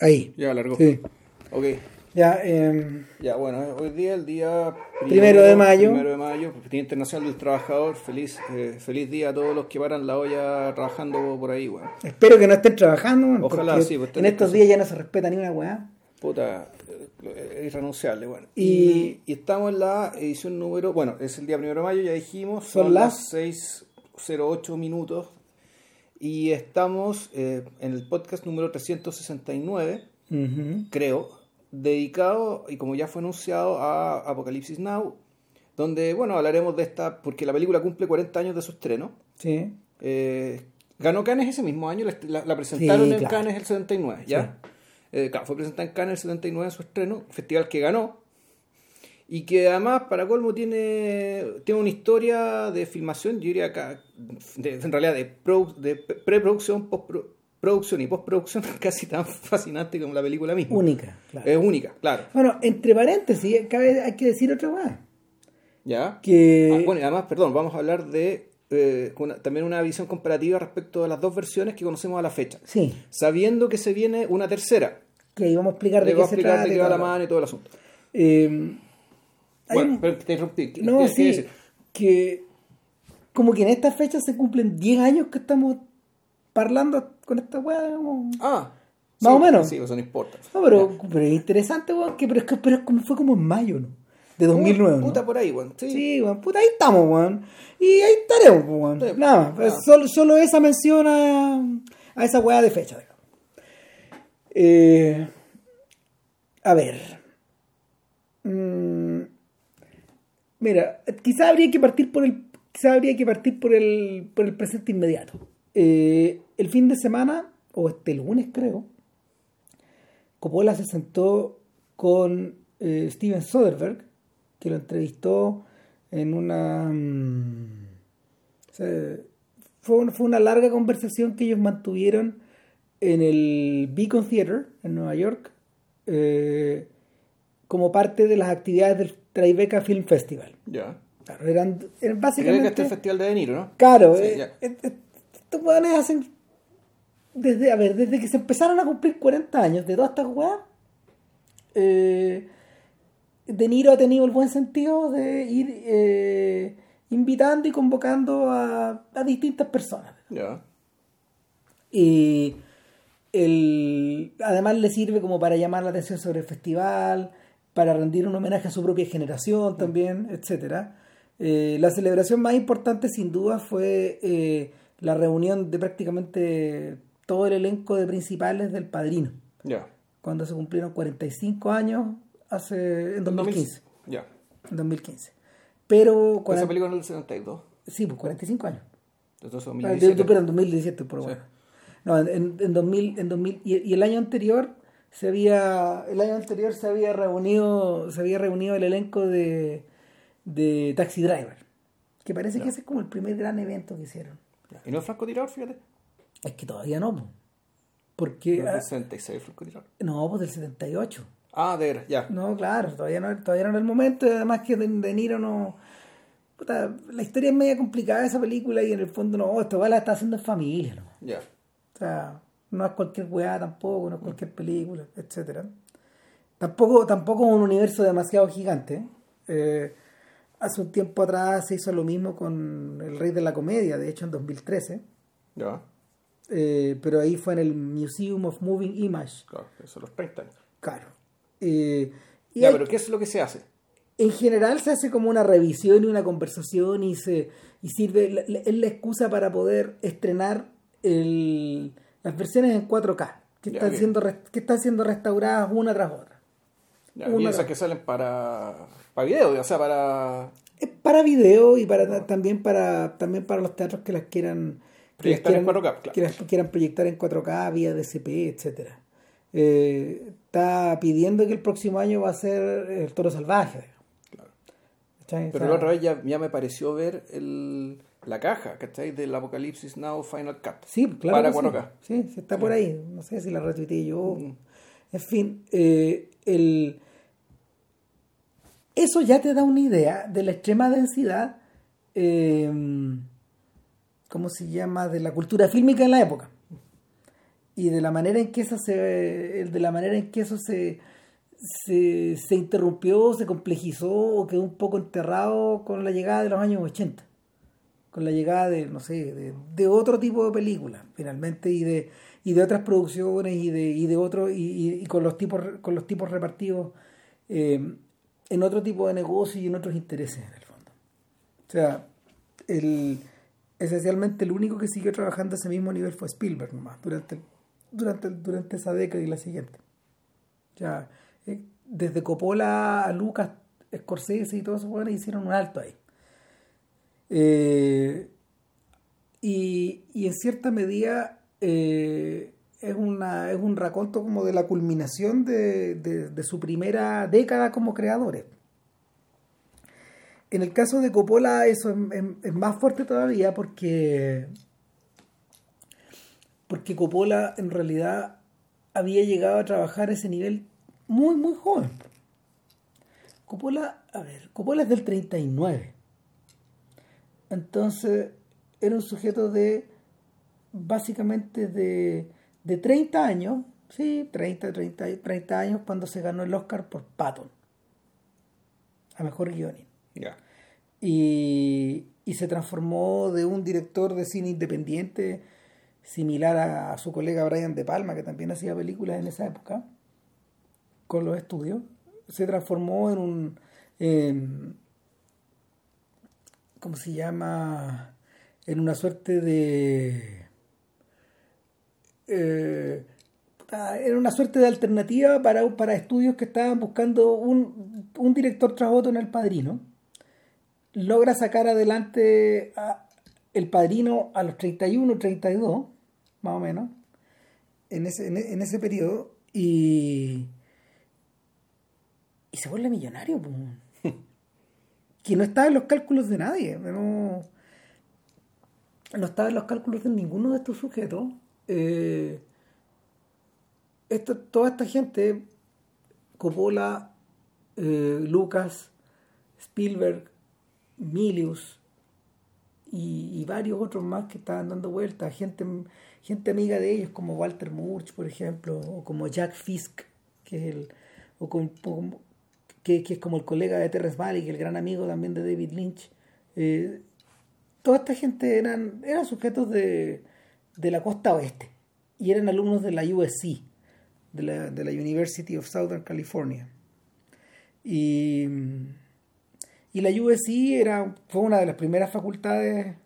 Ahí. Ya, largo. Sí. Ok. Ya, eh, Ya, bueno, hoy día el día Primero de mayo. Primero de mayo, Día Internacional del Trabajador. Feliz, eh, feliz día a todos los que paran la olla trabajando por ahí, weón. espero que no estén trabajando. Ojalá, sí, pues, en estos días ya no se respeta ni una weá. Puta, eh, es irrenunciable, bueno. Y- Y, estamos en la edición número, bueno, es el día primero de mayo, ya dijimos, son, Son las- 6.08 minutos y estamos eh, en el podcast número 369, Ujú. creo, dedicado, y como ya fue anunciado, a Apocalipsis Now, donde, bueno, hablaremos de esta, porque la película cumple 40 años de su estreno. Sí. Eh, ganó Cannes ese mismo año, la, presentaron Sí, en claro. Cannes el 79, ¿ya? Eh, claro, fue presentada en Cannes el 79 en su estreno, festival que ganó, y que además, para colmo, tiene, tiene una historia de filmación, yo diría acá, de- en realidad de, pro- de preproducción, postproducción y postproducción casi tan fascinante como la película misma. Única, claro. Es única, claro. Bueno, entre paréntesis, cabe- hay que decir otra weá. ¿Ya? Que. Ah, bueno, y además, perdón, vamos a hablar de eh, una- también una visión comparativa respecto a las dos versiones que conocemos a la fecha. Sí, sabiendo que se viene una tercera. que ahí vamos a explicar de qué a se explicar trata. de qué va la mano y todo el asunto. Eh, Bueno, pero te interrumpí. ¿Qué- No, qué- qué sí, decir? que como que en esta fecha se cumplen 10 años que estamos parlando con esta weá. como- Ah, Más sí, o menos. Sí, eso no importa. No, pero, pero es interesante, weón, que, pero, es que, pero es como, fue como en mayo, ¿no? De 2009, ¿no? Puta por ahí, weón. Sí. Sí, weón, puta, ahí estamos, weón. Y ahí estaremos, weón. Sí, Nada más, nada. pues, solo, solo esa mención a, a esa weá de fecha, digamos. Eh, a ver. Mm, mira, quizá habría que partir por el. Quizá habría que partir por el, por el presente inmediato. Eh, el fin de semana, o este lunes creo, Coppola se sentó con eh, Steven Soderbergh, que lo entrevistó en una... mm, se- fue, un- fue una larga conversación que ellos mantuvieron en el Beacon Theater en Nueva York eh, como parte de las actividades del Tribeca Film Festival. Ya. Claro, eran, eran Creo que este es básicamente... el Festival de De Niro, ¿no? Claro, Sí, eh, eh, eh, estos weones hacen. Desde, a ver, desde que se empezaron a cumplir 40 años de todas estas weas, eh, De Niro ha tenido el buen sentido de ir eh, invitando y convocando a, a distintas personas. Ya. Y el, además le sirve como para llamar la atención sobre el festival, para rendir un homenaje a su propia generación también, etcétera. Eh, la celebración más importante sin duda fue eh, la reunión de prácticamente todo el elenco de principales del Padrino, Ya. cuando se cumplieron 45 años hace en 2015. Ya. En 2015. Pero Con esa película en el 72. sí, pues 45 años. Entonces, Ah, 2017. de- pero en 2017, por bueno. No, en, en 2000, en 2000 y, y el año anterior se había el año anterior se había reunido se había reunido el elenco de, de Taxi Driver, que parece que ese es como el primer gran evento que hicieron. Y no es francotirador, fíjate. Es que todavía no, po. porque No es ah, del 76 francotirador. no, pues del 78. Ah, de veras, ya. No, claro, todavía no, todavía no era el momento, además que De, De Niro no... puta, la historia es media complicada de esa película y en el fondo no, esta la está haciendo en familia, ¿no? Ya. O sea, no es cualquier weá tampoco, no es cualquier película, etcétera. Tampoco, tampoco es un universo demasiado gigante. Eh, hace un tiempo atrás se hizo lo mismo con El Rey de la Comedia, de hecho en 2013. Ya. eh, pero ahí fue en el Museum of Moving Image. Claro, eso los 30 años. Claro. Eh, y Ya, hay- pero ¿qué es lo que se hace? en general se hace como una revisión y una conversación y se y sirve la- es la excusa para poder estrenar el- las versiones en 4K que Ya, están bien. siendo que están siendo restauradas una tras otra Ya, Una y esas que salen para, para video, o sea, para es para video y para también para también para los teatros que las quieran que las Proyectar en quieran- 4K, claro. que las quieran proyectar en 4K vía DCP etcétera Eh, está pidiendo que el próximo año va a ser el Toro Salvaje Claro. Pero la otra vez ya, ya me pareció ver el, la caja, ¿cachai? Del Apocalipsis Now Final Cut. Sí, claro. Para que sí. 4K. Sí, sí, está por ahí. No sé si la retuiteé yo. Mm. En fin, eh, el... eso ya te da una idea de la extrema densidad, eh, ¿cómo se llama?, de la cultura fílmica en la época. y de la manera en que eso se de la manera en que eso se se, se interrumpió, se complejizó o quedó un poco enterrado con la llegada de los años 80 con la llegada de, no sé, de, otro tipo de películas, finalmente, y de, y de otras producciones y de, y de otros, y, y, con los tipos, con los tipos repartidos eh, en otro tipo de negocios y en otros intereses, en el fondo. O sea, el, esencialmente el único que siguió trabajando a ese mismo nivel fue Spielberg nomás, durante, durante, durante esa década y la siguiente. O sea, eh, desde Coppola a Lucas, Scorsese y todos esos jóvenes hicieron un alto ahí. Eh, y, y, en cierta medida eh, es, una, es un raconto como de la culminación de, de, su primera década como creadores. En el caso de Coppola eso es, es, es más fuerte todavía porque, porque Coppola en realidad había llegado a trabajar a ese nivel muy, muy joven. Coppola, a ver, Coppola es del 39. Entonces, era un sujeto de básicamente de, de 30 años, sí, 30, 30, 30 años cuando se ganó el Oscar por Patton, a mejor guioning. Yeah. Y, y, se transformó de un director de cine independiente similar a, a, su colega Brian De Palma, que también hacía películas en esa época, con los estudios, se transformó en un... ¿cómo se llama? En una suerte de... Eh, era una suerte de alternativa para, para estudios que estaban buscando un, un director tras otro en El Padrino. Logra sacar adelante El Padrino a los 31, 32, más o menos, en ese, en, en ese periodo, y, y se vuelve millonario. Pues que no estaba en los cálculos de nadie, no, no estaba en los cálculos de ninguno de estos sujetos. Eh, toda esta gente, Coppola, eh, Lucas, Spielberg, Milius y, varios otros más que estaban dando vueltas, gente, gente amiga de ellos como Walter Murch, por ejemplo, o como Jack Fisk, que es el, o como, que, que, es como el colega de Terrence Malick, el gran amigo también de David Lynch. Eh, toda esta gente eran, eran sujetos de, de, la costa oeste y eran alumnos de la USC, de la, de la University of Southern California. Y, y la USC era, fue una de las primeras facultades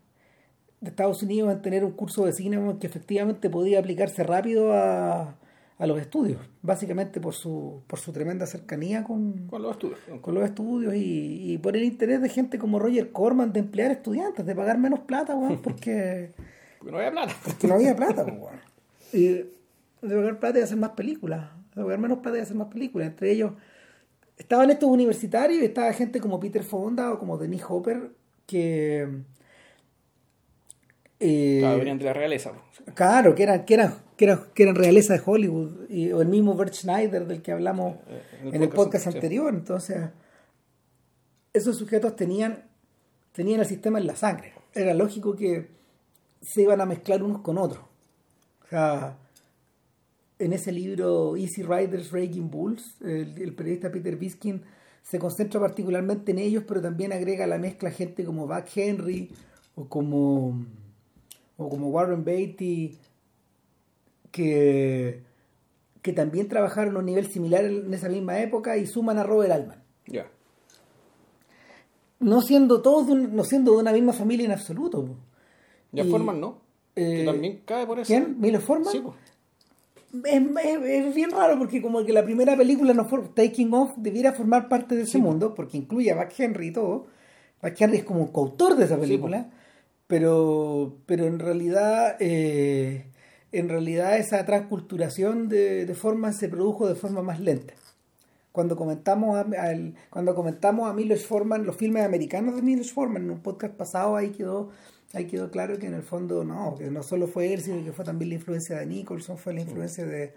de Estados Unidos en tener un curso de cine que efectivamente podía aplicarse rápido a, a los estudios, básicamente por su, por su tremenda cercanía con, con los estudios, con los estudios y, y, por el interés de gente como Roger Corman de emplear estudiantes, de pagar menos plata, weón, porque, porque no había plata. Porque no había plata, weón. Y de pagar plata y hacer más películas, de pagar menos plata y hacer más películas. Entre ellos estaban estos universitarios y estaba gente como Peter Fonda o como Denis Hopper que... Eh, claro, venían de la realeza. Claro, que eran, que eran que eran, que eran realeza de Hollywood, y, o el mismo Bert Schneider del que hablamos Eh, en el, en el podcast, anterior. Entonces, esos sujetos tenían, tenían el sistema en la sangre. Era lógico que se iban a mezclar unos con otros. O sea, en ese libro Easy Riders, Raging Bulls, el, el periodista Peter Biskin se concentra particularmente en ellos, pero también agrega a la mezcla gente como Buck Henry o como, o como Warren Beatty que, que también trabajaron a un nivel similar en esa misma época y suman a Robert Altman. Yeah. No siendo todos de un, no siendo de una misma familia en absoluto. Ya y, Forman, ¿no? Eh, que también cae por eso. ¿Quién? ¿Milo Forman? Sí, pues. Es, es, es, bien raro porque como que la primera película no fue Taking Off debiera formar parte de ese sí. mundo porque incluye a Buck Henry y todo. Buck Henry es como un coautor de esa película. Sí, pero, pero en realidad eh, en realidad esa transculturación de, de forma se produjo de forma más lenta. Cuando comentamos a, a el, cuando comentamos a Milos Forman, los filmes americanos de Milos Forman, en un podcast pasado ahí quedó, ahí quedó claro que en el fondo no, que no solo fue él, sino que fue también la influencia de Nicholson, fue la influencia de,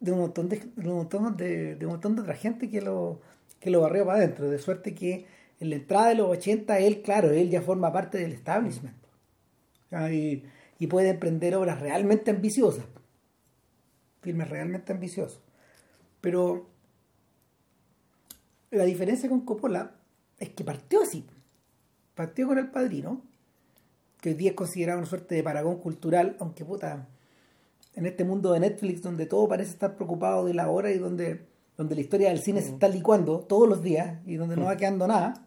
de un montón de, de un montón de, de un montón de otra gente que lo, que lo barrió para adentro, de suerte que en la entrada de los 80 él, claro, él ya forma parte del establishment. Y, y puede emprender obras realmente ambiciosas. filme realmente ambicioso. Pero la diferencia con Coppola es que partió así. Partió con El Padrino, que hoy día es considerado una suerte de paragón cultural, aunque puta, en este mundo de Netflix donde todo parece estar preocupado de la hora y donde, donde la historia del cine se está licuando todos los días y donde no va quedando nada.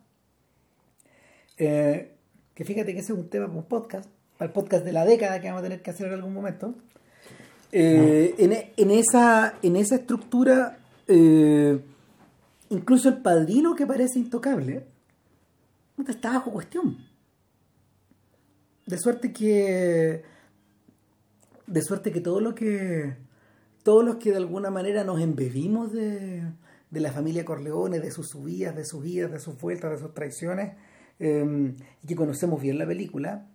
Eh, que fíjate que ese es un tema para un podcast, para el podcast de la década que vamos a tener que hacer en algún momento. Eh, en, en esa, en esa estructura, eh, incluso el padrino que parece intocable, está bajo cuestión. De suerte que. De suerte que todo lo que. Todos los que de alguna manera nos embebimos de, de la familia Corleone, de sus subidas, de sus idas, de sus vueltas, de sus traiciones, eh, y que conocemos bien la película.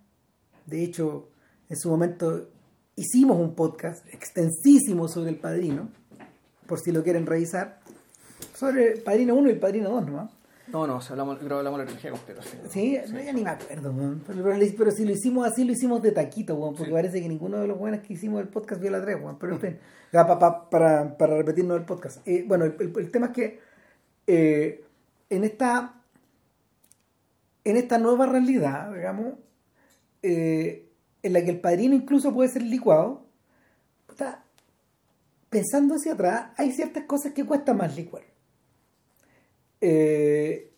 De hecho, en su momento hicimos un podcast extensísimo sobre el padrino, por si lo quieren revisar, sobre el padrino 1 y el padrino 2 nomás. No, no, si hablamos, creo que hablamos de la trilogía completa. Sí, Sí, no, ya ni me acuerdo, pero, pero, pero si lo hicimos así, lo hicimos de taquito, weón, porque Sí. parece que ninguno de los buenos que hicimos el podcast vio la 3, weón. Pero en fin, para, para repetirnos el podcast. Eh, bueno, el, el- el tema es que eh, en esta en esta nueva realidad, digamos, eh, en la que el padrino incluso puede ser licuado, puta, pensando hacia atrás, hay ciertas cosas que cuesta más licuar. Eh,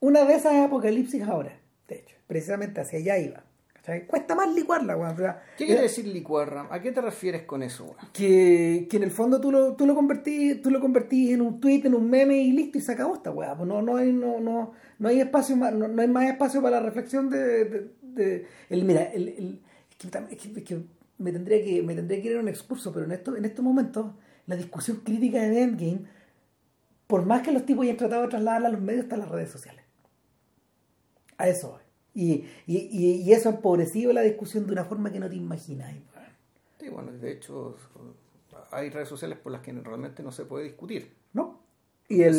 una de esas es Apocalipsis ahora, de hecho, precisamente hacia allá iba. ¿cachai? Cuesta más licuarla, weón. o sea, ¿Qué quiere decir licuar, Ram? ¿A qué te refieres con eso, weón? que, que en el fondo tú lo, tú lo convertís, tú lo convertís en un tweet, en un meme y listo, y se acabó esta weá. Pues no, no hay, no, no, no hay espacio más, no, no hay más espacio para la reflexión de, de- de- el, mira, el, el- es que, tam- es que- es que me tendría que, me tendría que ir a un expulso, pero en estos, en estos momentos, la discusión crítica de Endgame, por más que los tipos hayan tratado de trasladarla a los medios, está en las redes sociales. A eso voy. Y, y, y, y eso ha empobrecido la discusión de una forma que no te imaginas. Sí, bueno, de hecho, hay redes sociales por las que realmente no se puede discutir. ¿no? Y el,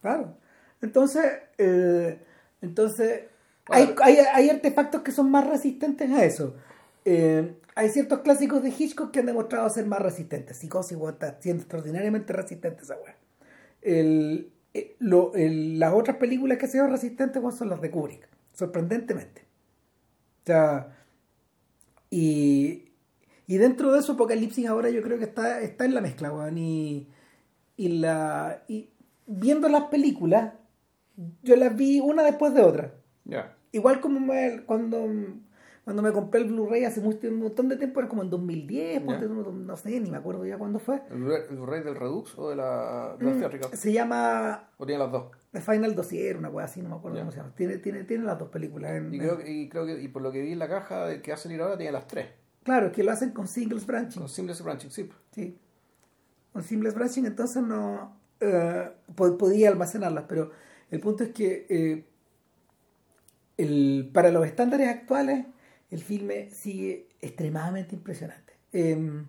claro. Entonces, eh, entonces hay, hay, hay artefactos que son más resistentes a eso. Eh, hay ciertos clásicos de Hitchcock que han demostrado ser más resistentes. Psicosis está siendo extraordinariamente resistente esa weá. El, eh, lo- el- las otras películas que han sido resistentes son las de Kubrick, sorprendentemente. O sea, y, y dentro de eso Apocalipsis ahora yo creo que está, está en la mezcla. Y, y la y viendo las películas, yo las vi una después de otra. Ya. Igual como me- cuando, cuando me compré el Blu-ray hace mucho- un montón de tiempo, era como en 2010, ponte no sé, ni me acuerdo ya cuándo fue. ¿El Blu- el Blu-ray del Redux o de la, Mm? Se llama ¿O tiene las dos? The Final Dossier, una cosa así, no me acuerdo cómo se llama. Tiene, tiene, tiene las dos películas. en- Y creo, que- y creo que, y por lo que vi en la caja que va a salir ahora, tiene las tres. Claro, es que lo hacen con singles branching. Con Seamless Branching, sí. Sí. Con Seamless Branching, entonces no eh, po- podía almacenarlas, pero el punto es que eh, el, para los estándares actuales, el filme sigue extremadamente impresionante. Eh,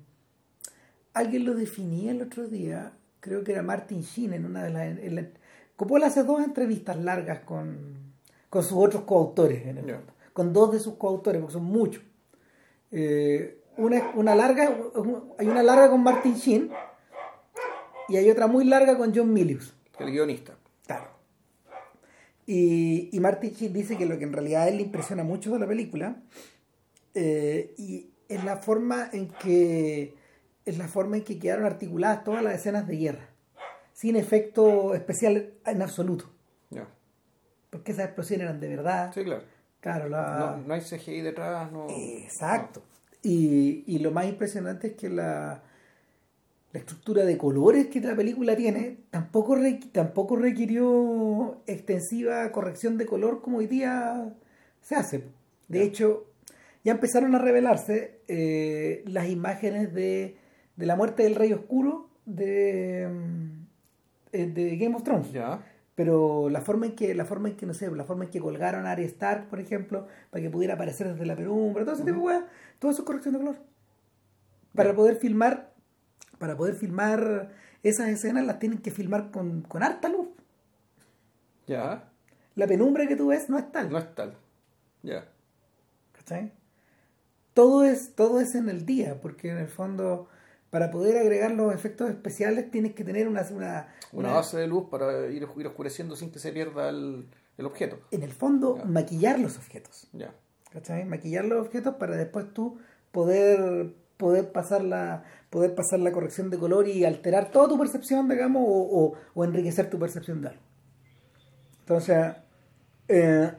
alguien lo definía el otro día, creo que era Martin Sheen en una de las. en la- Coppola hace dos entrevistas largas con, con sus otros coautores, en el fondo. con dos de sus coautores, porque son muchos. Eh, una, una larga, hay una larga con Martin Sheen y hay otra muy larga con John Milius. El guionista. Y, y Martin dice que lo que en realidad a él le impresiona mucho de la película eh, y es la forma en que es la forma en que quedaron articuladas todas las escenas de guerra, sin efecto especial en absoluto, porque esas explosiones eran de verdad. Sí, claro. Claro, la... No, no hay CGI detrás, no. Exacto. Y, y lo más impresionante es que la, la estructura de colores que la película tiene tampoco, tampoco requirió extensiva corrección de color como hoy día se hace. De hecho, ya empezaron a revelarse eh, las imágenes de, de la muerte del Rey Oscuro de, eh, de Game of Thrones. Ya. pero la forma en que la forma en que no sé la forma en que colgaron a Arya Stark por ejemplo para que pudiera aparecer desde la penumbra todo ese tipo de weas, todo eso es corrección de color. Para poder filmar para poder filmar esas escenas las tienen que filmar con, con harta luz Ya. la penumbra que tú ves no es tal No es tal. Ya. ¿cachai? todo es todo es en el día porque en el fondo para poder agregar los efectos especiales tienes que tener una, una, una base de luz para ir, ir, oscureciendo sin que se pierda el, el objeto. En el fondo, Ya. maquillar los objetos. Ya. ¿Cachai? Maquillar los objetos para después tú poder poder pasar la poder pasar la corrección de color y alterar toda tu percepción digamos o, enriquecer tu percepción de algo. Entonces eh,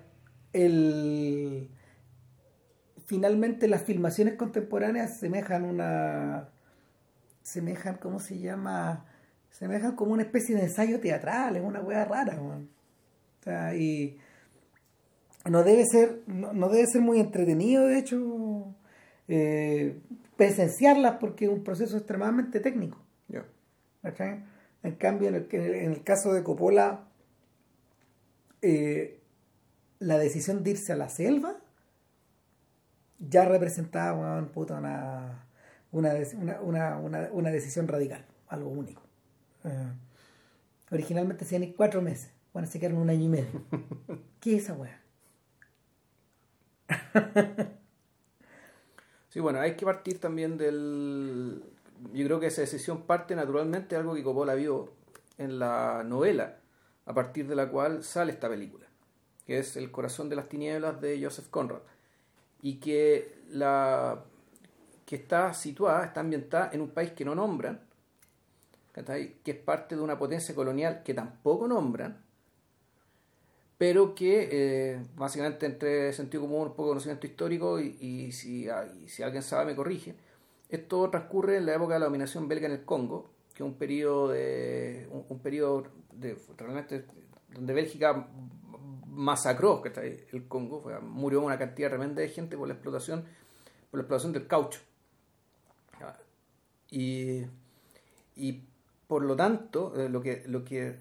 el finalmente las filmaciones contemporáneas semejan una semejan cómo se llama semejan como una especie de ensayo teatral es una wea rara weón. o sea y no debe ser no, no debe ser muy entretenido de hecho. Eh, presenciarlas porque es un proceso extremadamente técnico. ¿cachai? en cambio en el, en el caso de Coppola eh, la decisión de irse a la selva ya representaba weón, puta, una, una, una, una, decisión radical algo único Eh, originalmente se iban cuatro meses bueno se quedaron un año y medio ¿qué es esa weá? Sí, bueno, hay que partir también del... Yo creo que esa decisión parte naturalmente de algo que Coppola vio en la novela, a partir de la cual sale esta película, que es El corazón de las tinieblas de Joseph Conrad, y que, la, que está situada, está ambientada en un país que no nombran, que es parte de una potencia colonial que tampoco nombran, pero que eh, básicamente entre sentido común, un poco de conocimiento histórico y, y si, y si alguien sabe me corrige. Esto transcurre en la época de la dominación belga en el Congo, que es un periodo de un, un periodo de realmente donde Bélgica masacró ¿cachai? el Congo, fue- murió una cantidad tremenda de gente por la explotación por la explotación del caucho. Ah, Y, y por lo tanto, eh, lo que lo que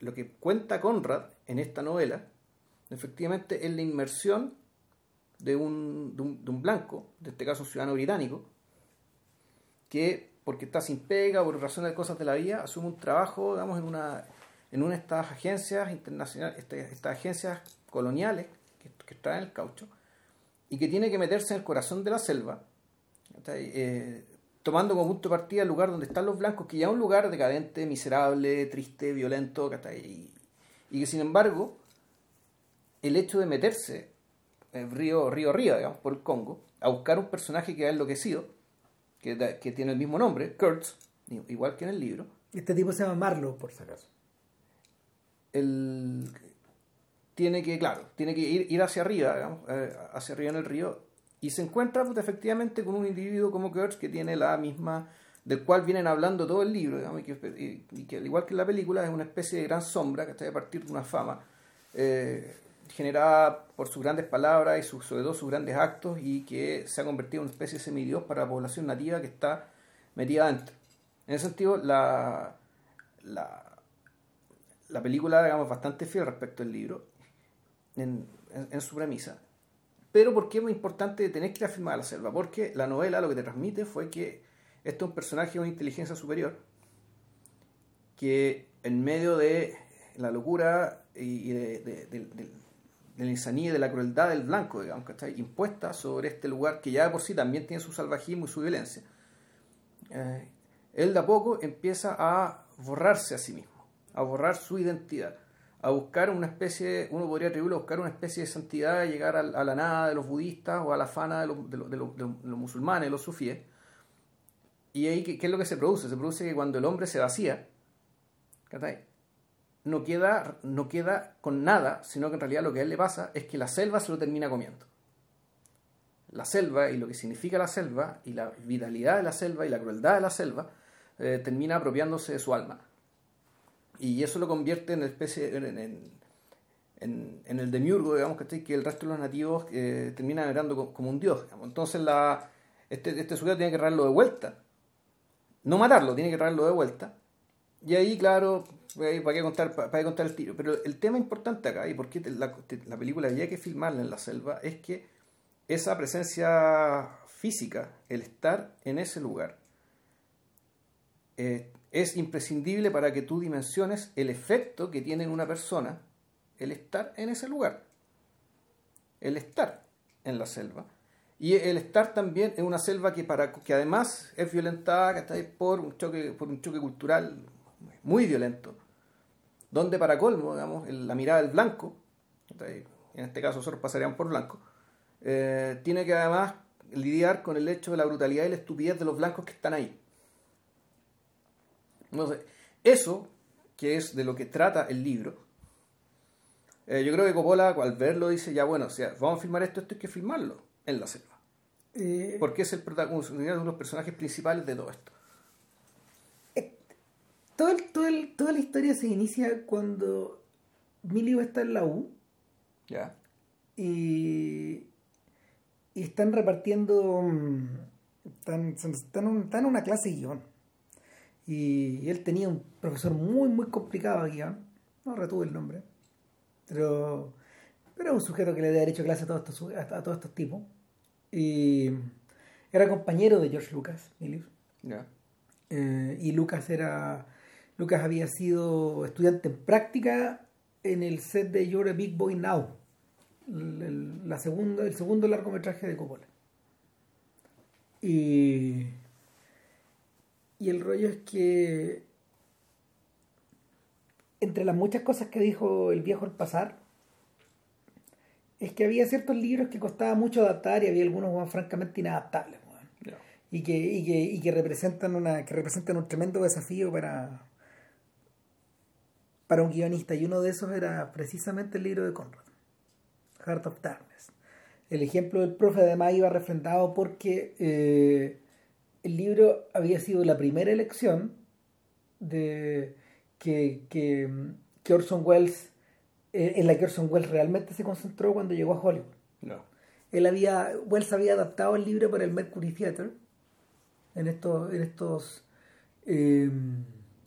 lo que cuenta Conrad en esta novela, efectivamente, es la inmersión de un, de un, de blanco, de este caso un ciudadano británico, que porque está sin pega, por razones de cosas de la vida, asume un trabajo, digamos, en una, en una de estas agencias internacionales, este- estas agencias coloniales que, que traen el caucho, y que tiene que meterse en el corazón de la selva. Eh, tomando como punto de partida el lugar donde están los blancos, que ya es un lugar decadente, miserable, triste, violento. Y, y que sin embargo, el hecho de meterse en río, río arriba, digamos, por el Congo, a buscar un personaje que ha enloquecido, que, da- que tiene el mismo nombre, Kurtz, igual que en el libro, este tipo se llama Marlowe por si acaso. El, tiene que, claro, tiene que ir, ir hacia arriba, digamos, eh, hacia arriba en el río, y se encuentra pues, efectivamente con un individuo como Kurtz que tiene la misma, del cual vienen hablando todo el libro, digamos, y, que, al igual que en la película es una especie de gran sombra que está a partir de una fama eh, generada por sus grandes palabras y sus- sobre todo sus grandes actos y que se ha convertido en una especie de semidios para la población nativa que está metida adentro. En ese sentido, la, la, la película, digamos, bastante fiel respecto al libro, en, en- en su premisa. Pero ¿por qué es muy importante tener que ir a filmar a la selva? Porque la novela lo que te transmite fue que este es un personaje de una inteligencia superior que en medio de la locura y de, la insanía y de la crueldad del blanco, digamos, que está impuesta sobre este lugar que ya de por sí también tiene su salvajismo y su violencia, eh, él de a poco empieza a borrarse a sí mismo, a borrar su identidad, a buscar una especie, uno podría atribuirlo a buscar una especie de santidad, llegar a, a la nada de los budistas o a la fana de los, musulmanes, los sufíes. Y ahí, ¿qué, es lo que se produce? Se produce que cuando el hombre se vacía, no queda, no queda con nada, sino que en realidad lo que a él le pasa es que la selva se lo termina comiendo. La selva y lo que significa la selva y la vitalidad de la selva y la crueldad de la selva eh, termina apropiándose de su alma. Y eso lo convierte en especie en, en- el demiurgo, digamos, ¿cachai? que el resto de los nativos eh, terminan venerando co- como un dios. Entonces este, este sujeto tiene que traerlo de vuelta. No matarlo, tiene que traerlo de vuelta. Y ahí, claro, ahí, ¿para qué contar, para, contar el tiro? Pero el tema importante acá, y por qué la, la película había que filmarla en la selva, es que esa presencia física, el estar en ese lugar, eh, es imprescindible para que tú dimensiones el efecto que tiene en una persona el estar en ese lugar. El estar en la selva. Y el estar también en una selva que para que además es violentada ¿cachai? por un choque por un choque cultural muy violento, donde para colmo, digamos, la mirada del blanco, en este caso nosotros pasarían por blanco, eh, tiene que además lidiar con el hecho de la brutalidad y la estupidez de los blancos que están ahí. Entonces, eso, que es de lo que trata el libro, eh, yo creo que Coppola al verlo dice, ya bueno, o vamos a filmar esto, esto hay que filmarlo en la selva. Eh, Porque es el protagonista, uno de los personajes principales de todo esto. todo el- todo el- toda la historia se inicia cuando Milio está en la U ¿Ya? y, y están repartiendo mm, están, están, en un- están en una clase de guion y, él tenía un profesor muy muy complicado de guion no retuve el nombre pero pero era un sujeto que le había hecho clase a todos estos, a, a todos estos tipos y era compañero de George Lucas Milius eh, y Lucas era Lucas había sido estudiante en práctica en el set de You're a Big Boy Now el, el- la segunda, el segundo largometraje de Coppola. Y y el rollo es que entre las muchas cosas que dijo el viejo al pasar es que había ciertos libros que costaba mucho adaptar y había algunos weón, francamente inadaptables y que, y que, y que representan una que representan un tremendo desafío para para un guionista. Y uno de esos era precisamente el libro de Conrad Heart of Darkness. El ejemplo del profe además iba refrendado porque eh, el libro había sido la primera elección de que, que, que Orson Welles en la que Orson Welles realmente se concentró cuando llegó a Hollywood. No. él había Wells había adaptado el libro para el Mercury Theatre en estos en estos eh,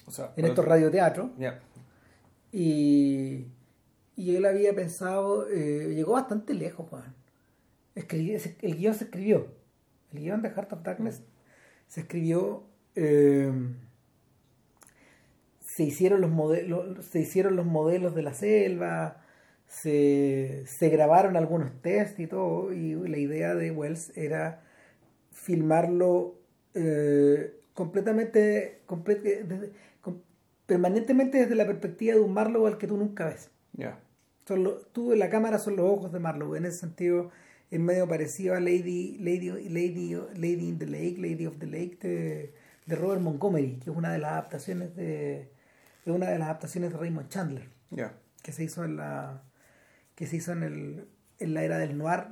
O sea, en estos radioteatros. Ya. y y él había pensado eh, llegó bastante lejos Juan. Se- el guion se escribió. El guion de Heart of Darkness se escribió eh, se hicieron los modelos se hicieron los modelos de la selva se, se grabaron algunos test y todo y la idea de Wells era filmarlo eh, completamente comple- desde- com- permanentemente desde la perspectiva de un Marlowe al que tú nunca ves Ya. son lo- tú en la cámara son los ojos de Marlowe en ese sentido es medio parecido a Lady Lady Lady Lady in the Lake Lady of the Lake de, de Robert Montgomery que es una de las adaptaciones de es una de las adaptaciones de Raymond Chandler que se hizo en la que se hizo en el en la era del noir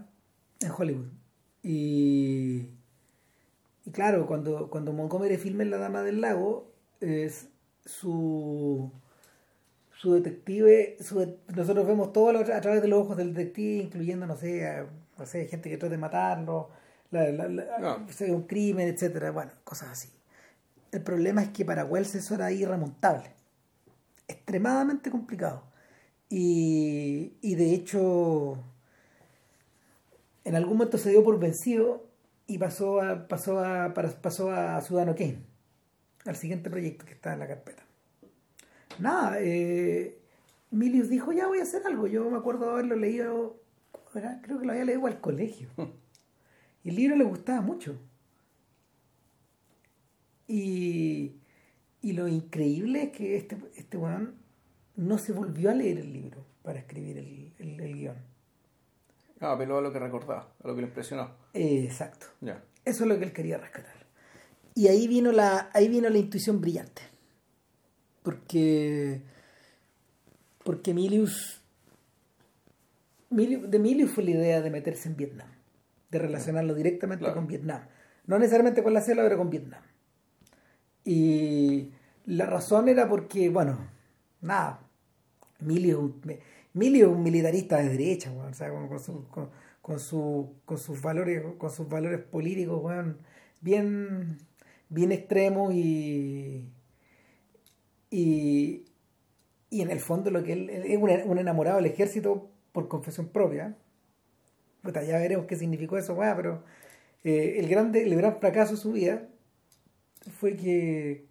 en Hollywood. Y y claro cuando cuando Montgomery filma en La Dama del Lago es su su detective su nosotros vemos todo a través de los ojos del detective incluyendo no sé a- no sé gente que trata de matarlo la, la- la- No. sé, un crimen etcétera bueno cosas así. El problema es que para Wells eso era irremontable extremadamente complicado. Y, y de hecho, en algún momento se dio por vencido y pasó a, pasó a, pasó a Ciudadano Kane, al siguiente proyecto que está en la carpeta. Nada, eh, Milius dijo, ya voy a hacer algo. Yo me acuerdo haberlo leído, creo que lo había leído al colegio. Y el libro le gustaba mucho. Y, y lo increíble es que este, este weón no se volvió a leer el libro para escribir el, el, el guion. Ah, apeló a lo que recordaba, a lo que le impresionó. Eh, exacto. Ya. Eso es lo que él quería rescatar. Y ahí vino la, ahí vino la intuición brillante. Porque, porque Milius, Milius- de Milius fue la idea de meterse en Vietnam, de relacionarlo directamente Claro. con Vietnam. No necesariamente con la selva, pero con Vietnam. Y la razón era porque, bueno, nada, Milius, es un- militarista de derecha, weón, o sea, con, con con- su- con sus valores, con sus valores políticos, weón, bien, bien extremos y, y, y en el fondo lo que él, es un, enamorado del ejército por confesión propia. Puta, ya veremos qué significó eso, weón, pero eh, el, grande, el gran fracaso de su vida fue que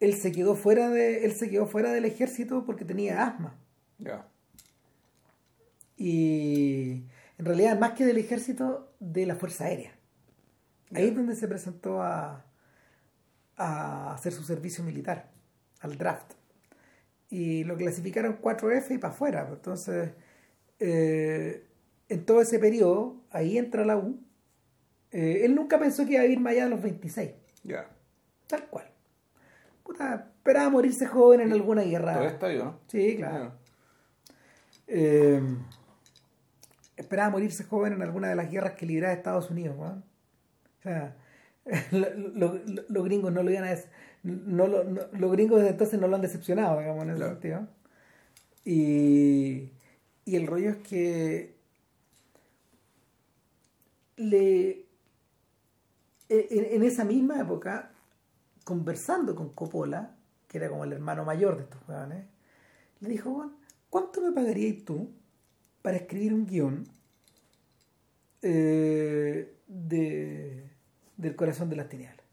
él se quedó fuera de él se quedó fuera del ejército porque tenía asma y en realidad más que del ejército, de la Fuerza Aérea. Ahí es donde se presentó a, a hacer su servicio militar, al draft. Y lo clasificaron 4F y para afuera. Entonces, eh, en todo ese periodo, ahí entra la U. Eh, él nunca pensó que iba a vivir más allá de los 26. Ya. Tal cual. Puta, esperaba morirse joven en alguna guerra. Todavía está vivo, ¿no? Sí, claro. Eh, esperaba morirse joven en alguna de las guerras que libraba Estados Unidos. ¿no? O sea, lo- lo- lo- los gringos no lo iban a des- no, lo- no- los gringos desde entonces no lo han decepcionado, digamos, en ese Claro. sentido. Y, y el rollo es que le en, en esa misma época, conversando con Coppola, que era como el hermano mayor de estos jóvenes, le dijo, "Juan, ¿cuánto me pagarías tú para escribir un guion eh, de, del corazón de las tinieblas?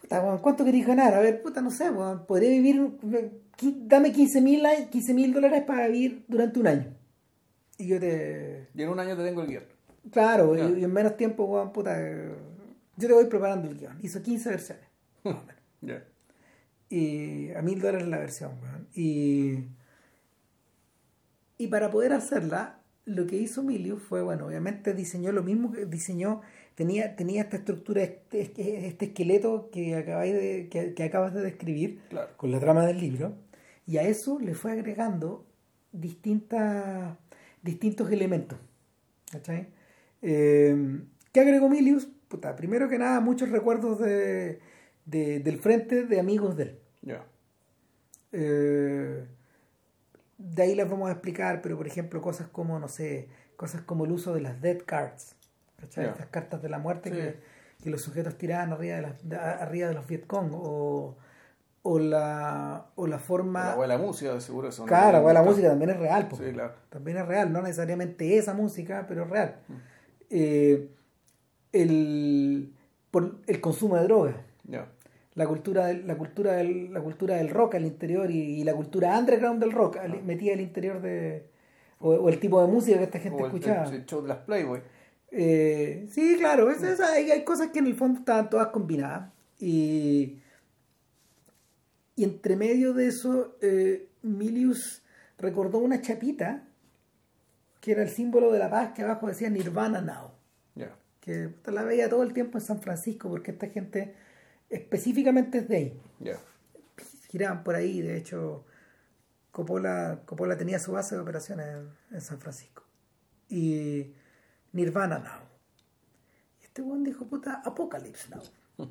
Puta, ¿cuánto queréis ganar? A ver, puta, no sé, podría vivir, dame 15 mil dólares para vivir durante un año. Y yo te... Y en un año te tengo el guion. Claro, y, en menos tiempo, puta, eh, yo te voy preparando el guion. Hizo 15 versiones. más o menos. Ya. y a mil dólares la versión, weón. Y, y para poder hacerla, lo que hizo Milius fue, bueno, obviamente diseñó lo mismo que diseñó, tenía, tenía esta estructura, este, este esqueleto que, acabáis de, que, que acabas de describir Claro. con la trama del libro, y a eso le fue agregando distintas, distintos elementos. ¿Cachai? Eh, ¿Qué agregó Milius? Puta, primero que nada, muchos recuerdos de, de- del frente de amigos de él. Eh, de ahí les vamos a explicar, pero por ejemplo, cosas como, no sé, cosas como el uso de las dead cards. Estas cartas de la muerte Sí. que, que los sujetos tiraban arriba de, las, de- arriba de los Vietcong, o, o, la, o la forma... La abuela música, de seguro eso. ¿no? Claro, pues, la música también es real. Sí, claro. También es real, no necesariamente esa música, pero es real. Mm. Eh, el, por el consumo de drogas, Ya. la cultura del, la cultura del, la cultura del rock al interior y, y la cultura underground del rock al- metida al interior de o, o el tipo de música que esta gente O escuchaba. el- el show de las Playboy. Eh, sí, claro, es- es- hay, hay cosas que en el fondo estaban todas combinadas. Y, y entre medio de eso, eh, Milius recordó una chapita que era el símbolo de la paz que abajo decía Nirvana Now. Ya. Que puta, la veía todo el tiempo en San Francisco porque esta gente específicamente es de ahí. Giraban por ahí, de hecho, Coppola, Coppola tenía su base de operaciones en, en San Francisco. Y Nirvana Now. Y este weón dijo, puta, Apocalypse Now.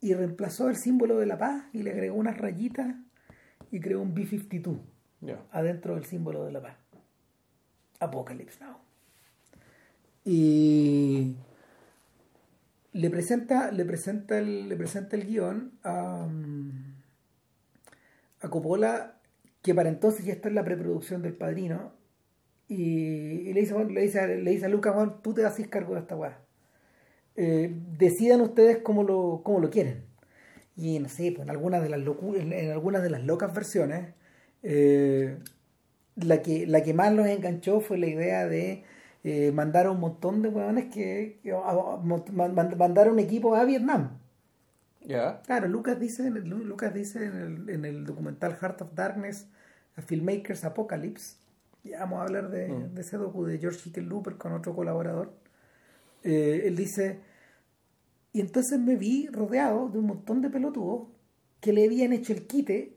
Y reemplazó el símbolo de la paz y le agregó unas rayitas y creó un B-52 Ya. adentro del símbolo de la paz. Apocalypse Now. Y le presenta, le presenta el, le presenta el guion a, a Coppola, que para entonces ya está en la preproducción del padrino, y, y le, dice, le, dice, le dice a Lucas, Juan, tú te haces cargo de esta weá. Eh, decidan ustedes cómo lo, cómo lo quieren. Y no sé, pues en algunas de las en, en algunas de las locas versiones, eh, la que, la que más los enganchó fue la idea de eh, mandar a un montón de hueones que, que- a- a- man- man- mandar a un equipo a Vietnam. Ya. Claro, Lucas dice, en el, Lu- Lucas dice en el, en el documental Heart of Darkness, a Filmmakers Apocalypse, ya vamos a hablar de, Mm. de ese docu de George Hickenlooper con otro colaborador, eh, él dice, y entonces me vi rodeado de un montón de pelotudos que le habían hecho el quite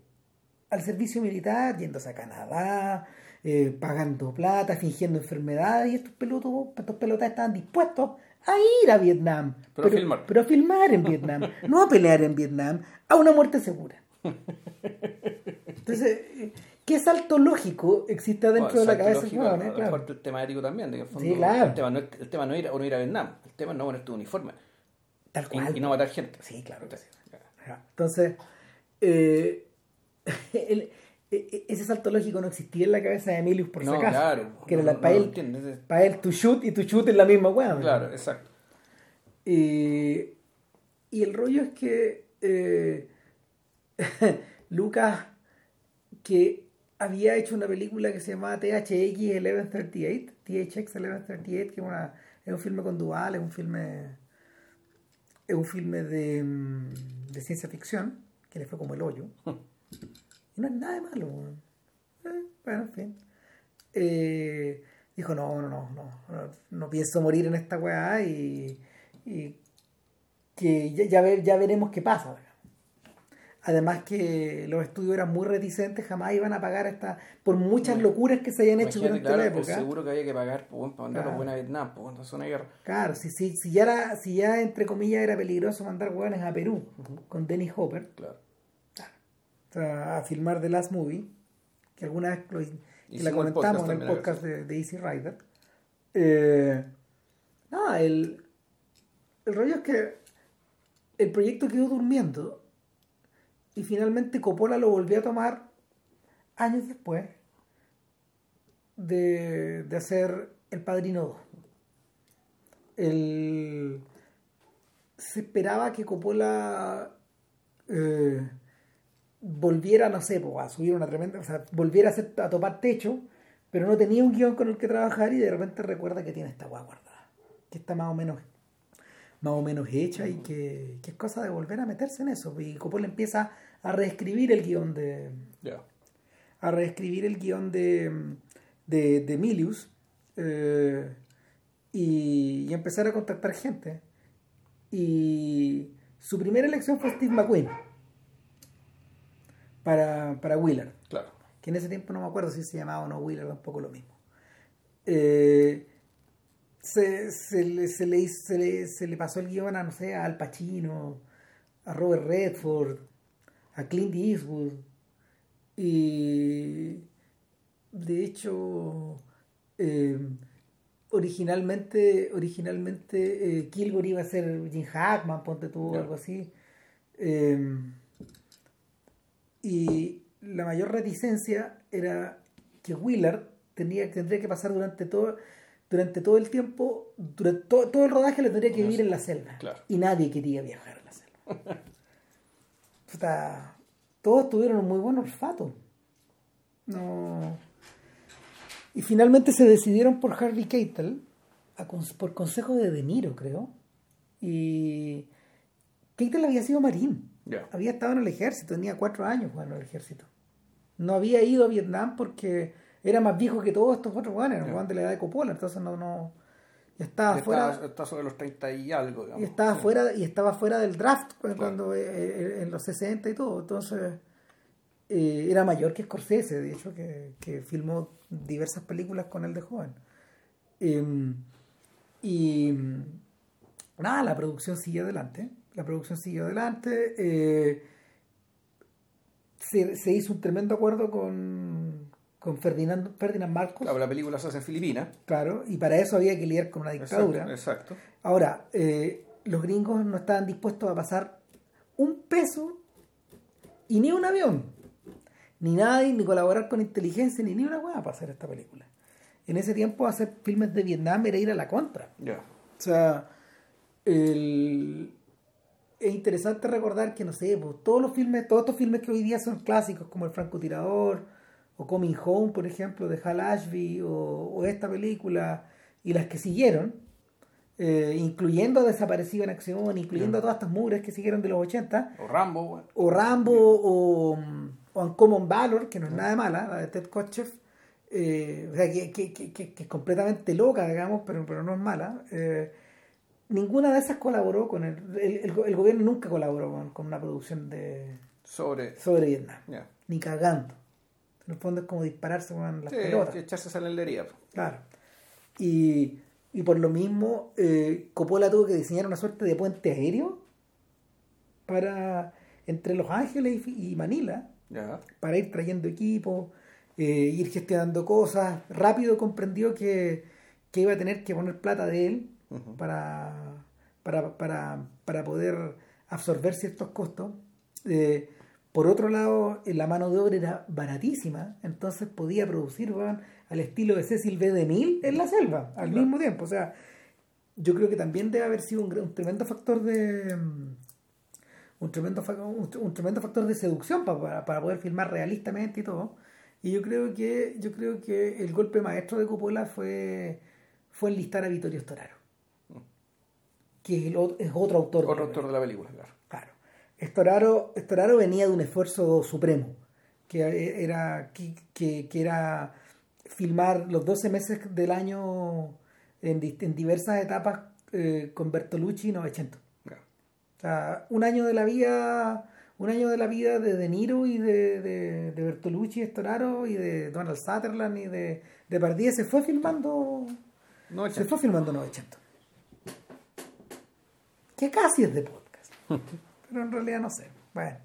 al servicio militar, yéndose a Canadá, eh, pagando plata, fingiendo enfermedades, y estos pelotudos, estos pelotas estaban dispuestos a ir a Vietnam. Pero a filmar. Pero a filmar en Vietnam, no a pelear en Vietnam, a una muerte segura. Entonces, eh, ¿qué salto lógico existe adentro Bueno, de la cabeza? lógico, eh? lo Claro. el tema ético también. de que el fondo Sí, claro. El tema no el tema no ir, no ir a Vietnam. El tema no poner tu uniforme. Tal Y, cual. y no matar gente. Sí, claro. Entonces, eh, el- ese salto lógico no existía en la cabeza de Emilius por si No, acaso. claro. Que No, no para, él, para él tu shoot y tu shoot es la misma weá. Claro, exacto. Y, y el rollo es que eh, Lucas, que había hecho una película que se llamaba THX 1138, THX 1138, que es, una, es un filme con dual, es un filme es un filme de, mm, de ciencia ficción, que le fue como el hoyo. No es nada de malo. weón. Eh, bueno, en fin. Eh, dijo, no, no, no, no, no, pienso morir en esta weá y, y que ya, ya, ver- ya veremos qué pasa. Además que los estudios eran muy reticentes, jamás iban a pagar esta, por muchas locuras que se hayan hecho durante claro, la época. seguro que había que pagar pues, para mandar Claro. los buenos a Vietnam, pues cuando es una guerra. Claro, si, si, si, ya era, si ya entre comillas era peligroso mandar hueones a Perú con Dennis Hopper Claro. A filmar The Last Movie, que alguna vez lo- que la comentamos en el podcast de, de Easy Rider. Eh, nada, el, el rollo es que el proyecto quedó durmiendo y finalmente Coppola lo volvió a tomar años después de, de hacer El Padrino 2. El, se esperaba que Coppola eh, volviera, no sé, a subir una tremenda, o sea, volviera a, hacer- a topar techo, pero no tenía un guion con el que trabajar y de repente recuerda que tiene esta guay guardada, que está más o menos más o menos hecha y que, que es cosa de volver a meterse en eso. Y Coppola empieza a reescribir el guion de, a reescribir el guion de, de, de Milius eh, y, y empezar a contactar gente. Y su primera elección fue Steve McQueen para, para Wheeler, Claro. que en ese tiempo no me acuerdo si se llamaba o no Wheeler, tampoco lo mismo. Eh, se, se, le, se, le, hizo- se, le, se le pasó el guion a, no sé, a Al Pacino, a Robert Redford, a Clint Eastwood. Y de hecho, eh, originalmente, originalmente eh, Kilgore iba a ser Jim Hackman, ponte tú, algo así. Eh, y la mayor reticencia era que Wheeler tenía, tendría que pasar durante todo, durante todo el tiempo, durante todo, todo el rodaje lo tendría que vivir en la selva. Claro. Y nadie quería viajar a la selva. Puta, todos tuvieron un muy buen olfato. No. Y finalmente se decidieron por Harvey Keitel, a por consejo de De Niro, creo. Y Keitel había sido marín. Ya. Había estado en el ejército, tenía cuatro años jugando en el ejército. No había ido a Vietnam porque era más viejo que todos estos otros Ya. yeah. de la edad de Coppola, entonces no, no. Y estaba fuera está sobre los 30 y algo, digamos. y estaba Sí. fuera y estaba fuera del draft cu- cuando eh, eh, en los 60 y todo entonces eh, era mayor que Scorsese de hecho que, que filmó diversas películas con él de joven Em, y nada la producción siguió adelante la producción siguió adelante eh, se, se hizo un tremendo acuerdo con con Ferdinand, Ferdinand Marcos Claro, la película se hace en Filipinas. claro y para eso había que lidiar con una dictadura Exacto. exacto. Ahora, eh, los gringos no estaban dispuestos a pasar un peso y ni un avión, ni nadie, ni colaborar con inteligencia, ni ni una hueá para hacer esta película. En ese tiempo hacer filmes de Vietnam era ir a la contra. Ya. O sea, el- es interesante recordar que, no sé, pues, todos los filmes, todos estos filmes que hoy día son clásicos, como El Francotirador, o Coming Home, por ejemplo, de Hal Ashby, o, o esta película, y las que siguieron, eh, incluyendo Desaparecido en Acción, incluyendo a todas estas mugres que siguieron de los 80, O Rambo, o Rambo o, o Uncommon Valor, que no es nada de mala, la de Ted Kotcheff, eh, o sea, que, que- que es completamente loca, digamos, pero, pero no es mala. eh, ninguna de esas colaboró con el, el, el- el gobierno nunca colaboró con, con una producción de Sobre. sobre Vietnam, ni cagando. En el fondo es como dispararse con las Sí, pelotas. echarse. Claro. Y, y por lo mismo, eh, Coppola tuvo que diseñar una suerte de puente aéreo para entre Los Ángeles y, y Manila para ir trayendo equipo, eh, ir gestionando cosas. Rápido comprendió que, que iba a tener que poner plata de él Para, para, para, para poder absorber ciertos costos. Eh, por otro lado, la mano de obra era baratísima, entonces podía producir weón, al estilo de Cecil B. DeMille en la selva, al Claro. mismo tiempo. O sea, yo creo que también debe haber sido un, tremendo factor de mm, un tremendo un, un tremendo factor de seducción pa- para, para poder filmar realistamente y todo Y yo creo que, yo creo que el golpe maestro de Coppola fue, fue enlistar a Vittorio Storaro. Que es, el o- es otro autor. de Otro la autor de la película, claro. Claro. Storaro, Storaro venía de un esfuerzo supremo, que era, que, que- que era filmar los 12 meses del año en, en diversas etapas eh, con Bertolucci y Novecento. Ya. O sea, un año de la vida, un año de la vida de De Niro y de, de, de Bertolucci y Storaro y de Donald Sutherland y de, de se fue filmando No, se fue filmando 900. Que casi es de podcast. Pero en realidad no sé. Bueno,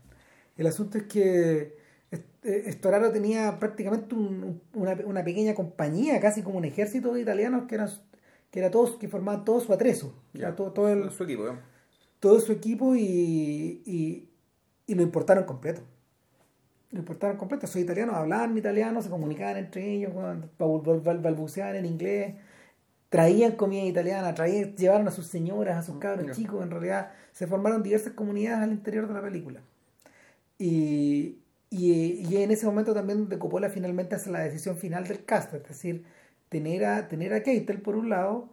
el asunto es que este, Storaro tenía prácticamente un- una, una pequeña compañía, casi como un ejército de italianos que eran que era todos que formaban todo su atrezo, Ya. todo, todo el, su equipo, todo su equipo y, y, y lo importaron completo. Lo importaron completo. Esos italianos hablaban italiano, se comunicaban entre ellos, balbuceaban en inglés, traían comida italiana, traían, llevaron a sus señoras, a sus cabros Ya. chicos. En realidad se formaron diversas comunidades al interior de la película. Y, y, y en ese momento también de Coppola finalmente hace la decisión final del cast, es decir, tener a, tener a Keitel por un lado,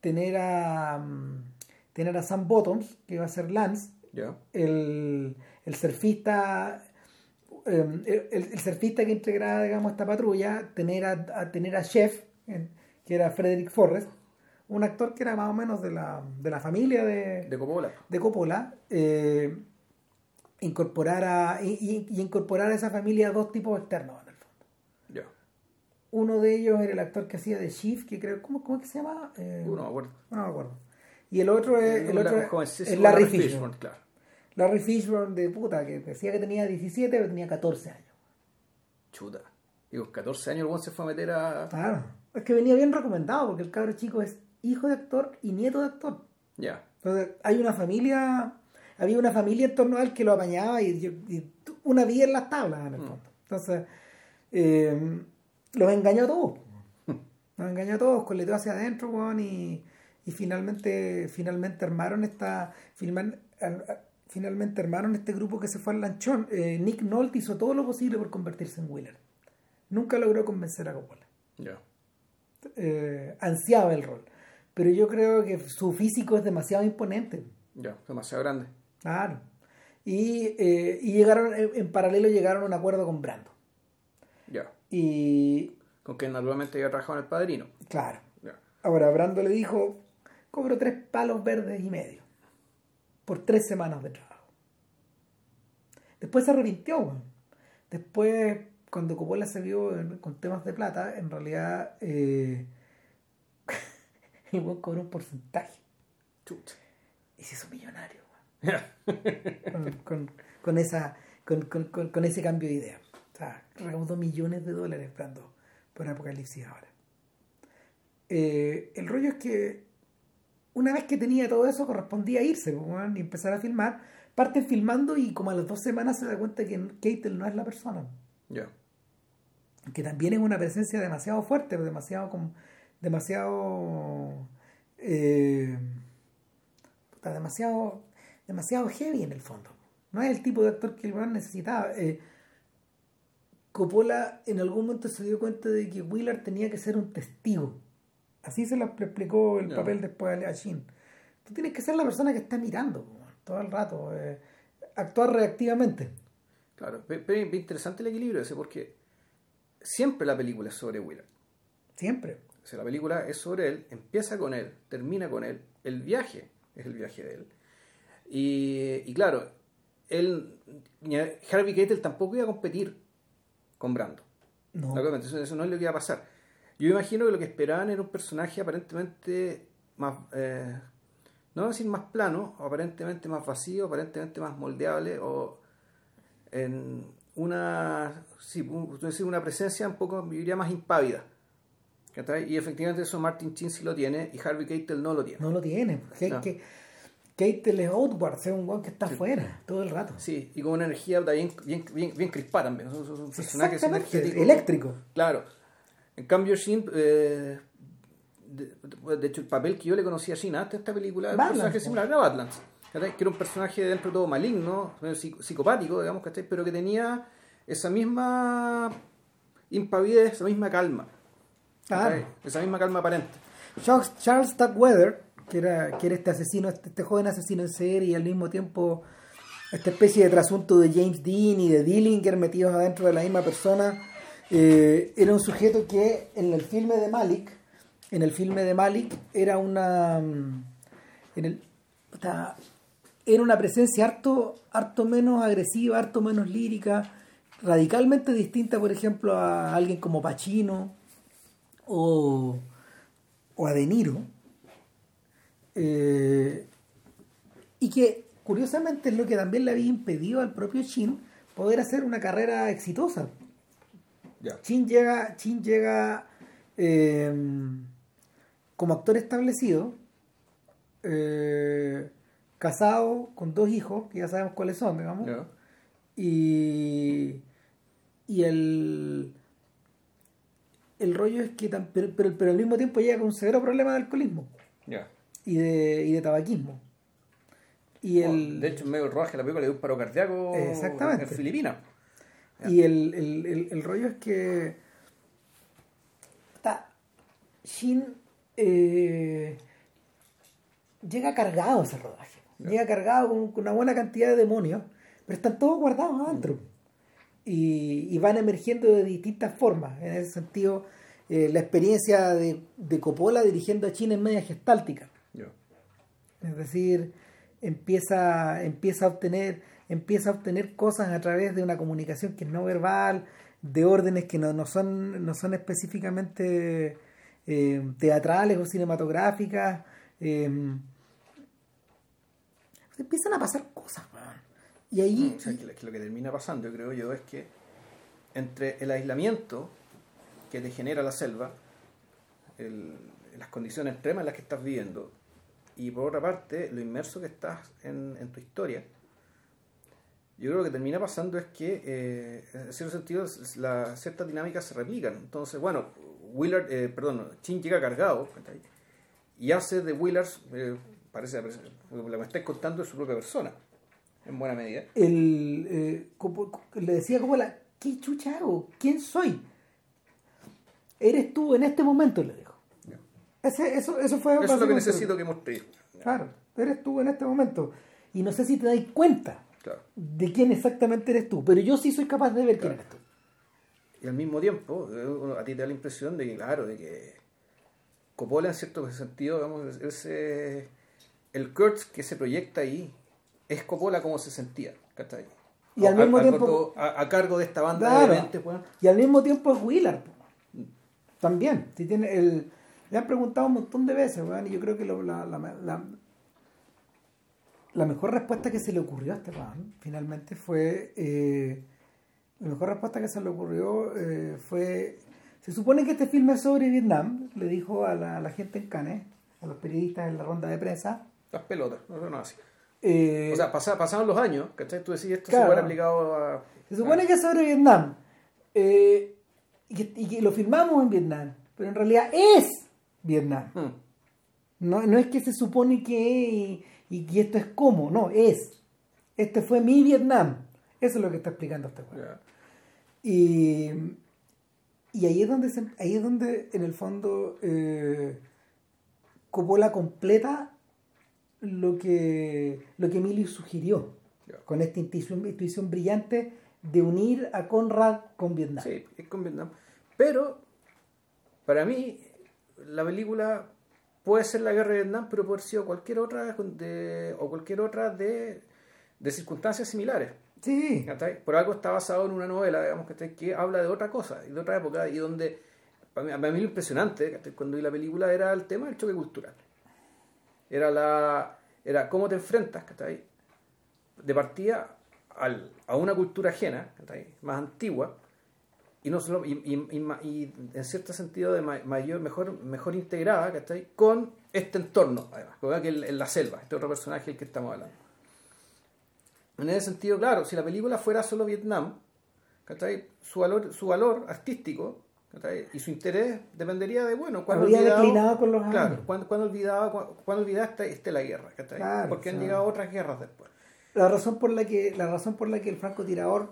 tener a, mm, tener a Sam Bottoms, que va a ser Lance, el, el surfista eh, el, el- el surfista que integraba digamos esta patrulla tener a, a tener a Chef que era Frederick Forrest un actor que era más o menos de la, de la familia de, De Coppola. de Coppola eh, incorporar a y, y- incorporar a esa familia a dos tipos externos en el fondo Ya. uno de ellos era el actor que hacía de Chief que creo ¿cómo, cómo es que se llama? Eh, Uh, no me acuerdo. no me acuerdo y el otro es, el otro la- es- Larry Larry Fishburne claro. Larry Fishburne de puta, que decía que tenía 17, pero tenía 14 años. Chuta. Con 14 años el se fue a meter a. Claro. Es que venía bien recomendado, porque el cabro chico es hijo de actor y nieto de actor. Ya. Entonces, hay una familia, había una familia en torno a él que lo apañaba y, y una vida en las tablas, en el fondo. Entonces, eh, los engañó a todos. Los engañó a todos, coleteó hacia adentro, weón, y, y finalmente, finalmente armaron esta. filman- finalmente armaron este grupo que se fue al lanchón. Eh, Nick Nolte hizo todo lo posible por convertirse en Wheeler. Nunca logró convencer a Coppola. Ya. Eh, ansiaba el rol. Pero yo creo que su físico es demasiado imponente. Ya. Demasiado grande. Claro. Y, eh, y llegaron, en, paralelo llegaron a un acuerdo con Brando. Ya. Y Con que naturalmente había trabajado en el padrino. claro, Ya. ahora Brando le dijo, cobro tres palos verdes y medio por tres semanas de trabajo. Después se arrepintió. Después, cuando Coppola se vio con temas de plata, en realidad eh, el weón cobró un porcentaje Chuta. y se hizo millonario. con, con- con esa, con, ese cambio de idea. O sea, recaudó millones de dólares Brando por Apocalipsis ahora. Eh, el rollo es que una vez que tenía todo eso, correspondía irse pues, y empezar a filmar. Parten filmando y como a las dos semanas se da cuenta que Keitel no es la persona. Ya. Que también es una presencia demasiado fuerte, demasiado com- demasiado eh, demasiado demasiado heavy en el fondo. No es el tipo de actor que el weón necesitaba. Eh, Coppola en algún momento se dio cuenta de que Willard tenía que ser un testigo. Así se lo explicó el papel después a Shin. Tú tienes que ser la persona que está mirando weón, todo el rato. eh, actuar reactivamente. Claro. Pe- Pero es interesante el equilibrio ese porque siempre la película es sobre Willard. Siempre. O sea, la película es sobre él, empieza con él, termina con él. El viaje es el viaje de él. Y, y claro, él, Harvey Keitel tampoco iba a competir con Brando. No. Eso, eso no es lo que iba a pasar. Yo imagino que lo que esperaban era un personaje aparentemente más, eh, no voy a decir más plano, aparentemente más vacío, aparentemente más moldeable, o en una, sí, es una presencia un poco, yo diría, más impávida. Y efectivamente eso Martin Chin sí lo tiene y Harvey Keitel no lo tiene. No lo tiene. No. Keitel es outward, es un weón que está afuera todo el rato. Sí, y con una energía bien, bien, bien, bien crispada también. Es un- es personaje es eléctrico. Claro. En cambio, Shin, eh, de, de hecho, el papel que yo le conocía a Shin antes de esta película era un personaje similar a Badlands. ¿Cachai? Que era un personaje dentro de todo maligno, medio psic- psicopático, digamos, ¿cachai? pero que tenía esa misma impavide esa misma calma. Claro. ¿cachai? Esa misma calma aparente. Charles, Charles Tuckweather, que era, que era este asesino, este, este joven asesino en serie y al mismo tiempo esta especie de trasunto de James Dean y de Dillinger metidos adentro de la misma persona, eh, era un sujeto que en el filme de Malik, en el filme de Malik era una mm, en el, era una presencia harto, harto menos agresiva, harto menos lírica, radicalmente distinta, por ejemplo, a alguien como Pacino o, o a De Niro. Eh, y que curiosamente es lo que también le había impedido al propio Chin poder hacer una carrera exitosa. Chin llega, Chin llega eh, como actor establecido, eh, casado con dos hijos, que ya sabemos cuáles son, digamos, y, y el, el rollo es que, pero, pero, pero al mismo tiempo llega con un severo problema de alcoholismo y de, y de tabaquismo. Y el, de hecho, en medio del rodaje la película le dio un paro cardíaco Exactamente. en Filipinas. Y el, el, el, el rollo es que está Shin eh, llega cargado ese rodaje. Llega cargado con, con una buena cantidad de demonios, pero están todos guardados adentro. Y, y van emergiendo de distintas formas. En ese sentido, eh, la experiencia de, de Coppola dirigiendo a Chin es media gestáltica. Es decir, empieza, empieza a obtener, empieza a obtener cosas a través de una comunicación que es no verbal, de órdenes que no, no son, no son específicamente eh, teatrales o cinematográficas. eh, empiezan a pasar cosas. Y ahí, O sea, que, lo- que termina pasando, yo creo yo, es que entre el aislamiento que te genera la selva, el- las condiciones extremas en las que estás viviendo, y por otra parte, lo inmerso que estás en, en tu historia, yo creo que lo que termina pasando es que, eh, en cierto sentido, s- la- ciertas dinámicas se replican. Entonces, bueno, Willard, eh, perdón, Chin llega cargado y hace de Willard, eh, parece- lo que me estáis contando es su propia persona, en buena medida. el, eh, le decía como la, ¿qué chucha hago? ¿Quién soy? Eres tú en este momento, le dijo. Ese, eso, eso fue Eso es lo que necesito que mostréis. Claro, eres tú en este momento. Y no sé si te das cuenta Claro. de quién exactamente eres tú, pero yo sí soy capaz de ver quién eres tú. Y al mismo tiempo, eh, a ti te da la impresión de que, claro, de que Coppola en cierto sentido, digamos, es, eh, el Kurtz que se proyecta ahí es Coppola como se sentía, ¿cachai? Y al A- mismo a- tiempo- a, a cargo de esta banda Claro. de. Y al mismo tiempo es Willard. También. Si tiene el, le han preguntado un montón de veces, weón, y yo creo que lo- la, la, la- la mejor respuesta que se le ocurrió a este weón, finalmente, fue... eh, la mejor respuesta que se le ocurrió eh, fue... Se supone que este filme es sobre Vietnam, le dijo a la, a la gente en Cannes, a los periodistas en la ronda de prensa. Las pelotas, no, no, así. eh, O sea, pasa- pasaron los años, ¿cachai? Tú decís, esto Claro. se haber aplicado a... Se supone que es sobre Vietnam. eh, y, que, y que lo filmamos en Vietnam. Pero en realidad es Vietnam. Mm, No, no es que se supone que y, y que esto es como, no, es. Este fue mi Vietnam. Eso es lo que está explicando este juego. Y, y ahí es donde se- ahí es donde en el fondo eh, Coppola completa lo que lo que Emilio sugirió con esta intuición, intuición brillante de unir a Conrad con Vietnam. Sí, es con Vietnam. Pero, para mí, la película puede ser la guerra de Vietnam, pero puede sido cualquier otra de, o cualquier otra de, de circunstancias similares. Sí. Por algo está basado en una novela, digamos, ¿cachai? que habla de otra cosa, y de otra época, y donde, para mí, para mí lo impresionante, cuando vi la película, era el tema del choque cultural. Era la era cómo te enfrentas, ¿cachai? De partida al, a una cultura ajena, ¿cachai? Más antigua, y no solo y, y- y y en cierto sentido de ma- mayor mejor mejor integrada ¿cachai? con este entorno además ¿verdad? que en la selva este otro personaje del que estamos hablando en ese sentido claro si la película fuera solo Vietnam ¿cachai? su valor su valor artístico. Y su interés dependería de bueno cuando Habría declinado con los claro años. cuando, cuando olvidaba cuando, esta, esta la guerra. Claro, porque han llegado otras guerras después la razón por la que la razón por la que el francotirador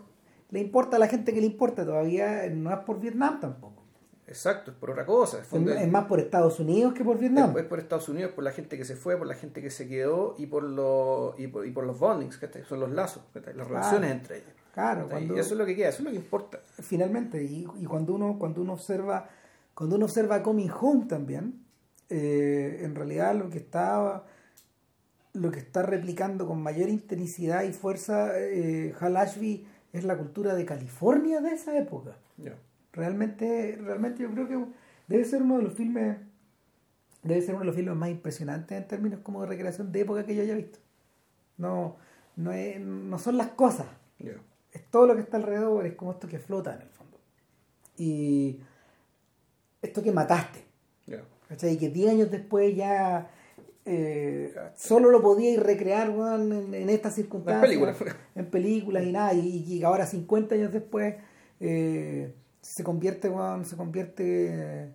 le importa a la gente que le importa todavía, no es por Vietnam tampoco. Exacto, es por otra cosa. Es, es más por Estados Unidos que por Vietnam. Es, por Estados Unidos, por la gente que se fue, por la gente que se quedó y por los, y por, y por los bondings, que son los lazos, las relaciones entre ellos. Claro, y eso es lo que queda, eso es lo que importa. Finalmente, y, y cuando uno, cuando uno observa, cuando uno observa Coming Home también, eh, en realidad lo que está lo que está replicando con mayor intensidad y fuerza eh, Hal Ashby es la cultura de California de esa época. Realmente, realmente yo creo que debe ser uno de los filmes, debe ser uno de los filmes más impresionantes en términos como de recreación de época que yo haya visto. No, no, no son las cosas, es todo lo que está alrededor, es como esto que flota en el fondo. Y esto que mataste. Y que 10 años después ya eh, solo lo podía recrear en, estas circunstancias. En películas. En películas y nada. Y, ahora 50 años después eh, se convierte, se convierte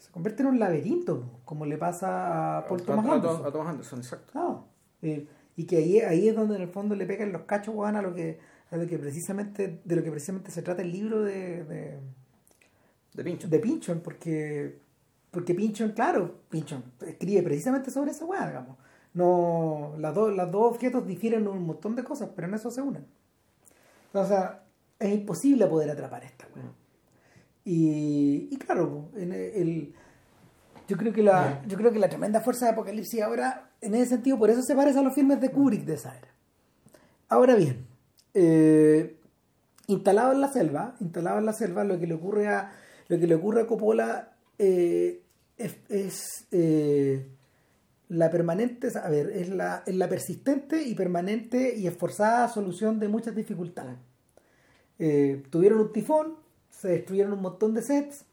se convierte en un laberinto, como le pasa a Paul Thomas Anderson. A Thomas Anderson, exacto. Eh, y que ahí, ahí es donde en el fondo le pegan los cachos a lo que a lo que precisamente de lo que precisamente se trata el libro de de, de Pinchon. De Pinchon, porque porque Pinchon, claro, Pinchon escribe precisamente sobre esa weá, digamos. No, las dos, las dos objetos difieren en un montón de cosas, pero en eso se unen. O sea, es imposible poder atrapar esta weá. Y, y claro, en el, yo creo que la, yo creo que la tremenda fuerza de Apocalipsis ahora, en ese sentido, por eso se parece a los filmes de Kubrick de esa era. Ahora bien, eh, instalado en la selva, instalado en la selva, lo que le ocurre a, lo que le ocurre a Coppola eh, es, eh, la permanente, a ver, es la, es la persistente y permanente y esforzada solución de muchas dificultades. Eh, tuvieron un tifón, se destruyeron un montón de sets,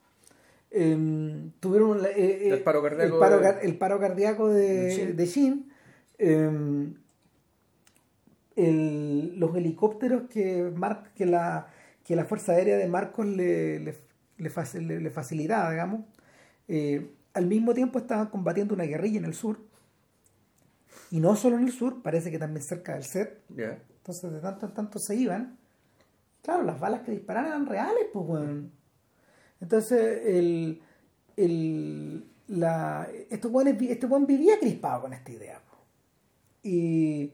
em, tuvieron el paro cardíaco, el paro, cardíaco de, de Shin, em, los helicópteros que, que, la, que la Fuerza Aérea de Marcos le, le, le facilitaba, digamos, eh, al mismo tiempo estaban combatiendo una guerrilla en el sur. Y no solo en el sur, parece que también cerca del set. Entonces, de tanto en tanto se iban. Claro, las balas que disparaban eran reales, pues, bueno. Entonces, el, el, la, este buen vivía crispado con esta idea. Y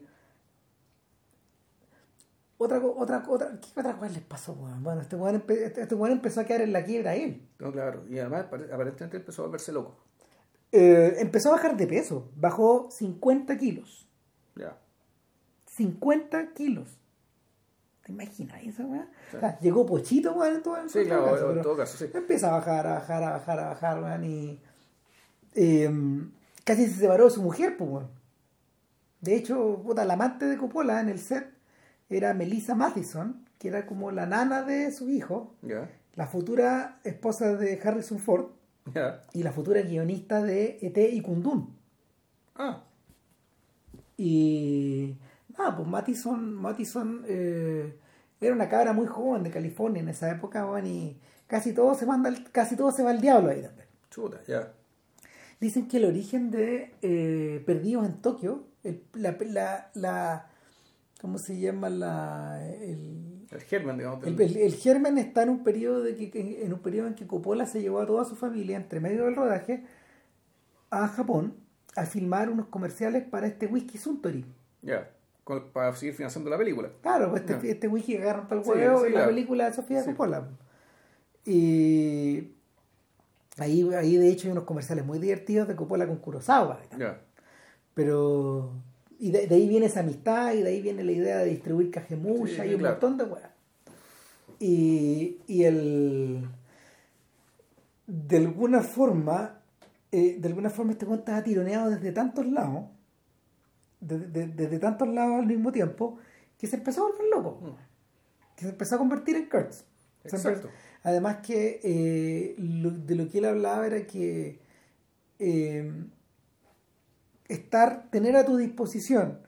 otra, otra, otra, ¿qué otra cosa les pasó, Bueno, este weón, este, este empezó a quedar en la quiebra él. No, claro, y además aparentemente empezó a verse loco. Eh, empezó a bajar de peso, bajó 50 kilos. Ya. 50 kilos. ¿Te imaginas esa weá? O sea, llegó pochito, weón, en todo, en sí, claro, caso, en todo caso, sí. Empieza a bajar, a bajar, a bajar, a bajar, weón, y em, casi se separó de su mujer, pues, weón. De hecho, puta, la amante de Coppola en el set era Melissa Mathison, que era como la nana de su hijo, la futura esposa de Harrison Ford y la futura guionista de E.T. y Kundun. Ah. Y nada, pues Mathison, Mathison eh, era una cabra muy joven de California en esa época, y casi todo se manda, casi todo se va al diablo ahí también. Chuta, ya. Dicen que el origen de eh, Perdidos en Tokio, la, la ¿cómo se llama la el, el germen digamos el, germen está en un periodo de que en un periodo en que Coppola se llevó a toda su familia entre medio del rodaje a Japón a filmar unos comerciales para este whisky Suntory. Ya para seguir financiando la película. Claro pues este, este whisky agarran para el huevo y la película de Sofía Coppola. Y ahí ahí de hecho hay unos comerciales muy divertidos de Coppola con Kurosawa pero y de, ahí viene esa amistad y de ahí viene la idea de distribuir cajemucha y un montón de weas. Y, y el. De alguna forma, eh, de alguna forma este cuento está tironeado desde tantos lados, desde, tantos lados al mismo tiempo, que se empezó a volver loco. Mm. Que se empezó a convertir en Kurtz. Además que eh, de lo que él hablaba era que eh, estar, tener a tu disposición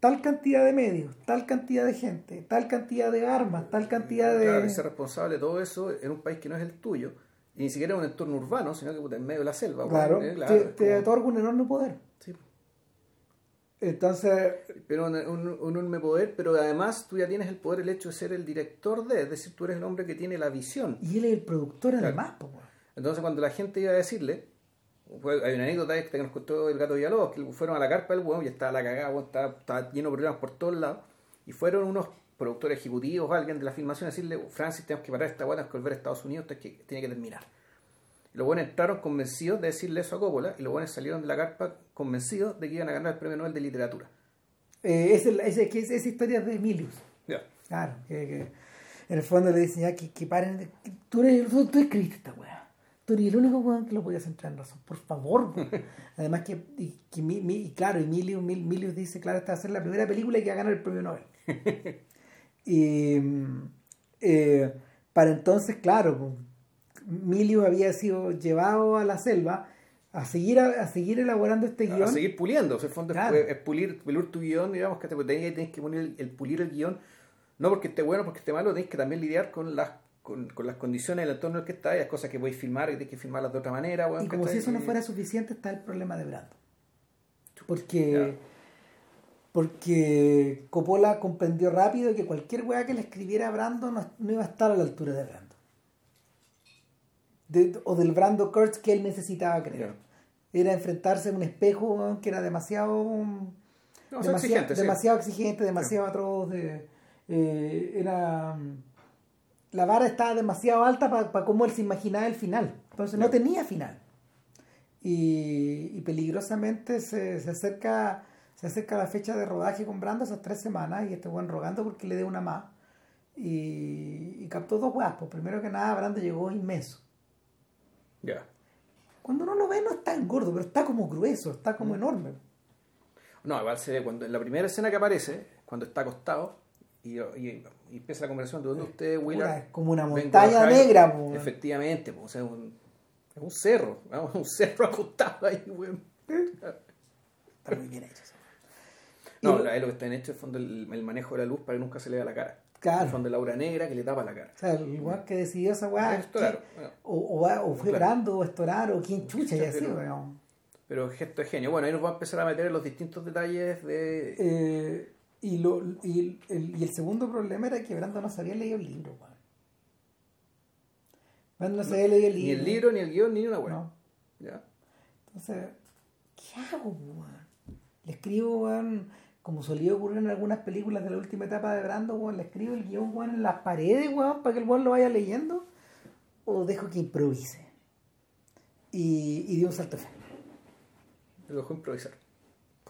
tal cantidad de medios, tal cantidad de gente, tal cantidad de armas, tal cantidad de... Claro, ser responsable de todo eso en un país que no es el tuyo, y ni siquiera en un entorno urbano, sino que en medio de la selva. Claro, te, otorga un enorme poder. Sí. Entonces, Pero un, un, un enorme poder, pero además tú ya tienes el poder, el hecho de ser el director de, es decir, tú eres el hombre que tiene la visión. y él es el productor además, po, weón. Entonces cuando la gente iba a decirle, fue- hay una anécdota esta que nos contó el gato Villalobos, que fueron a la carpa del huevo y estaba la cagada, weón, estaba, estaba lleno de problemas por todos lados, y fueron unos productores ejecutivos o alguien de la filmación a decirle, Francis, tenemos que parar esta weá, tenemos que volver a Estados Unidos, esto que tiene que terminar. Y los buenos entraron convencidos de decirle eso a Coppola, y los buenos salieron de la carpa convencidos de que iban a ganar el premio Nobel de Literatura. Eh, esa, esa- que es- esa historia de Emilius. Claro, que, que en el fondo le dicen ya que, que paren. tú, eres, tú, tú escribiste esta weá. Tú eres el único weón que lo podías entrar en razón. Por favor, weón. Además que, y, que mi- mi- y claro, Mil- Milius dice, claro, esta va a ser la primera película que va a ganar el premio Nobel. y eh, para entonces, claro, pues, Milius había sido llevado a la selva a seguir, a, a seguir elaborando este guion. A seguir puliendo, o sea, el fondo es- es, pulir, pulir tu guion, digamos, que te tenés, tenés que poner el, el pulir el guion, no porque esté bueno, porque esté malo, tenés que también lidiar con las con, con las condiciones del entorno en el que está, y las cosas que podéis filmar y tienes que filmarlas de otra manera, weón, Y como si eso no fuera suficiente, está el problema de Brando. Porque, porque Coppola comprendió rápido que cualquier weá que le escribiera a Brando no, no iba a estar a la altura de Brando. De- o del Brando Kurtz que él necesitaba creer. Era enfrentarse a un espejo que era demasiado No, demasiado, sí. exigente, demasiado atroz. de- eh, era la vara estaba demasiado alta para cómo él se imaginaba el final. Entonces no tenía final. Y, y peligrosamente se, se acerca se acerca la fecha de rodaje con Brando esas tres semanas y este buen rogando porque le dé una más. Y, y captó dos guapos. Primero que nada, Brando llegó inmenso. Ya. Cuando uno lo ve no está gordo, pero está como grueso, está Mm. como enorme. No, igual se ve cuando en la primera escena que aparece, cuando está acostado y, y- y empieza la conversación de dónde usted, Willard. Es como una montaña negra, po. Efectivamente, pues, o sea, un, es un cerro, vamos, un cerro acostado ahí, weón. Está muy bien hecho. No, la- lo que está en hecho es fondo el, el manejo de la luz para que nunca se le vea la cara. Claro. El fondo de la aura negra que le tapa la cara. O sea, el weón que decidió esa weá. Bueno. o, o, o fue Claro. Brando, o Estorar, o quien chucha, y así, Pero- weón. Pero gesto de genio. Bueno, ahí nos va a empezar a meter en los distintos detalles de. Eh, y, lo, y, el, y el segundo problema era que Brando no se había leído el libro, weón. Brando no se había leído el ni libro. el libro, ni el guion, ni una weá. No. ¿Ya? Entonces, ¿qué hago, weón? Le escribo, weón, como solía ocurrir en algunas películas de la última etapa de Brando, weón, le escribo el guion, weón, en las paredes, weón, para que el weón lo vaya leyendo, o dejo que improvise. Y, y dio un salto fe. Lo dejó improvisar.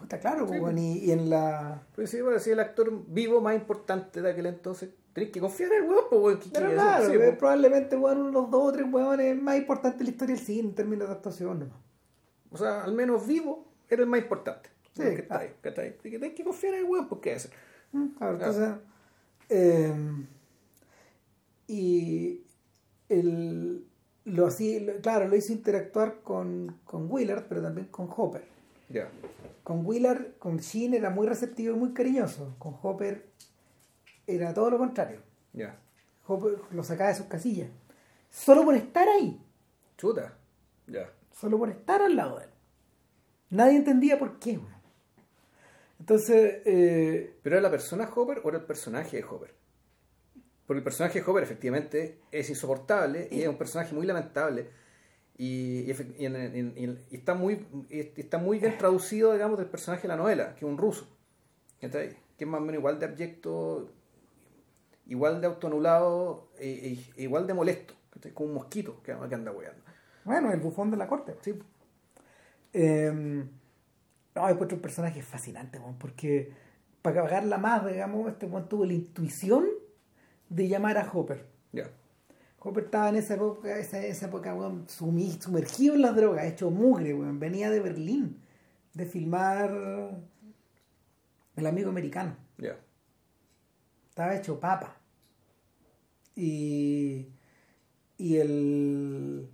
Puta, claro, Sí, weón, y, y en la... Pues sí, bueno, si el actor vivo más importante de aquel entonces, tenés que confiar en el weón, pues. ¿qué Pero claro? Sí, pues. probablemente, weón, uno de los dos o tres weones más importantes de la historia del cine en términos de actuación, nomás. O sea, al menos vivo era el más importante. Sí, que está ah. ahí, que está ahí. Que tenés que confiar en el weón, porque es. Mm, Claro, entonces. eh, y el, lo así, claro, lo hizo interactuar con, con Willard, pero también con Hopper. Con Willard, con Sheen era muy receptivo y muy cariñoso. Con Hopper era todo lo contrario. Ya. Hopper lo sacaba de sus casillas. Solo por estar ahí. Chuta. Ya. Solo por estar al lado de él. Nadie entendía por qué. Entonces, eh, ¿Pero era la persona Hopper o era el personaje de Hopper? Porque el personaje de Hopper efectivamente es insoportable y es un personaje muy lamentable. Y, y y y está, muy, está muy bien traducido, digamos, del personaje de la novela, que es un ruso. ¿cachai? Que es más o menos igual de abyecto, igual de autoanulado, e, e- igual de molesto, ¿cachai? como un mosquito que, que anda weando. bueno, el bufón de la corte. Sí, Eh, no, encuentro un personaje fascinante, porque para pagarla más, digamos, este weón tuvo la intuición de llamar a Hopper. ya. Hopper estaba en esa época, esa, esa época weón, sumi- sumergido en las drogas, hecho mugre, weón. venía de Berlín de filmar El amigo americano. Ya. Estaba hecho papa. Y, y el.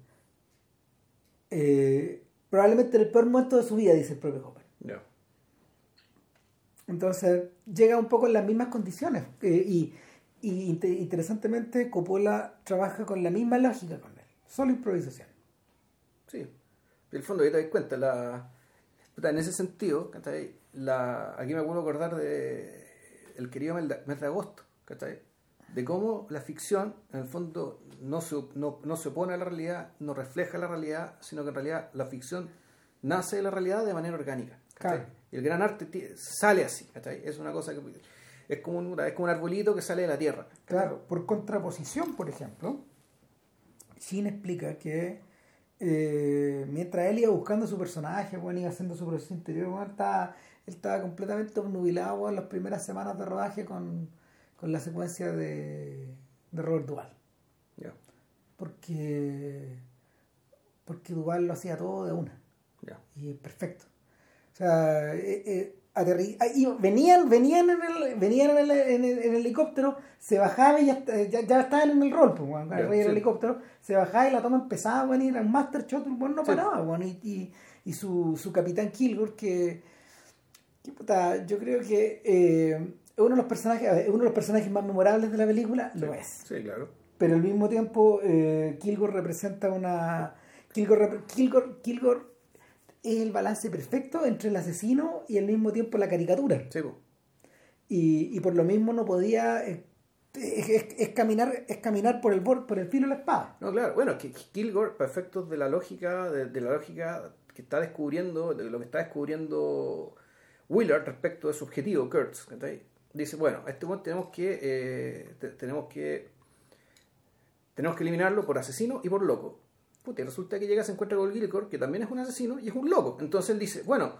eh, probablemente el peor momento de su vida, dice el propio Hopper. Ya. Entonces llega un poco en las mismas condiciones. eh, y, y inte- interesantemente, Coppola trabaja con la misma lógica con él. Solo improvisación. Sí. En el fondo, ahí te das cuenta, la, en ese sentido, la, aquí me puedo acordar de el querido mes de agosto, ¿cachai? De cómo la ficción, en el fondo, no se, no, no se opone a la realidad, no refleja la realidad, sino que en realidad la ficción nace de la realidad de manera orgánica. Claro. Y el gran arte sale así, ¿cachai? Es una cosa que es como, un, es como un arbolito que sale de la tierra. Claro, por contraposición, por ejemplo, Shin explica que eh, mientras él iba buscando su personaje, bueno, iba haciendo su proceso interior, bueno, estaba, él estaba completamente obnubilado en las primeras semanas de rodaje con, con la secuencia de, de Robert Duval. Ya. Porque, porque Duval lo hacía todo de una. Ya. Y perfecto. O sea, eh, eh, ah, iba- venían, venían, en el, venían en, el, en el- en el helicóptero, se bajaba y ya, ya, ya estaban en el rol, pues, arriba del sí. helicóptero, se bajaba y la toma empezaba, bueno, y era un master shot, el weón no Sí. paraba, weón, y, y, y su, su capitán Kilgore, que, que, puta, yo creo que eh, uno de los personajes, es uno de los personajes más memorables de la película, lo es Sí, claro. pero al mismo tiempo eh, Kilgore representa una Kilgore, Kilgore, Kilgore es el balance perfecto entre el asesino y al mismo tiempo la caricatura Sí, po. y, y por lo mismo no podía eh, es, es- es caminar es caminar por el por el filo de la espada No, claro, bueno, que Kilgore, para efectos de la lógica, de, de la lógica que está descubriendo, de lo que está descubriendo Willard respecto de su objetivo, Kurtz, ¿cachai? dice, bueno, a este momento tenemos que, eh, te- tenemos que tenemos que eliminarlo por asesino y por loco. Puta, y resulta que llega, se encuentra con Kilgore, que también es un asesino y es un loco. Entonces él dice, bueno,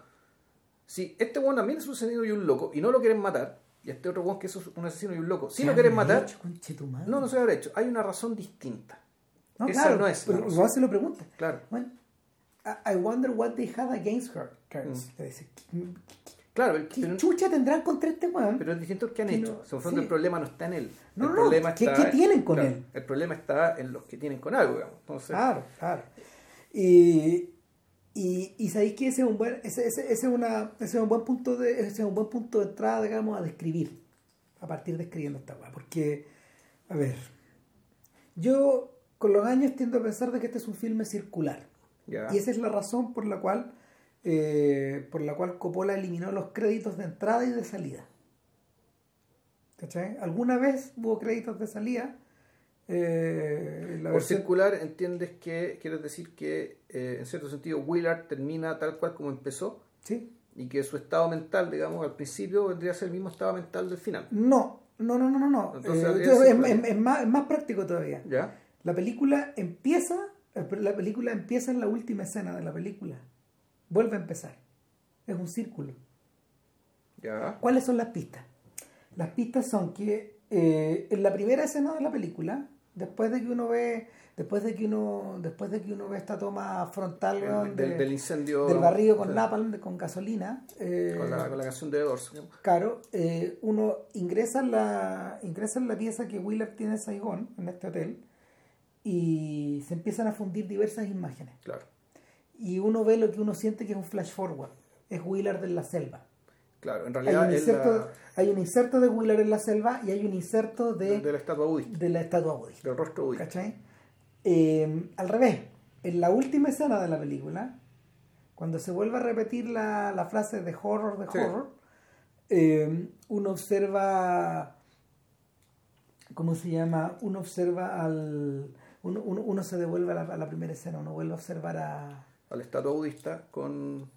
si este weón también es un asesino y un loco y no lo quieren matar, y este otro weón que es un asesino y un loco, si lo quieren matar, no, no se habrá hecho. Hay una razón distinta. no, Esa claro, no es pero se lo pregunta Claro. Bueno, I wonder what they had against her Kurtz. Mm. Le dice, Claro, el- ¿qué pero, chucha tendrán contra este weón? pero es distinto que han hecho. no- fondo sí. el problema no está en él. No, el no, problema ¿qué- está qué tienen con él? El problema está en los que tienen con algo, digamos. Entonces, Claro, claro. Y, y, y sabéis que ese es un buen, ese, ese, ese es una, ese es un buen punto de, ese es un buen punto de entrada, digamos, a describir, a partir de escribiendo esta weá. Porque, a ver, yo con los años tiendo a pensar de que este es un filme circular. ya. Y esa es la razón por la cual eh, por la cual Coppola eliminó los créditos de entrada y de salida. ¿Cachai? Alguna vez hubo créditos de salida. eh, la Por versión- circular entiendes que, quieres decir que eh, en cierto sentido Willard termina tal cual como empezó ¿Sí? y que su estado mental, digamos, al principio vendría a ser el mismo estado mental del final. No, no, no, no, no. no. Entonces, Eh, es más, es más práctico todavía. ¿Ya? La película empieza, la película empieza en la última escena de la película. Vuelve a empezar. Es un círculo. ¿Ya? ¿Cuáles son las pistas? Las pistas son que eh, en la primera escena de la película, después de que uno ve, después de que uno, después de que uno ve esta toma frontal Del, de- del incendio. del barrido con napalm, de- con gasolina, eh, Con la, con la canción de Doors. claro, eh, uno ingresa en la ingresa en la pieza que Willard tiene en Saigón, en este hotel, y se empiezan a fundir diversas imágenes. Claro. Y uno ve lo que uno siente que es un flash forward. Es Willard en la selva. Claro, en Hay realidad un, es inserto, la, hay un inserto de Willard en la selva y hay un inserto de, de la estatua budista, de la estatua budista. del rostro budista. ¿Cachai? Eh, al revés, en la última escena de la película, cuando se vuelve a repetir la, la frase de horror, de Sí. horror, eh, uno observa, ¿cómo se llama? Uno observa al... Uno, uno, uno se devuelve a la, a la primera escena, uno vuelve a observar a... A la estatua budista con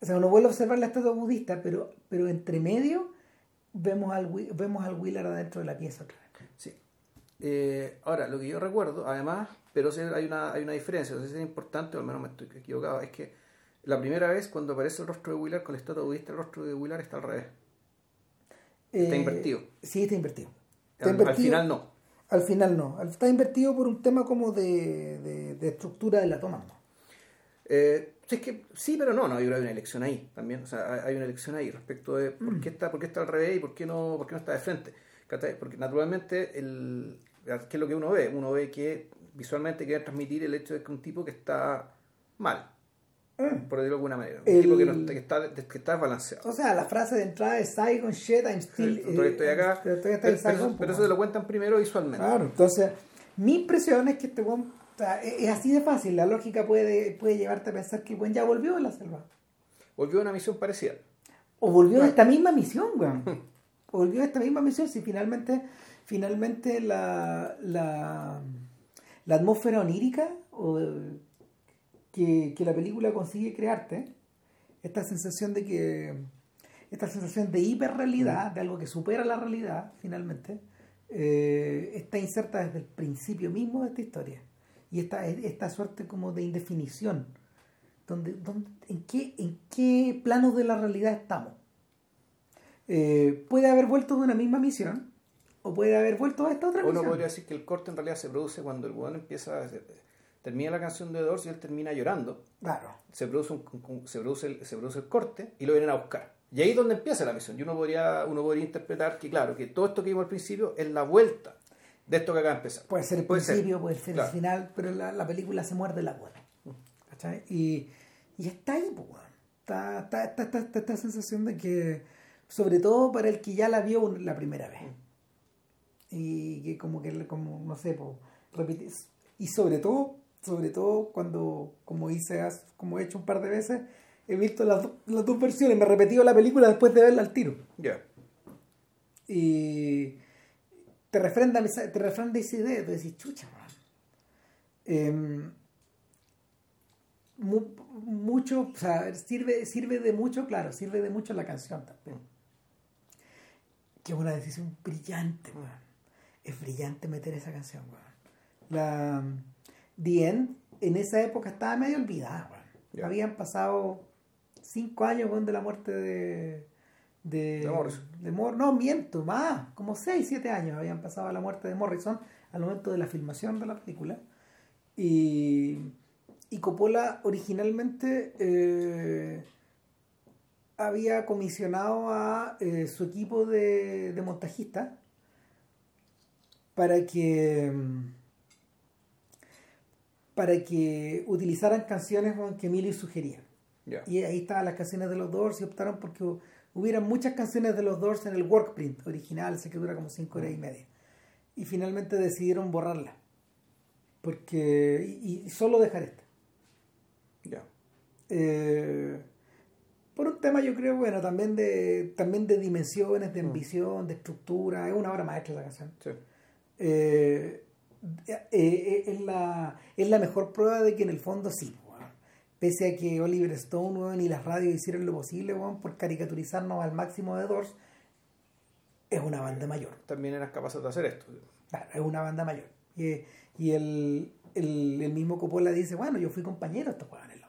O sea, uno vuelve a observar la estatua budista, pero, pero entre medio vemos al, vemos al Willard adentro de la pieza otra vez. Sí. Eh, ahora, lo que yo recuerdo, además, pero hay una, hay una diferencia, no sé si es importante, o al menos me estoy equivocado, es que la primera vez cuando aparece el rostro de Willard con la estatua budista, el rostro de Willard está al revés. Está Eh, invertido. Sí, está invertido. Está Al, final no. Al final no. Está invertido por un tema como de, de, de estructura de la toma. ¿no? Eh, es que, sí, pero no, no, yo creo que hay una elección ahí también. O sea, hay- una elección ahí respecto de por qué está, por qué está al revés y por qué no, por qué no está de frente. Porque naturalmente, el, ¿qué es lo que uno ve? Uno ve que visualmente quiere transmitir el hecho de que un tipo que está mal, Eh. por decirlo de alguna manera. Un El- tipo que, no está, que, está, que está desbalanceado. O sea, la frase de entrada es Saigon shit, I'm still... Todavía estoy acá. pero eso, pero eso te lo cuentan primero visualmente. Claro, entonces, mi impresión es que este o sea, es así de fácil. La lógica puede, puede llevarte a pensar que weón ya volvió de la selva. Volvió a una misión parecida. O volvió de esta misma misión, weón. O volvió de esta misma misión si finalmente, finalmente la, la, la atmósfera onírica o, que, que la película consigue crearte, esta sensación de que esta sensación de hiperrealidad, de algo que supera la realidad, finalmente, eh, está inserta desde el principio mismo de esta historia. Y esta, esta suerte como de indefinición. Donde, donde, en, qué, ¿En qué planos de la realidad estamos? Eh, puede haber vuelto de una misma misión o puede haber vuelto a esta otra Uno misión. podría decir que el corte en realidad se produce cuando el weón empieza, termina la canción de Doors y él termina llorando. Claro. Se produce, un- se produce, el, se produce el corte y lo vienen a buscar. Y ahí es donde empieza la misión. Y uno podría, uno podría interpretar que, claro, que todo esto que vimos al principio es la vuelta de esto que acaba de empezar. Puede ser el Puede ser, principio, puede ser claro. el final, pero la, la película se muerde la cola. ¿Cachai? Y, y está ahí, pues, está, está, está, está- esta sensación de que, sobre todo para el que ya la vio la primera vez. Y que como que, como, no sé, pues, repite- y sobre todo, sobre todo cuando, como hice, como he hecho un par de veces, he visto las, do- las dos versiones, me he repetido la película después de verla al tiro Ya. y te refrenda, esa- te refrenda esa idea, tú decís, chucha, man. Mu- mucho, o sea, sirve, sirve de mucho, claro, sirve de mucho la canción también. Que es una decisión brillante, weón. Es brillante meter esa canción, weón. La The End en esa época estaba medio olvidada, weón. Ya. Habían pasado cinco años weón, de la muerte de de, De Morrison. de Mor- no, miento, más, como 6, 7 años habían pasado a la muerte de Morrison al momento de la filmación de la película. Y, y Coppola originalmente eh, había comisionado a eh, su equipo de, de montajistas para que mm, para que utilizaran canciones que Emilio sugería. Y ahí estaban las canciones de los Doors y optaron porque hu- hubiera muchas canciones de los Doors en el workprint original, sé que dura como 5 horas y media. Y finalmente decidieron borrarla. Porque. Y, y solo dejar esta. Ya. Eh, por un tema, yo creo, bueno, también de, también de dimensiones, de ambición, de estructura. Es una obra maestra la canción. Sí. Eh, eh, eh, es, la, es la mejor prueba de que en el fondo sí. Pese a que Oliver Stone weón, y las radios hicieron lo posible weón, por caricaturizarnos al máximo de Doors, es una banda mayor. También eras capaz de hacer esto. Claro, es una banda mayor. Y, y el, el, el mismo Coppola dice, bueno, yo fui compañero de estos weones.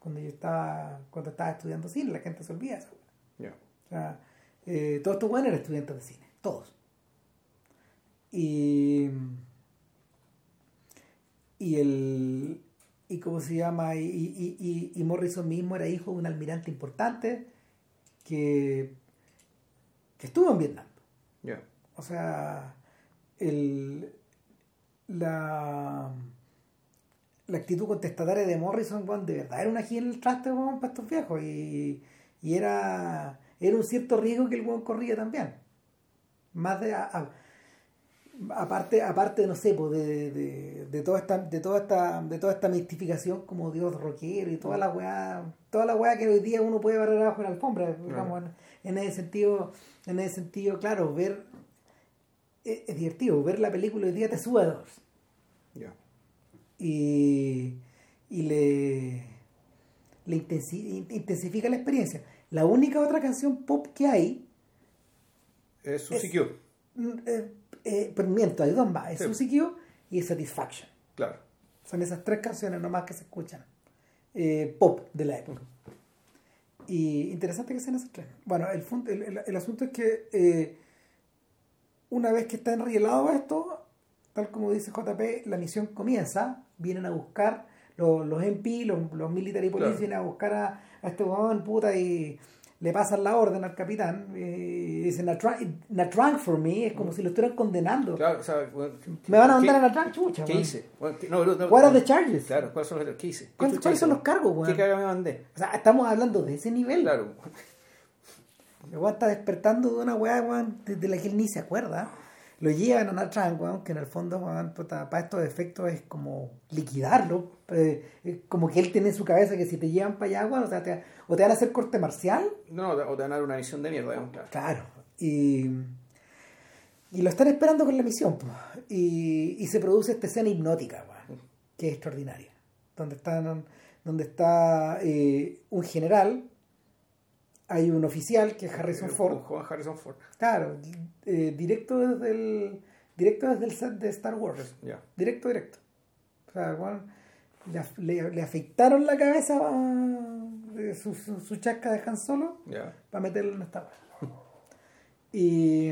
Cuando yo estaba, cuando estaba estudiando cine, la gente se olvida eso. Ya. O sea, eh, todos estos buenos eran estudiantes de cine, todos. Y, y el y cómo se llama y, y, y, y Morrison mismo era hijo de un almirante importante que, que estuvo en Vietnam. Ya. O sea, el, la, la actitud contestataria de Morrison, weón, de verdad era una gira en el traste weón, para estos viejos. Y, y era, era un cierto riesgo que el weón corría también. Más de. a- a- aparte, aparte, no sé, pues, de, de, de toda esta, de toda esta, de toda esta mistificación como Dios rockero y toda la weá, toda la weá que hoy día uno puede barrer abajo en la alfombra, digamos, en, en ese sentido, en ese sentido, claro, ver es, es divertido, ver la película hoy día te sube a dos Ya. y, y le, le intensi- intensifica la experiencia. La única otra canción pop que hay Es su Es- CQ. mm, eh, eh, pero miento, hay dos más, es Sí. Suzy Q y Satisfaction. Claro. Son esas tres canciones nomás que se escuchan. eh, pop de la época. Y interesante que sean esas tres. Bueno, el, fun- el, el- el asunto es que eh, una vez que está enrielado esto, tal como dice JP, la misión comienza. Vienen a buscar los, los MP, los, los military police, Claro. vienen a buscar a, a este huevón puta y le pasan la orden al capitán. Y dicen, "A tru- a trunk for me, es como si lo estuvieran condenando. Claro, o sea, bueno, Me van a ¿qué- mandar a la trunk, chucha. ¿Qué weón. hice? Bueno, ¿qué- no, no, no, What are the charges? Claro, ¿cuáles son los ¿Qué hice? ¿Qué ¿Cuáles- hice, son los cargos, weón? ¿Qué caga me mandé? O sea, estamos hablando de ese nivel. Claro. El weón está despertando de una weá, weón, desde la que él ni se acuerda. Lo llevan a una Trank, weón, que en el fondo, weón, puta, para estos efectos es como liquidarlo. eh, como que él tiene en su cabeza que si te llevan para allá, weón, o, sea, te, o te van a hacer corte marcial, No, o te van a dar una misión de mierda, digamos, claro. Claro. Y, y lo están esperando con la misión. po. Y, y se produce esta escena hipnótica, weón, que es extraordinaria. Donde, están, donde está eh, un general, hay un oficial que es Harrison Ford. Juan Harrison Ford. Claro, eh, directo desde el directo desde el set de Star Wars. Directo, directo. O sea, le, le- afectaron la cabeza de su, su, su chasca de Han Solo para meterlo en esta. Y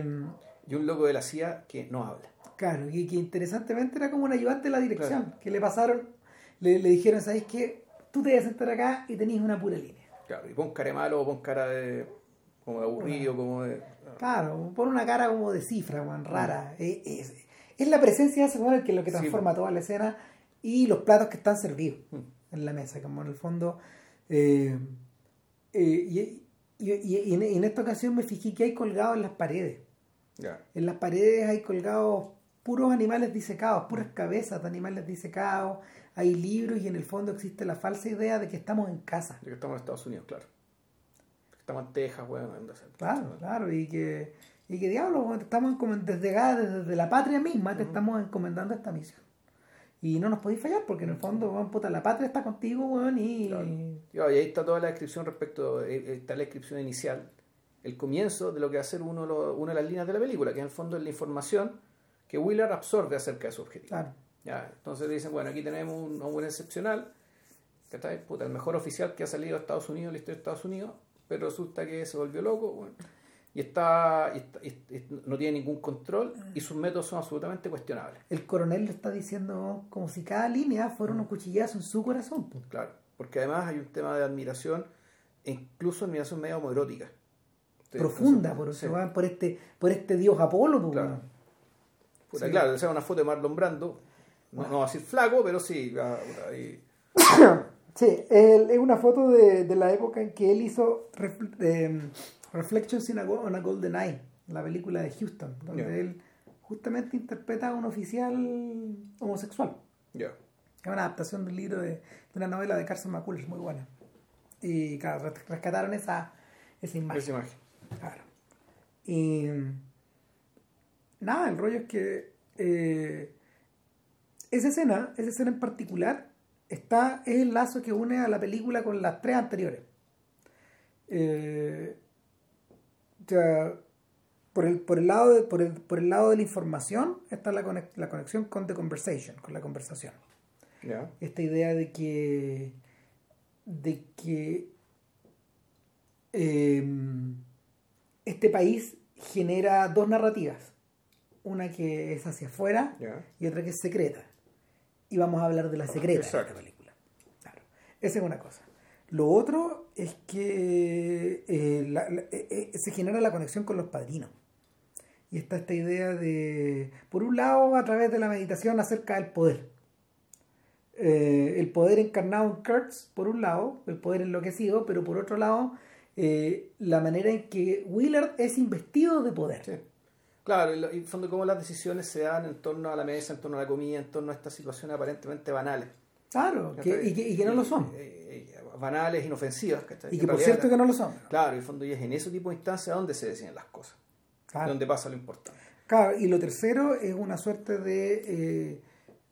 Y un loco de la CIA que no habla. claro, y que interesantemente era como un ayudante de la dirección, que le pasaron, le, le dijeron, ¿sabes qué? Tú te vas a sentar acá y tenés una pura línea. Claro, y pon cara de malo pon cara de. como de aburrido, como de. Claro, pone una cara como de cifra, man, rara. Es, es- es la presencia de ese el que es lo que Sí, transforma toda la escena y los platos que están servidos en la mesa, como en el fondo. eh, eh, y, y- y- y en, y en esta ocasión me fijé que hay colgados en las paredes. Ya. En las paredes hay colgados puros animales disecados, puras cabezas de animales disecados, hay libros y en el fondo existe la falsa idea de que estamos en casa. De que estamos en Estados Unidos, claro. Estamos en Texas, weón. ser- Claro, claro, y que, y que diablo, te estamos desde, desde, la patria misma, te estamos encomendando esta misión. Y no nos podéis fallar, porque en el fondo, weón, puta, la patria está contigo, weón, y... Claro. Y ahí está toda la descripción respecto, eh, eh, está la descripción inicial, el comienzo de lo que va a ser uno los- una de las líneas de la película, que en el fondo es la información que Willard absorbe acerca de su objetivo. Claro, Ya, entonces dicen, bueno, aquí tenemos un hombre excepcional, ¿cachai? Puta, el mejor oficial que ha salido de Estados Unidos, en la historia de Estados Unidos, pero resulta que se volvió loco, bueno, y está, y está- y- y no tiene ningún control y sus métodos son absolutamente cuestionables. el coronel le está diciendo como si cada línea fuera un cuchillazo en su corazón. pues. Claro, porque además hay un tema de admiración, e incluso admiración medio homoerótica. Profunda, por, sí, por, este, por este dios Apolo, pues, Claro. weón. puta, Sí. claro, una foto de Marlon Brando, no, no va a decir flaco, pero sí, ah, ahí- Sí, él- es una foto de, de la época en que él hizo Ref- eh, Reflections in a, on a Golden Eye, la película de Houston, donde él justamente interpreta a un oficial homosexual. ya. Es una adaptación del libro de, de una novela de Carson McCullers, muy buena. Y claro, res- rescataron esa, esa imagen. Esa imagen. Claro. Y nada, el rollo es que eh, esa escena, esa escena en particular, está, es el lazo que une a la película con las tres anteriores. Eh, por el, por el lado de, por el, por el lado de la información está la, conex- la conexión con the conversation, con la conversación. Esta idea de que de que eh, este país genera dos narrativas una que es hacia afuera y otra que es secreta y vamos a hablar de la secreta de esta película Claro. esa es una cosa lo otro es que eh, la- la- eh, eh, se genera la conexión con los padrinos y está esta idea de por un lado a través de la meditación acerca del poder eh, el poder encarnado en Kurtz, por un lado, el poder enloquecido, pero por otro lado, la manera en que Willard es investido de poder. Sí. Claro, y, en fondo cómo las decisiones se dan en torno a la mesa, en torno a la comida, en torno a estas situaciones aparentemente banales. Claro, que- y, que, y que no lo son. Eh, eh, banales, inofensivas. ¿cachai? Y que por cierto que no lo son. Claro, en el fondo y es en ese tipo de instancias donde se deciden las cosas, Claro. donde pasa lo importante. Claro, y lo tercero es una suerte de, eh,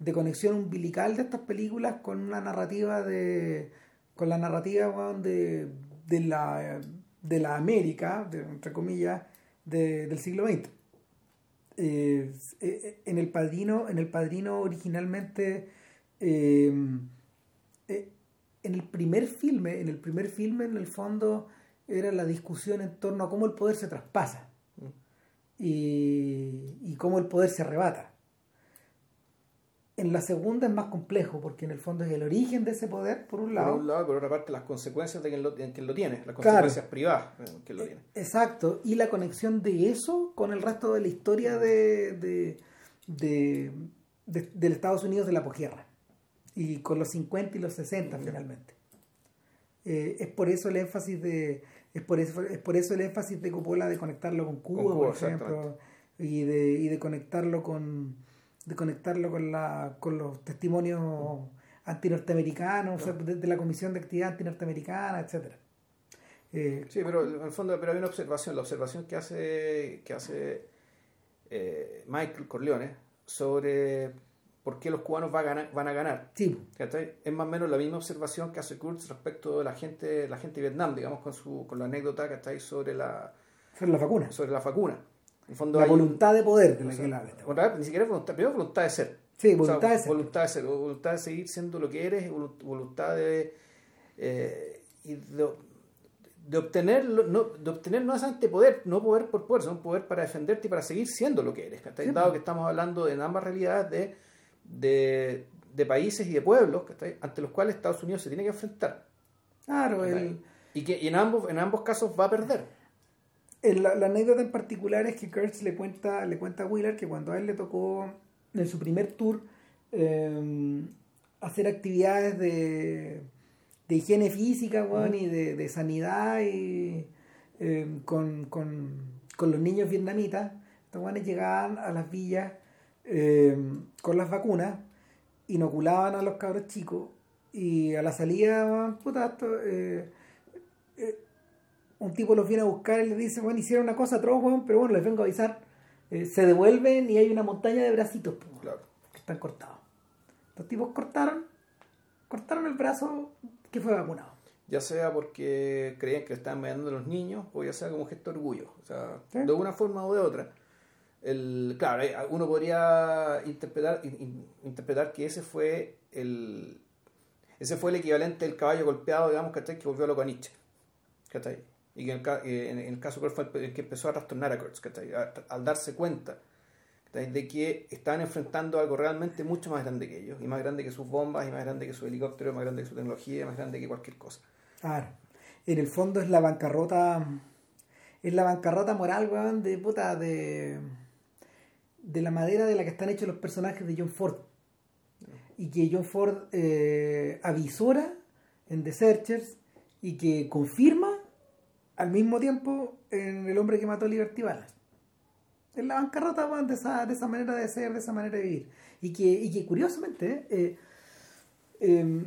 de conexión umbilical de estas películas con una narrativa de. con la narrativa de, de la de la América, de- entre comillas, de- del siglo XX. Eh, eh, en el padrino, en el padrino originalmente eh, eh, en el primer filme, en el primer filme en el fondo era la discusión en torno a cómo el poder se traspasa y, y cómo el poder se arrebata. En la segunda es más complejo, porque en el fondo es el origen de ese poder, por un Por lado. un lado, por otra parte, las consecuencias de quien lo, en quien lo tiene, las Claro. consecuencias privadas en quien lo tiene. Exacto, y la conexión de eso con el resto de la historia de, de, de- de- del Estados Unidos de la posguerra, y con los 50 y los 60 finalmente. Eh, es por eso el énfasis de es por eso, es por eso el énfasis de Coppola de conectarlo con Cuba, Con Cuba, por ejemplo, y de, y de conectarlo con de conectarlo con la con los testimonios antinorteamericanos o sea, de, de la comisión de actividad antinorteamericana etcétera Eh, Sí, pero en el fondo pero hay una observación, la observación que hace, que hace eh, Michael Corleone sobre por qué los cubanos va a ganar- van a ganar. sí. Es más o menos la misma observación que hace Kurtz respecto de la gente, la gente de Vietnam, digamos, con su, con la anécdota que está ahí sobre la, son las vacunas sobre la vacuna. En el fondo la hay voluntad de poder o la que otra vez, ni siquiera es voluntad, primero voluntad de ser. Sí, O voluntad sea, de ser. Voluntad de ser, voluntad de seguir siendo lo que eres, volu- voluntad de, eh, y de, de obtener, no, de obtener no solamente poder, no poder por poder, sino poder para defenderte y para seguir siendo lo que eres. ¿cachai? Sí, Dado que estamos hablando en ambas realidades de, de, de países y de pueblos ¿cachai? ante los cuales Estados Unidos se tiene que enfrentar. claro. Y que y en, ambos, en ambos casos va a perder. La, la anécdota en particular es que Kurtz le cuenta le cuenta a Willard que cuando a él le tocó en su primer tour eh, hacer actividades de, de higiene física weón, y de, de sanidad y, eh, con, con, con los niños vietnamitas estos weones llegaban a las villas eh, con las vacunas inoculaban a los cabros chicos y a la salida puta, esto, eh, un tipo los viene a buscar y les dice, bueno, hicieron una cosa atroz, weón, pero bueno, les vengo a avisar. Eh, se devuelven y hay una montaña de bracitos po, Claro. que están cortados. Los tipos cortaron, cortaron el brazo que fue vacunado. ya sea porque creían que le estaban mediando a los niños o ya sea como gesto de orgullo. O sea, Sí. de una forma o de otra. El, claro, eh, uno podría interpretar, in- in- interpretar que ese fue el ese fue el equivalente del caballo golpeado, digamos, ¿cachai? que volvió a Nietzsche. ¿cachai? Y que en el, ca- eh, en el caso Kurtz fue el que empezó a trastornar a Kurtz, al darse cuenta de que estaban enfrentando algo realmente mucho más grande que ellos, y más grande que sus bombas, y más grande que su helicóptero, más grande que su tecnología, más grande que cualquier cosa. En el fondo es la bancarrota. Es la bancarrota moral, weón, de puta, de. de la madera de la que están hechos los personajes de John Ford. Y que John Ford eh, avisora en The Searchers y que confirma al mismo tiempo en El hombre que mató a Liberty Balance. Es la bancarrota, weón, de esa, de esa manera de ser, de esa manera de vivir. Y que, y que curiosamente, eh, eh,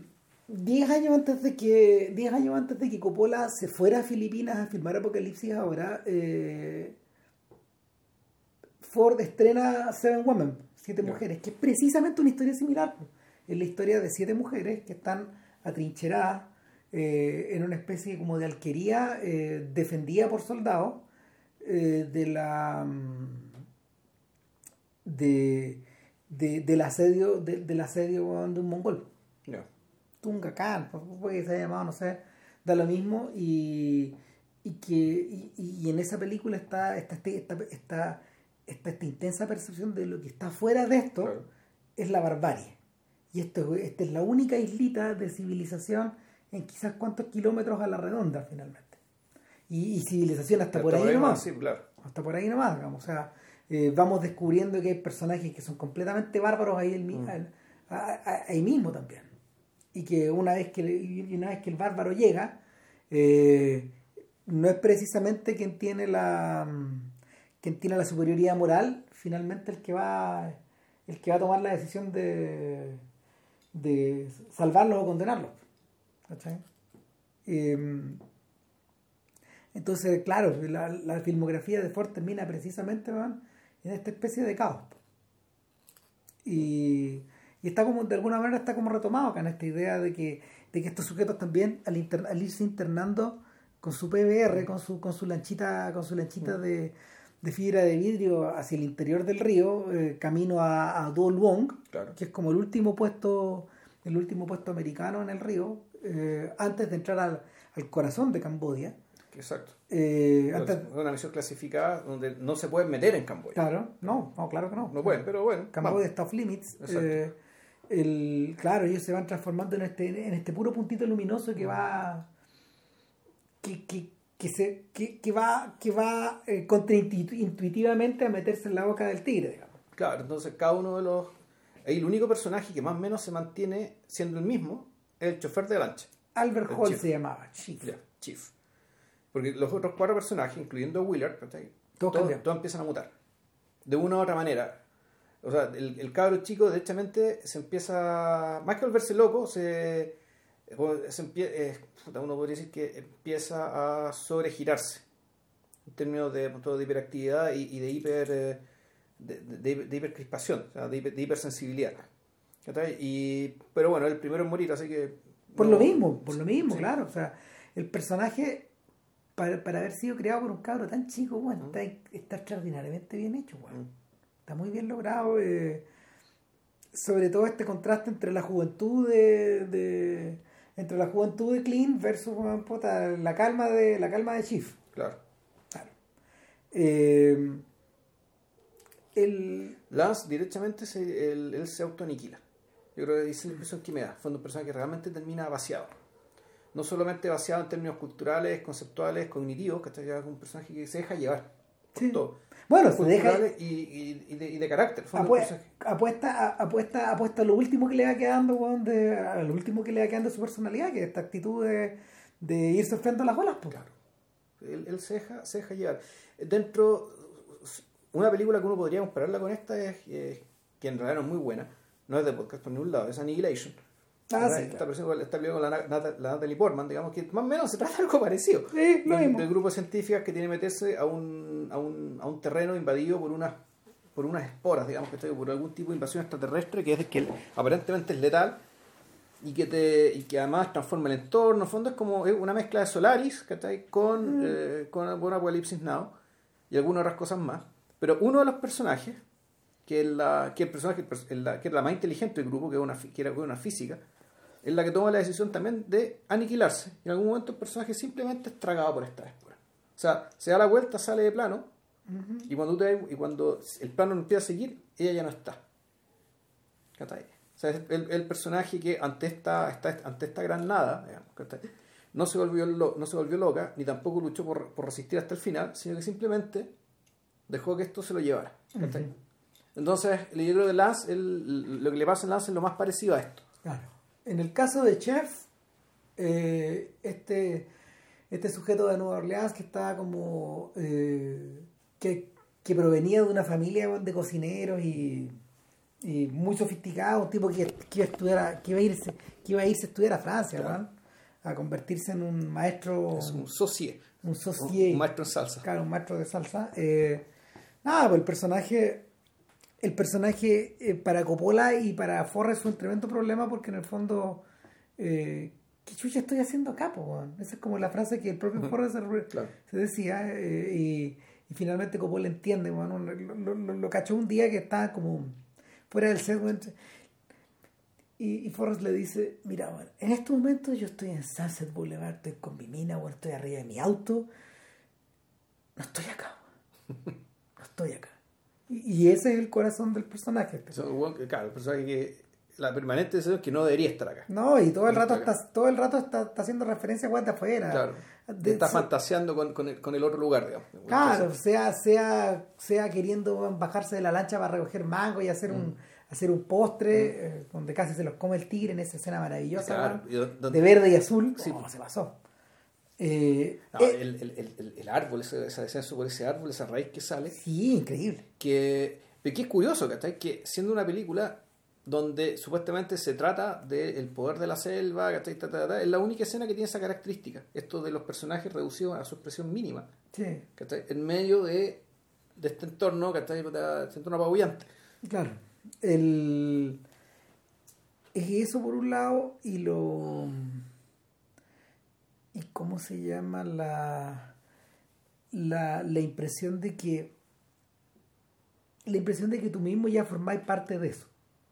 10 años antes de que 10 años antes de que Coppola se fuera a Filipinas a filmar Apocalipsis ahora eh, Ford estrena Seven Women siete mujeres que es precisamente una historia similar es la historia de siete mujeres que están atrincheradas eh, en una especie como de alquería eh, defendida por soldados eh, de la mm, de, de- del asedio de- del asedio de un mongol Ya. Tunga Khan, puede que se haya llamado, no sé, da lo mismo y, y que y, y en esa película está está, este- esta, esta, está esta intensa percepción de lo que está fuera de esto Claro. es la barbarie y esto esta es la única islita de civilización en quizás cuántos kilómetros a la redonda finalmente y, y civilización hasta, por ahí más, nomás sí, claro. hasta por ahí nomás, digamos. O sea, eh, vamos descubriendo que hay personajes que son completamente bárbaros ahí, el Mm. al- a- a- ahí mismo también. Y que una vez que, y una vez que el bárbaro llega, eh, no es precisamente quien tiene la mm, quien tiene la superioridad moral, finalmente el que va el que va a tomar la decisión de, de salvarlos o condenarlos. Em, entonces, claro, la, la filmografía de Ford termina precisamente weón, en esta especie de caos. Y, y está como, de alguna manera, está como retomado acá en esta idea de que, de que estos sujetos también, al, inter- al irse internando con su PBR, con su, con su lanchita, con su lanchita de, de fibra de vidrio hacia el interior del río, eh, camino a, a Do Luong, Claro. que es como el último puesto, el último puesto americano en el río, eh, antes de entrar al, al corazón de Camboya. Exacto. Eh, Es antes, una misión clasificada donde no se pueden meter en Camboya. claro, no, no, claro que no. No pueden, pero bueno. Camboya está off limits. Eh, el, claro, ellos se van transformando en este, en este puro puntito luminoso que va que, que, que se, que, que va, que va eh, contraintuitivamente a meterse en la boca del tigre, digamos. Claro, entonces cada uno de los... El único personaje que más o menos se mantiene siendo el mismo el chofer de la lancha. Albert Hall se llamaba, Chief. Chief. Porque los otros cuatro personajes, incluyendo a Willard. Todos todos, empiezan a mutar. de una u otra manera. O sea, el, el cabro chico, derechamente, se empieza, más que volverse loco, se, se empie- eh, uno podría decir que empieza a sobregirarse en términos de, de hiperactividad y, y de hiper eh, de, de- de hipercrispación, o sea, de, hiper- de hipersensibilidad. Y, pero bueno, el primero en morir, así que... Por no- lo mismo, por lo mismo, Sí. claro. O sea, el personaje, para, para haber sido creado por un cabro tan chico, bueno, está, está extraordinariamente bien hecho, bueno. Mm. Está muy bien logrado. eh, sobre todo este contraste entre la juventud de, de- entre la juventud de Clint versus puta, la calma de la calma de Chief. Claro. Claro. Eh, el, Lance directamente se, él, él se autoaniquila. Yo creo que esa es la impresión que me da. Fue un personaje que realmente termina vaciado. No solamente vaciado en términos culturales, conceptuales, cognitivos, que está un personaje que se deja llevar Sí. todo. bueno, se deja, y, y- y de, y de carácter. Personaje- apuesta, a- apuesta, apuesta a lo último que le va quedando, weón, de, a lo último que le va quedando de su personalidad, que es esta actitud de, de irse frente a las olas, pues. Claro. Él, él se, deja, se deja llevar. Dentro, una película que uno podría compararla con esta es, eh, que en realidad no es muy buena, no es de podcast por ningún lado, es Annihilation. Ah, sí, esta, claro. versión con- la, la Natalie Portman, digamos que más o menos se trata de algo parecido. Sí, lo mismo. del grupo de científicas que tiene que meterse a un, a un, a un terreno invadido por unas por unas esporas, digamos que estoy por algún tipo de invasión extraterrestre que es que aparentemente es letal y que te y que además transforma el entorno, en fondo es como una mezcla de Solaris, ¿cachai? con eh, con, con Apocalipsis Now y algunas otras cosas más, pero uno de los personajes que es la que el personaje el- la, que es la más inteligente del grupo, que es una que era una física, es la que toma la decisión también de aniquilarse. Y en algún momento el personaje simplemente es tragado por esta esporas. O sea, se da la vuelta, sale de plano, y cuando, te- y cuando el plano empieza a seguir, ella ya no está. O sea, es el, el personaje que ante esta, esta- ante esta gran nada, digamos, no, se volvió lo- no se volvió loca, ni tampoco luchó por, por resistir hasta el final, sino que simplemente dejó que esto se lo llevara. ¿cachai? Entonces, el libro de Lance, el- lo que le pasa a Lance es lo más parecido a esto. Claro. En el caso de Chef, eh, este, este sujeto de Nueva Orleans que estaba como. eh, que, que provenía de una familia de cocineros y, y muy sofisticado, un tipo que, que iba a estudiar, que iba a irse, que iba a irse a estudiar a Francia, Claro. a convertirse en un maestro, Es un socie, un socie, un maestro en salsa. Claro, un maestro de salsa. Eh, nada, pues el personaje, el personaje eh, para Coppola y para Forrest fue un tremendo problema porque en el fondo, eh, ¿qué chucha estoy haciendo acá, po? Esa es como la frase que el propio Forrest se, Claro. se decía eh, y, y finalmente Coppola entiende, weón, lo, lo- lo- lo cachó un día que estaba como fuera del set, y, y Forrest le dice, mira, en estos momentos yo estoy en Sunset Boulevard, estoy con mi mina, estoy arriba de mi auto, no estoy acá, no estoy acá. Y, ese es el corazón del personaje. Claro, el personaje que la permanente es que no debería estar acá. No, y todo el rato está está, todo el rato está, está haciendo referencia a de afuera. Claro. De- está se- fantaseando con, con, el, con el otro lugar, digamos. Claro, sea, sea, sea queriendo bajarse de la lancha para recoger mango y hacer un, hacer un postre, eh, donde casi se los come el tigre en esa escena maravillosa, Claro, donde- de verde y azul. Sí. Oh, se pasó. Eh, no, eh, el, el, el- el- árbol, ese, ese descenso por ese árbol, esa raíz que sale, sí, increíble. que, pero que es curioso, ¿cachai? Que siendo una película donde supuestamente se trata del poder de la selva, ¿cachai? Ta, ta, ta, es la única escena que tiene esa característica, esto de los personajes reducidos a su expresión mínima, Sí, ¿cachai? En medio de, de este entorno, ¿cachai? Este entorno apabullante. claro. El, es eso por un lado y lo... ¿Y cómo se llama la, la, la impresión de que la impresión de que tú mismo ya formáis parte de eso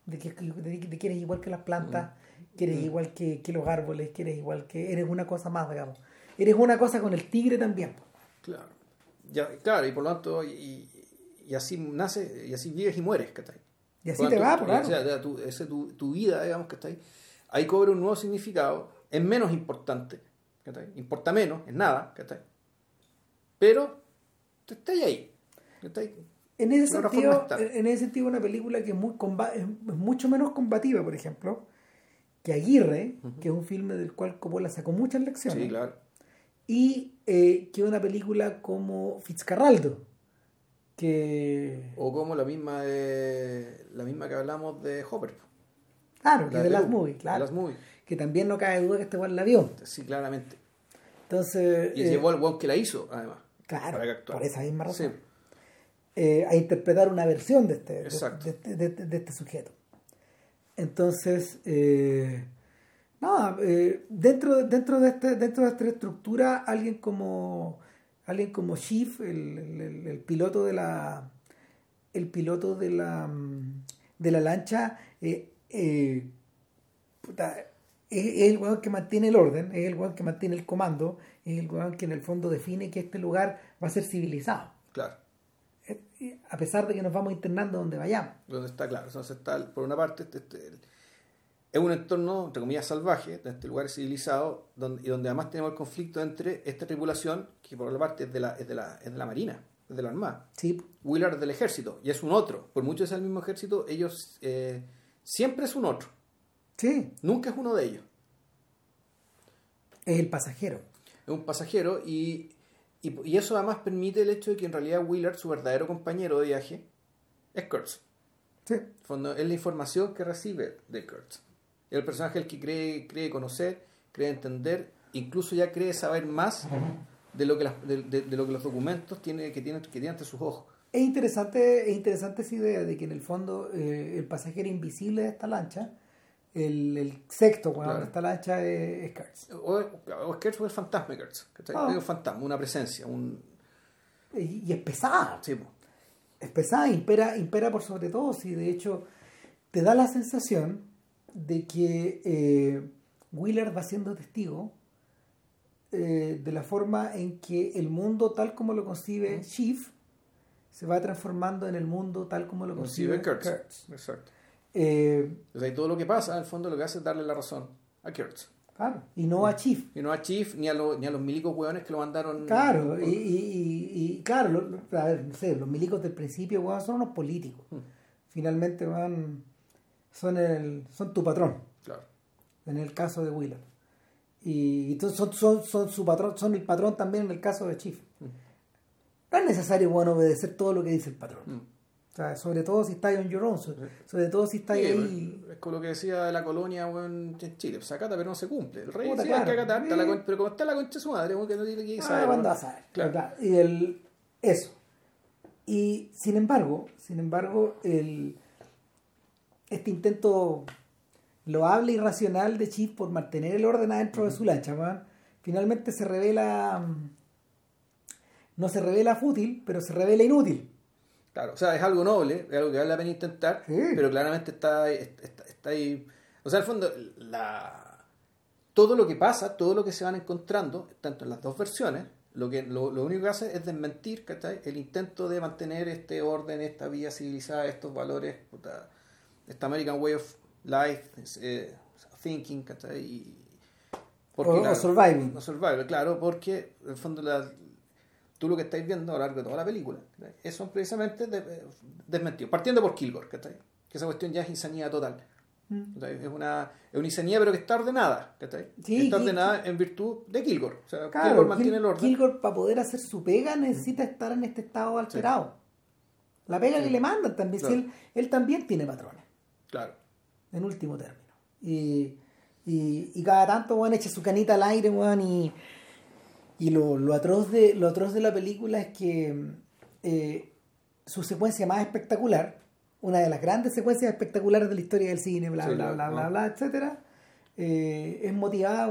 de que, de, de que eres igual que las plantas que eres igual que, que los árboles que eres igual que eres una cosa más digamos eres una cosa con el tigre también. Claro. Ya, claro, y por lo tanto, y, y así nace, y así vives y mueres, ¿cachai? y así Por te va pues, o sea, tu, ese, tu, tu vida, digamos, que está ahí, ahí cobra un nuevo significado, es menos importante, ¿cachai? Importa menos, es nada, ¿cachai? Pero, tú estás ahí, ¿cachai? En ese, sentido, está. en ese sentido, una película que es, muy es mucho menos combativa, por ejemplo, que Aguirre, que es un filme del cual Coppola sacó muchas lecciones, Sí, claro. y eh, que una película como Fitzcarraldo, que O como la misma de, la misma que hablamos de Hopper. claro, que La de las de claro, las movies. Que también no cabe duda que este weón la vio. Sí, claramente. Entonces, Y eh, llevó al weón que la hizo, además. claro, para por esa misma razón. Sí. eh, a interpretar una versión de este, de, este- de este- de este sujeto. Entonces, eh, nada, eh, dentro, dentro, de este, dentro de esta estructura, alguien como alguien como Schiff, el, el- piloto de la el piloto de la mm, de la lancha, eh, puta, es, es el weón que mantiene el orden, es el weón que mantiene el comando, es el weón que en el fondo define que este lugar va a ser civilizado Claro. eh, a pesar de que nos vamos internando donde vayamos. Donde está, claro. Entonces está, por una parte, este- este- el- es un entorno, entre comillas, salvaje, de este lugar civilizado, donde, y donde además tenemos el conflicto entre esta tripulación, que por otra parte es de la, es de la, es de la Marina, es de la Armada. Sí, Willard es del ejército, y es un otro. Por mucho que sea el mismo ejército, ellos eh, siempre es un otro. Sí, Nunca es uno de ellos. es el pasajero. Es un pasajero y, y, y eso además permite el hecho de que en realidad Willard, su verdadero compañero de viaje, es Kurtz. Sí, fondo, es la información que recibe de Kurtz. El personaje el que cree, cree conocer, cree entender, incluso ya cree saber más de lo que, las- de, de- de lo que los documentos tiene, que, tiene, que tiene ante sus ojos. es interesante, es interesante esa idea de que en el fondo eh, el pasajero invisible de esta lancha, el, el sexto weón, Claro. de esta lancha es, Kurtz. O, o es Kurtz o el fantasma de Kurtz. Ah. Es un fantasma, una presencia. Un, Y, y es pesada, sí, es pesada, impera, impera por sobre todo, si de hecho te da la sensación de que eh, Willard va siendo testigo eh, de la forma en que el mundo tal como lo concibe Chief se va transformando en el mundo tal como lo concibe Concibe Kurtz. Kurtz. Exacto. Eh, O sea, y todo lo que pasa, el fondo, lo que hace es darle la razón a Kurtz. claro, y no a Chief. Y no a Chief ni a, los ni a los milicos hueones que lo mandaron. Claro, y, y- y- y, claro, lo- lo- a ver, no sé, los milicos del principio weón, son unos políticos. Mm. Finalmente van, son, el, son tu patrón. Claro. en el caso de Willard. Y entonces son, son, son su patrón, son el patrón también en el caso de Chief. No es necesario bueno obedecer todo lo que dice el patrón. Mm. O sea, sobre todo si está on your own, so- sobre todo si está Sí, ahí. es como lo que decía de la colonia en Chile. Pues acata, pero no se cumple. El rey sí, claro. que acatar, está la pero como está la concha de su madre, que no tiene que Ah, saber. ¿cuándo weón. vas a ver? Claro. Y el, eso. Y sin embargo, sin embargo, el, este intento loable y racional de Chief por mantener el orden adentro de su lancha, weón, finalmente se revela mm, no se revela fútil, pero se revela inútil. Claro, o sea, es algo noble, es algo que vale la pena intentar, Sí. pero claramente está, está, está ahí. O sea, al fondo, la, todo lo que pasa, todo lo que se van encontrando, tanto en las dos versiones, lo, que, lo, lo único que hace es desmentir ¿cachai? el intento de mantener este orden, esta vía civilizada, estos valores, puta, esta American way of life, eh, thinking, ¿cachai? Y, O- o surviving. o survival, claro, porque en el fondo la, tú lo que estáis viendo a lo largo de toda la película ¿cachai? es precisamente de- desmentidos. Partiendo por Kilgore, que esa cuestión ya es insanía total. ¿cachai? Es una, es una insanía pero que está ordenada. Sí, está ordenada en virtud de Kilgore. O sea, Claro, Kilgore mantiene el orden. Kilgore para poder hacer su pega necesita estar en este estado alterado. La pega que le mandan también, si él, él también tiene patrones. Claro. en último término. Y, y, y cada tanto, weón, echa su canita al aire, weón, y, y lo, lo, atroz de, lo atroz de la película es que eh, su secuencia más espectacular, una de las grandes secuencias espectaculares de la historia del cine, bla, Sí, bla, bla, bla, bla, etcétera, eh, es motivada,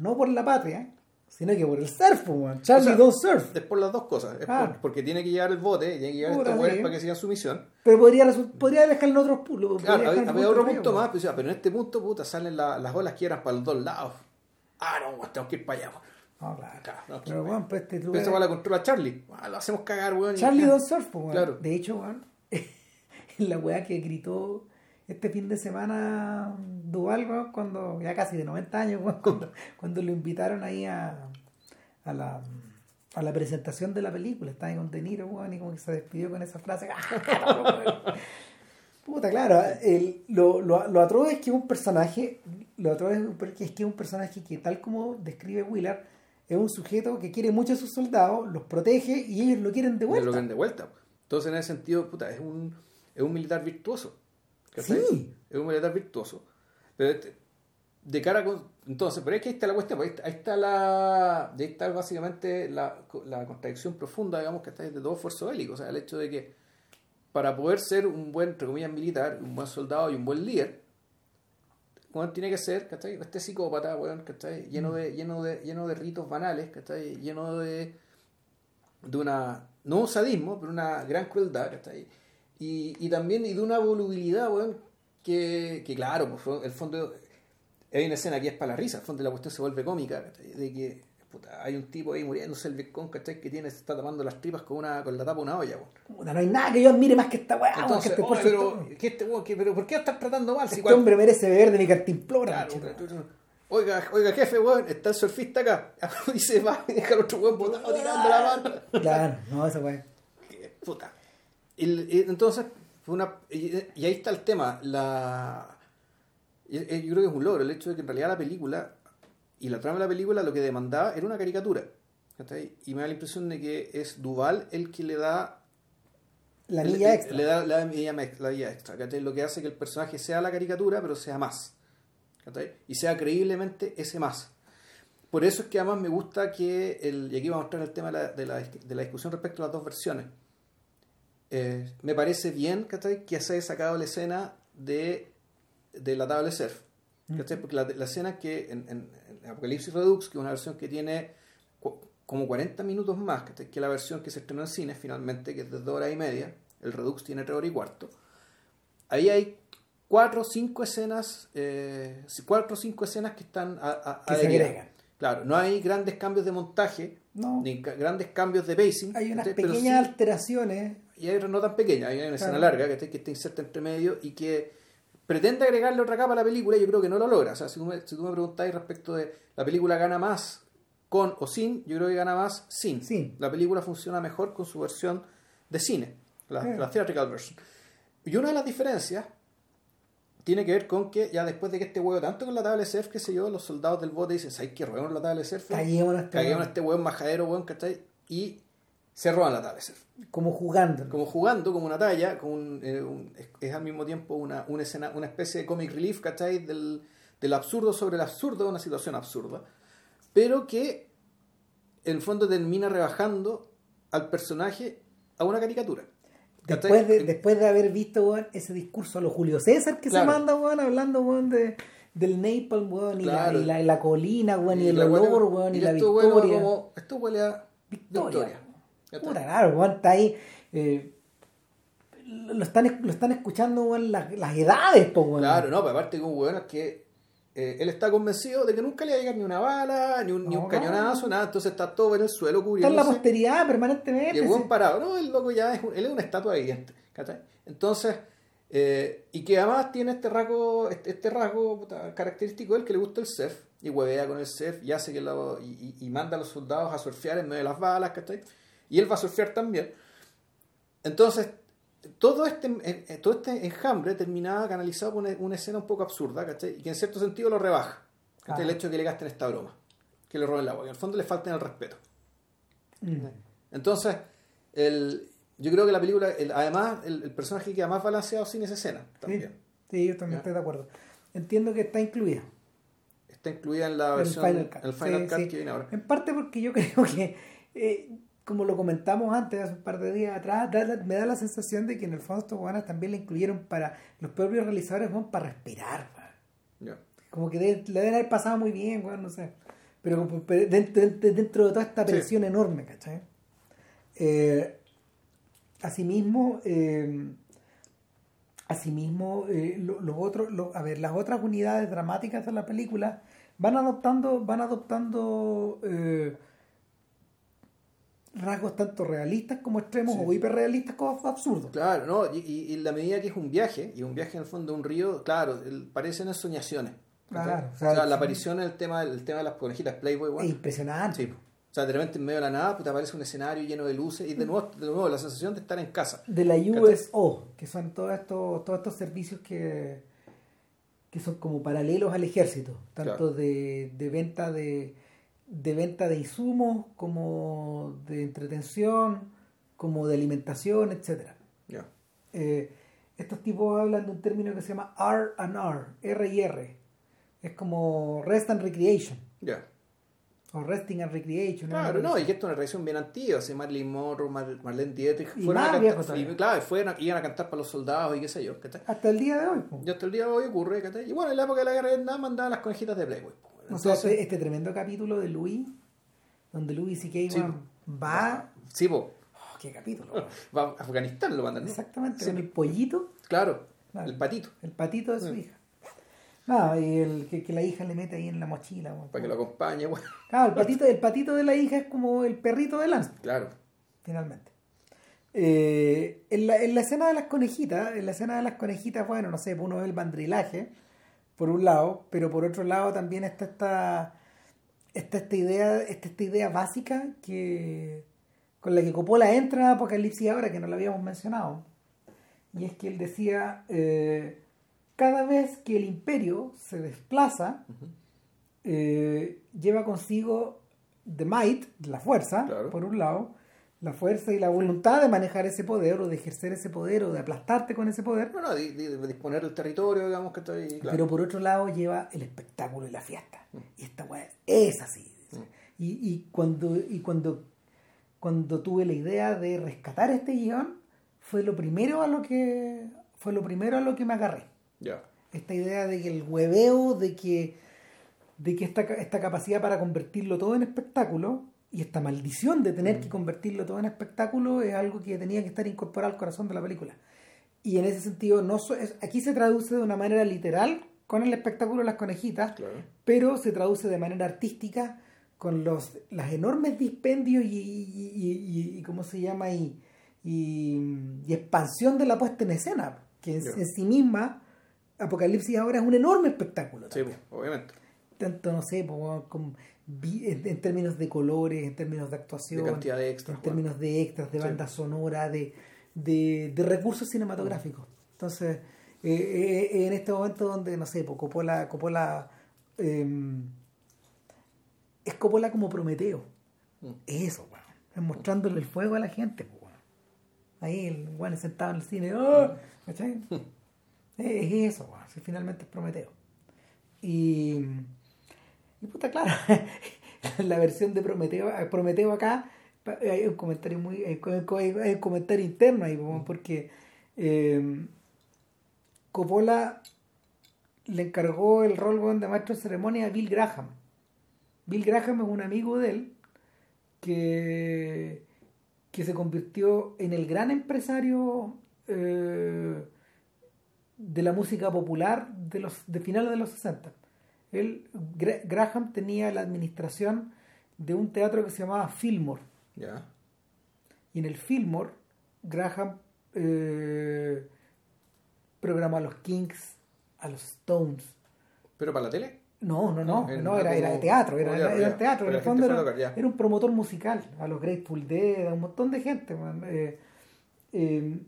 no por la patria, sino que por el surf, weón. Charlie O sea, Don't Surf. Es por las dos cosas. Es Claro. por- porque tiene que llevar el bote, tiene que llevar estos para que sigan su misión. Pero podría, podría dejar en otros pu- podría Claro, había, otro punto más, pues, pero en este punto, puta, salen la- las olas que eran para los dos lados. Ah, no, tenemos que ir para allá. No, claro. Pero, weón, pues este lugar- esa va la controla Charlie. Ah, lo hacemos cagar, weón. Charlie ya. Don't Surf, po, weón. Claro. De hecho, weón, la weá que gritó este fin de semana Duval, weón, cuando, ya casi de 90 años, weón, cuando, cuando lo invitaron ahí a, a la a la presentación de la película, estaba ahí con De Niro, weón, y como que se despidió con esa frase. ¡Ah! Puta, claro, el- lo, lo, lo atroz es que un personaje, lo atroz es que es un personaje que tal como describe Willard, es un sujeto que quiere mucho a sus soldados, los protege y ellos lo quieren de vuelta. lo quieren de vuelta. Entonces, en ese sentido, puta, es un, es un militar virtuoso. Sí. Es un militar virtuoso. Pero este- de cara con. Entonces, pero es que ahí está la cuestión, pues, ahí está, ahí está la. Ahí está básicamente la, la contradicción profunda, digamos, que está de todo esfuerzo bélico. O sea, el hecho de que para poder ser un buen, entre comillas, militar, un buen soldado y un buen líder, weón, tiene que ser, ¿cachai? Este psicópata, weón, ¿cachai? Lleno de, lleno de, lleno de ritos banales, ¿cachai? Lleno de, de una, no un sadismo, pero una gran crueldad, ¿cachai? Y, y también y de una volubilidad, weón, que, que claro, pues, el fondo, hay una escena que es para la risa, el fondo de la cuestión se vuelve cómica, ¿cachai? De que puta, hay un tipo ahí muriéndose el becón, ¿cachai? Que tiene, se está tapando las tripas con una, con la tapa de una olla, weón. Puta, no hay nada que yo admire más que esta weá, Entonces, que este oye, esfuerzo pero, todo. ¿qué este, weón, pero ¿por qué lo estás tratando mal? Si Este cual- hombre merece beber de mi cartimplora. Claro, Oiga, oiga, jefe, weón, está el surfista acá. Y se va y deja al otro weón botado tirando la mano. Claro, no, esa weá. Puta. El- entonces, fue una, y, y ahí está el tema. La, y- y yo creo que es un logro el hecho de que en realidad la película y la trama de la película lo que demandaba era una caricatura. ¿cachai? Y me da la impresión de que es Duval el que le da La milla extra. Le da la milla, mex- la milla extra, ¿cachai? Lo que hace que el personaje sea la caricatura, pero sea más. ¿cachai? Y sea creíblemente ese más. Por eso es que además me gusta que, el, y aquí vamos a mostrar el tema de la, de la, de la discusión respecto a las dos versiones. Eh, me parece bien ¿cachai? que se haya sacado la escena de, de la tabla de surf. ¿cachai? Porque la, la escena que en, en- en Apocalipsis Redux, que es una versión que tiene como 40 minutos más que la versión que se estrenó en cine finalmente, que es de 2 horas y media, el Redux tiene 3 horas y cuarto. Ahí hay cuatro o cinco escenas, eh, cuatro o cinco escenas que están a, a- Que se agregan. Claro, no hay grandes cambios de montaje, No. ni ca- grandes cambios de pacing. Hay unas pequeñas sí- alteraciones. y hay otras no tan pequeñas. Hay una Claro. escena larga que, que está inserta entre medio y que pretende agregarle otra capa a la película y yo creo que no lo logra. O sea, si tú me, si tú me preguntáis respecto de la película gana más con o sin, yo creo que gana más sin. Sin. La película funciona mejor con su versión de cine, la, Eh. la theatrical version. Y una de las diferencias tiene que ver con que ya después de que este huevo, tanto con la tabla de surf, qué sé yo, los soldados del bote dicen, ¿sabes qué? Robemos la tabla de surf. Caguémonos este Caguémonos a weón". este hueón majadero, hueón, ¿cachai? Y se roban la surf Como jugando. como jugando, como una talla, como un, eh, un- es, es al mismo tiempo una, una escena, una especie de comic relief, ¿cachai? Del, del absurdo sobre el absurdo, una situación absurda, pero que en el fondo termina rebajando al personaje a una caricatura. Después de, después de haber visto weón, ese discurso a los Julio César que Claro. se manda, weón, hablando weón, de, del Napalm, y, Claro. la, y, la, y la colina, weón, y, el olor, y, la victoria. como- esto huele a Victoria. victoria. Puta, claro, weón, está ahí. eh, lo, están, lo están escuchando, weón, las, las edades, weón. Claro, no, pero aparte que un weón es que eh, él está convencido de que nunca le va a llegar ni una bala, ni un, ni un cañonazo, nada, entonces está todo en el suelo Está en la posteridad permanentemente. Y el parado, no, el loco ya es, un- él es una estatua viviente, ¿cachai? Entonces, eh, y que además tiene este rasgo, este, este rasgo puta, característico del que le gusta el surf, y huevea con el surf, y hace que lo, y, y- y manda a los soldados a surfear en medio de las balas, ¿cachai? Y él va a surfear también. Entonces, todo este, eh, eh, todo este enjambre terminaba canalizado por una, una escena un poco absurda, ¿cachai? Y que en cierto sentido lo rebaja. El hecho de que le gasten esta broma, que le roben el agua, que al fondo le falten el respeto. Mm. Entonces, el, yo creo que la película, el- además, el, el personaje queda más balanceado sin esa escena también. sí, yo también Ya. estoy de acuerdo. Entiendo que está incluida. Está incluida en la El versión, Final Cut. el Final Sí, Cut sí. que viene ahora. En parte porque yo creo que, eh, como lo comentamos antes, hace un par de días atrás, da me da la sensación de que en el fondo estos weones también la incluyeron para los propios realizadores, weón, para respirar. Como que de- le deben haber pasado muy bien, weón, no sé. Pero, pero dentro, de toda esta Sí. presión enorme, ¿cachai? Eh, asimismo, eh, asimismo eh, lo- los otros, lo- a ver, las otras unidades dramáticas de la película van adoptando, van adoptando eh, rasgos tanto realistas como extremos Sí. o hiperrealistas como absurdos. Claro, ¿no? Y, y, y la medida que es un viaje, y un viaje en el fondo de un río, claro, el- parecen ensoñaciones. Claro, o o sea, la aparición en el tema, el tema de las conejitas Playboy, Es impresionante. sí. O sea, de repente en medio de la nada, pues te aparece un escenario lleno de luces y de nuevo, de nuevo la sensación de estar en casa. de la. USO, que son todos estos, todos estos servicios que, que son como paralelos al ejército, tanto Claro. de, de venta de, de venta de insumos como de entretención, como de alimentación, etcétera. Ya. Eh, estos tipos hablan de un término que se llama R and R, R y R. Es como rest and recreation, Ya. o resting and recreation. Claro, no, y que esto es una tradición bien antigua, así Marilyn Monroe, Mar- Marlene Dietrich, Y fueron más a cantar, y, claro, fueron iban a cantar para los soldados y qué sé yo, ¿cachai? Hasta el día de hoy. po. Y hasta el día de hoy ocurre, ¿cachai? Y bueno, en la época de la guerra de Vietnam mandaban las conejitas de Playboy. po. O sea, Entonces, este, este tremendo capítulo de Louis, donde Louis C.K. Sí. weón, va... sí, po, Oh, ¡Qué capítulo! va a Afganistán lo mandan, ¿no? Exactamente, Sí. con el pollito, Claro, el patito, el patito de su Sí. hija. No, y el que, que la hija le mete ahí en la mochila. para que lo acompañe, bueno, Claro, el patito, el patito de la hija es como el perrito de Lance. claro. finalmente. Eh, en, la, en la escena de las conejitas, en la escena de las conejitas, bueno, no sé, uno ve el bandrilaje, por un lado, pero por otro lado también está esta, está esta idea, está esta idea básica que con la que Coppola entra a Apocalipsis ahora, que no lo habíamos mencionado. Y es que él decía, eh, cada vez que el imperio se desplaza, eh, lleva consigo the might, la fuerza, Claro. por un lado, la fuerza y la voluntad de manejar ese poder o de ejercer ese poder o de aplastarte con ese poder, Bueno, di- di- de disponer del territorio, digamos que estoy, claro. pero por otro lado lleva el espectáculo y la fiesta. Y esta weá es así. Y, y cuando, y cuando, cuando tuve la idea de rescatar este guion, fue lo primero a lo que fue lo primero a lo que me agarré. Esta idea de que el hueveo, de que, de que esta, esta capacidad para convertirlo todo en espectáculo y esta maldición de tener que convertirlo todo en espectáculo es algo que tenía que estar incorporado al corazón de la película. Y en ese sentido, no so- es- aquí se traduce de una manera literal con el espectáculo de las conejitas, claro. pero se traduce de manera artística con los las enormes dispendios y, y, y- ¿cómo se llama? Y, expansión de la puesta en escena, que en, Ya. en sí misma Apocalipsis ahora es un enorme espectáculo. Sí, también. obviamente. Tanto, no sé, vi- en, términos de colores, en términos de actuación, De cantidad de extras, en términos de extras, de Sí. banda sonora, de, de, de recursos cinematográficos. Entonces, eh, eh, en este momento donde, no sé, po, Coppola, Coppola em, es Coppola como Prometeo. Mm. Es eso, weón. Es mostrándole el fuego a la gente, po, weón. Ahí el weón sentado en el cine, ¡oh! ¿cachai? Es eso, weón. Si finalmente es Prometeo. Y, y puta, claro, la versión de Prometeo, Prometeo acá, pa- hay un comentario muy, un comentario interno ahí, porque eh, Coppola le encargó el rol de maestro de ceremonia a Bill Graham. Bill Graham es un amigo de él que, que se convirtió en el gran empresario eh, de la música popular de los de finales de los 60. Él, Gra- Graham tenía la administración de un teatro que se llamaba Fillmore. Y en el Fillmore, Graham eh, programó a los Kings, a los Stones. ¿Pero para la tele? No, no, no, No, en- no, era, era de teatro, era, era, teatro, era ya. teatro, en el fondo era, un promotor musical, a los Grateful Dead, a un montón de gente. man. Eh, eh,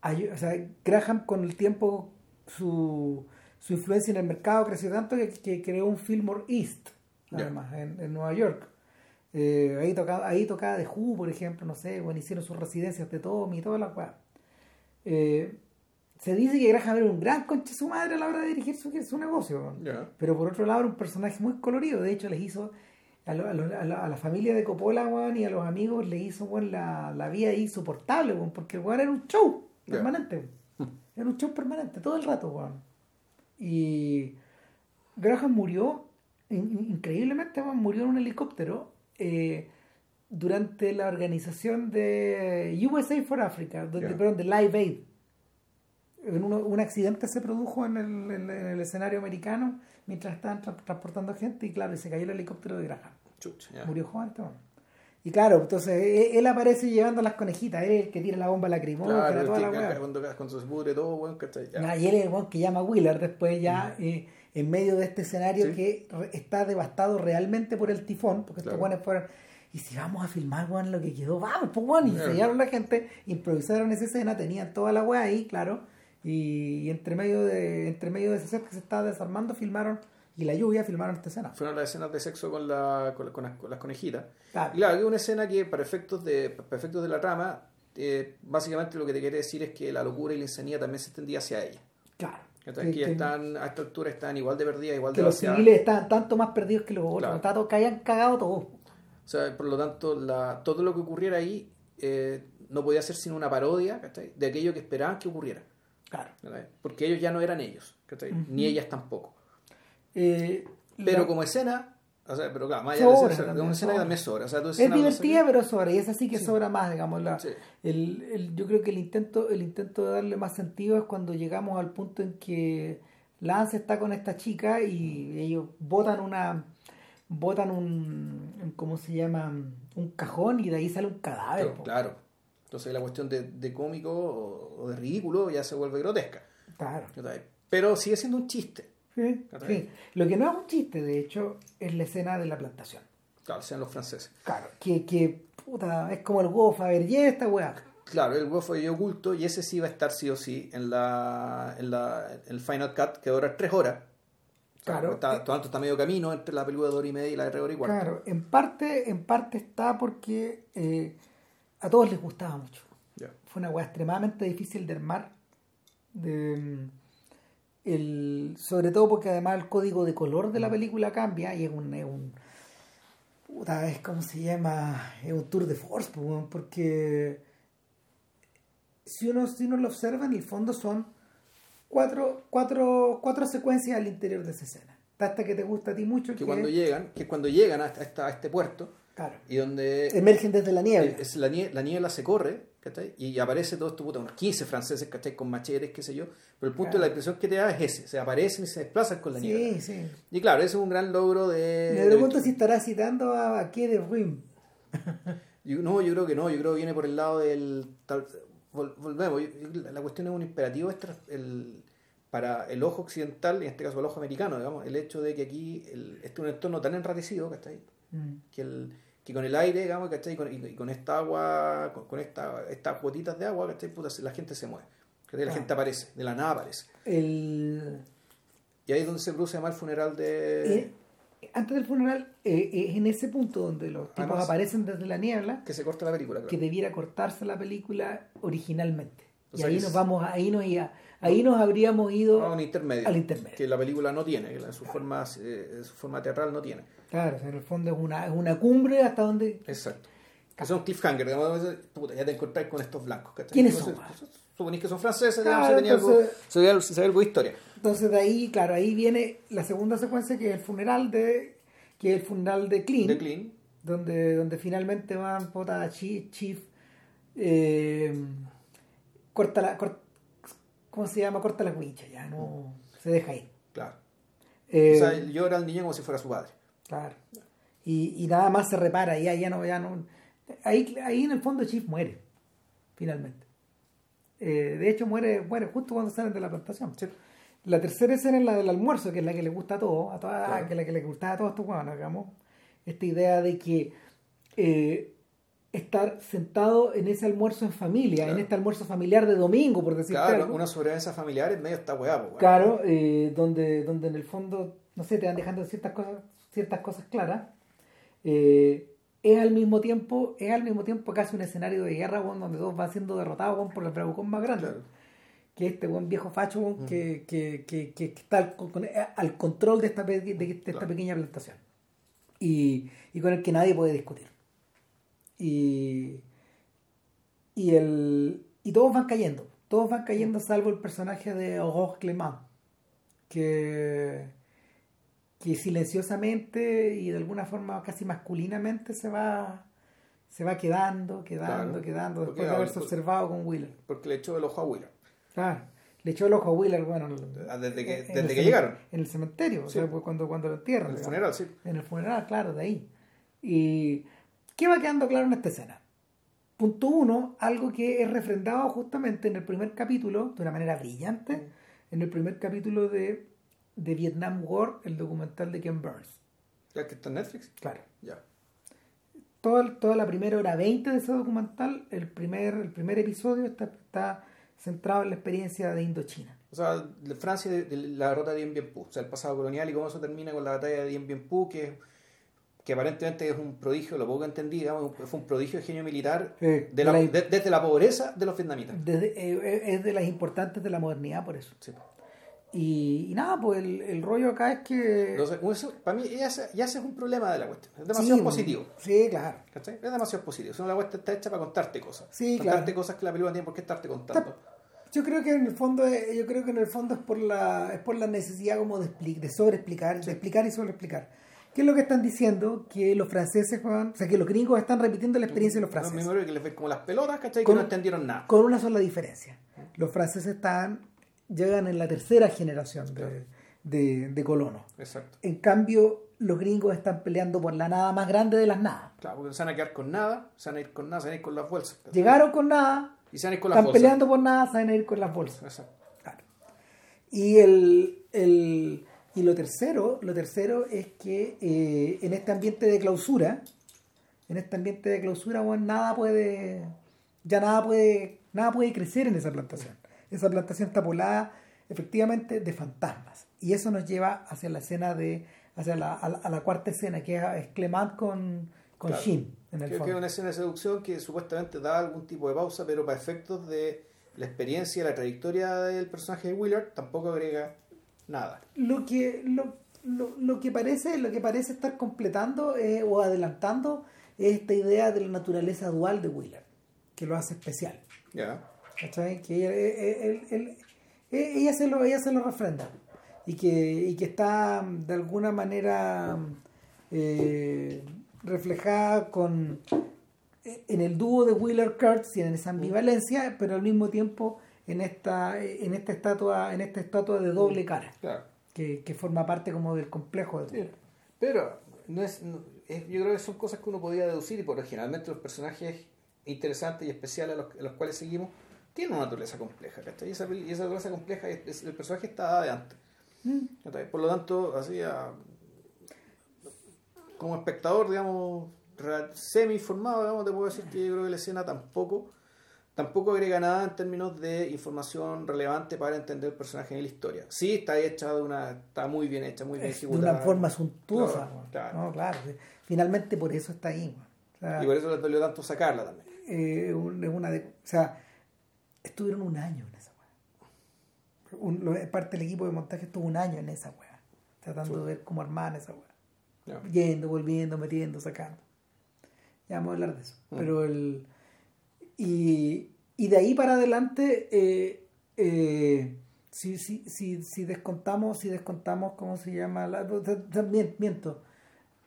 hay- o sea, Graham con el tiempo su, su influencia en el mercado creció tanto que, que creó un Fillmore East, además, en, en Nueva York. Eh, ahí tocaba, ahí tocaba The Who, por ejemplo, no sé, bueno, hicieron sus residencias de Tommy y toda la weá. Eh, se dice que Graham era un gran conche su madre a la hora de dirigir su, su negocio. Pero por otro lado era un personaje muy colorido. De hecho, les hizo a, lo- a lo- a la, a la familia de Coppola weón, y a los amigos le hizo weón, la, la vida insoportable, weón, porque el weón era un show permanente. Era un show permanente todo el rato, weón. Y Graham murió, in- in- increíblemente, murió en un helicóptero eh, durante la organización de USA for Africa, de, Ya. perdón, de Live Aid en uno- un accidente se produjo en el, en- en el escenario americano mientras estaban tra- transportando gente y claro, y se cayó el helicóptero de Graham. Chucha, ya. Murió joven, este. Y claro, entonces e- él aparece llevando las conejitas, él es el que tira la bomba lacrimógena, Claro, toda la weá. cuando, cuando se pudre todo, weón, ¿cachai? Ya. Ah, Y él es el weón que llama a Wheeler después ya eh, en medio de este escenario Sí. que está devastado realmente por el tifón, porque estos weones fueron, y si vamos a filmar weón lo que quedó, vamos, pues weón, y se llevaron la gente, improvisaron esa escena, tenían toda la weá ahí, claro, y, y entre medio de, entre medio de ese set que se estaba desarmando, filmaron, y la lluvia, filmaron esta escena. Fueron las escenas de sexo con, la, con, la- con las, con las conejitas. Claro. Y claro, es una escena que para efectos de, para efectos de la trama eh, básicamente lo que te quiere decir es que la locura y la insanía también se extendía hacia ella. Claro. Entonces, Que- que están, a esta altura están igual de perdidas, igual que de los vaciadas. civiles estaban tanto más perdidos que los. Claro. Todo- que hayan cagado todos. O sea, por lo tanto, la, todo lo que ocurriera ahí eh, no podía ser sino una parodia ¿cachai? de aquello que esperaban que ocurriera. Claro. ¿cachai? Porque ellos ya no eran ellos, ¿cachai? ni ellas tampoco. Eh, Pero la- como escena, o sea, pero claro, más allá Sobra de ser, también, una escena que también sobra. O sea, es divertida, pero sobra. Y esa sí que sobra más, digamos. La, Sí. el, el- yo creo que el intento, el intento de darle más sentido es cuando llegamos al punto en que Lance está con esta chica y ellos botan una botan un ¿cómo se llama? un cajón y de ahí sale un cadáver Claro. Entonces la cuestión de, de cómico o, o de ridículo ya se vuelve grotesca. Claro. Pero sigue siendo un chiste. Sí, ¿Cachai? sí. Lo que no es un chiste, de hecho, es la escena de la plantación. Claro, sean los franceses. Claro, que, que puta, es como el huevo Fabergé esta weá. Claro, el huevo fue oculto y ese sí va a estar sí o sí en la en la en el Final Cut que dura tres horas. Claro. Está, todo está medio camino entre la película de hora y media y la de tres horas y cuarto. Claro, en parte, en parte está porque eh, a todos les gustaba mucho. Ya. Fue una weá extremadamente difícil de armar. De, mm, el, sobre todo porque además el código de color de la película cambia y es un, es un puta, es como se llama, es un tour de force, weón, porque si uno, si uno lo observa, en el fondo son cuatro, cuatro, cuatro secuencias al interior de esa escena. Esta que te gusta a ti mucho, Que que, cuando llegan, que cuando llegan a, esta- a este puerto claro, y donde emergen desde la niebla. es la, nie- la niebla se corre, ¿cachai? Y aparece todo esto, puta, unos 15 franceses, ¿cachai? Con machetes, qué sé yo. Pero el punto Claro. de la impresión que te da es ese, se aparecen y se desplazan con la niebla. Sí, sí. Y claro, ese es un gran logro de... Me pregunto si estará citando a, a Rim. Yo- no, yo creo que no, yo creo que viene por el lado del... volvemos, la la cuestión es un imperativo extra, el, para el ojo occidental, y en este caso el ojo americano, digamos, el hecho de que aquí el, este es un entorno tan enratecido, ¿cachai? Mm. Que, el, que con el aire, digamos, ¿cachai? Y con, y, y con esta agua, con, con esta, estas gotitas de agua, ¿cachai? Puta, la gente se mueve, ¿cachai? La Ah. gente aparece, de la nada aparece. El, Y ahí es donde se produce además el funeral de... eh, antes del funeral, eh, es en ese punto donde los tipos Además- aparecen desde la niebla, que se corta la película, que claro. debiera cortarse la película originalmente. O y ahí que nos vamos, ahí nos, ia- ahí nos habríamos ido a un intermedio. al intermedio. Que la película no tiene, que la- su, forma, eh, su forma teatral no tiene. Claro, en el fondo es una, es una cumbre hasta donde... Exacto. Que son cliffhanger, digamos, puta, ya te encontrás con estos blancos. ¿cachai? ¿Quiénes Entonces, son? pues, Suponís que son franceses, Claro, digamos, se tenía algo, entonces- se sabe algo de historia. Entonces de ahí, claro, ahí viene la segunda secuencia que es el funeral de que es el funeral de Clean, De Clean. donde donde finalmente van puta Chief, Chief eh, corta la ¿cómo se llama? corta la cuilla, ya no se deja ir. Claro. Eh, o sea, llora al niño como si fuera su padre. Claro. Y, y nada más se repara, ya, ya no, ya no. Ahí, ahí en el fondo Chief muere, finalmente. Eh, de hecho muere, muere justo cuando salen de la plantación. Sí. La tercera escena es la del almuerzo, que es la que le gusta a todos, a toda, Claro. que es la que le gusta a todos estos huevones, digamos. Esta idea de que eh, estar sentado en ese almuerzo en familia, Claro. en este almuerzo familiar de domingo, por decirte Claro, algo. una sobrevivencia familiar en medio esta weá, pues. Claro, eh, donde, donde en el fondo, no sé, te van dejando ciertas cosas, ciertas cosas claras. Eh, es al mismo tiempo, es al mismo tiempo casi un escenario de guerra, donde todos van siendo derrotados por el bravucón más grande. Claro. Que este buen viejo facho que, que, que, que está al, con- al control de esta, pe- de, de esta Claro. pequeña plantación. Y, y con el que nadie puede discutir. Y, y, el, y todos van cayendo. Todos van cayendo salvo el personaje de Aurore Clément. Que, que silenciosamente y de alguna forma casi masculinamente se va se va quedando, quedando, Claro. quedando, después de haberse observado con Wheeler. Porque le echó el ojo a Wheeler. Claro. Le echó el ojo a Wheeler, bueno, Ah, Desde que, desde que llegaron. En el cementerio, o sea, pues cuando, cuando lo entierran. En el digamos. funeral, sí. En el funeral, claro, de ahí. ¿Y qué va quedando claro en esta escena? Punto uno, algo que es refrendado justamente en el primer capítulo, de una manera brillante, Mm. en el primer capítulo de, de Vietnam War, el documental de Ken Burns. Ya que está en Netflix. Claro. Ya. Toda, toda la primera hora 20 de ese documental, el primer, el primer episodio está, está centrado en la experiencia de Indochina. O sea, de Francia, de, de la derrota de Dien Bien Phu. O sea, el pasado colonial y cómo eso termina con la batalla de Dien Bien Phu, que, que aparentemente es un prodigio, lo poco entendí, digamos, fue un prodigio de genio militar de la- la- desde la pobreza de los vietnamitas. Desde- eh, es de las importantes de la modernidad, por eso. Sí. Y, y nada, pues el, el rollo acá es que. Entonces, eso, para mí ya ese, ya ese es un problema de la cuestión. Es demasiado Sí, positivo. Sí, claro. ¿cachai? Es demasiado positivo. Si no, la cuestión está hecha para contarte cosas. Sí, contarte claro. cosas que la película no tiene por qué estarte contando. Yo creo que en el fondo, es- yo creo que en el fondo es por la, es por la necesidad como de, expli- de sobreexplicar, de explicar y sobreexplicar. ¿Qué es lo que están diciendo? Que los franceses, Juan, o sea, que los gringos están repitiendo la experiencia de los franceses. mismos que les ven como las pelotas, ¿cachai? Con- que no entendieron nada. Con una sola diferencia. Los franceses están, llegan en la tercera generación de, de, de colonos. Exacto. En cambio, los gringos están peleando por la nada más grande de las nadas. Claro, porque se van a quedar con nada, se van a ir con nada, se van a ir con las bolsas. Llegaron con nada, Y se van a ir con las están bolsas. peleando por nada, se van a ir con las bolsas. Exacto. Claro. Y el, el- y lo tercero, lo tercero es que eh, en este ambiente de clausura, en este ambiente de clausura, bueno, nada puede, ya nada puede, nada puede crecer en esa plantación. Esa plantación está poblada efectivamente de fantasmas. Y eso nos lleva hacia la escena de, hacia la, a, la, a la cuarta escena, que es, Clement con, con Claro. En el Creo que es una escena de seducción que supuestamente da algún tipo de pausa, pero para efectos de la experiencia, la trayectoria del personaje de Willard, tampoco agrega nada. lo que lo, lo, lo que parece lo que parece estar completando eh, o adelantando es esta idea de la naturaleza dual de Willard que lo hace especial Ya. ¿Cachai? que ella, eh, él- él- eh, ella se lo ella se lo refrenda y que y que está mm, de alguna manera eh, reflejada con eh, en el dúo de Willard Kurtz y en esa ambivalencia pero al mismo tiempo en esta en esta estatua en esta estatua de doble cara Claro. que, que forma parte como del complejo de Sí. Pero no es, no- es- yo creo que son cosas que uno podía deducir y porque generalmente los personajes interesantes y especiales a los, a los cuales seguimos tienen una naturaleza compleja, ¿cachai? Y esa, y esa naturaleza compleja, es, es- el personaje está de antes. ¿cachai? Por lo tanto, así a- como espectador, digamos, semi informado, digamos, te puedo decir que yo creo que la escena tampoco tampoco agrega nada en términos de información relevante para entender el personaje en la historia. Sí, está hecha de una, está muy bien hecha, muy bien Es de ejecutada. una forma suntuosa. Claro. No, claro. Finalmente por eso está ahí. weón. O sea, Y por eso les dolió tanto sacarla también. eh, una de, o sea, estuvieron un año en esa weá. Un- parte del equipo de montaje estuvo un año en esa weá. Tratando de ver cómo armar esa weá. Yendo, volviendo, metiendo, sacando. Ya vamos a hablar de eso. Mm. Pero el. Y, y de ahí para adelante, eh, eh, si, si, si, si descontamos, si descontamos, ¿cómo se llama? La, también miento.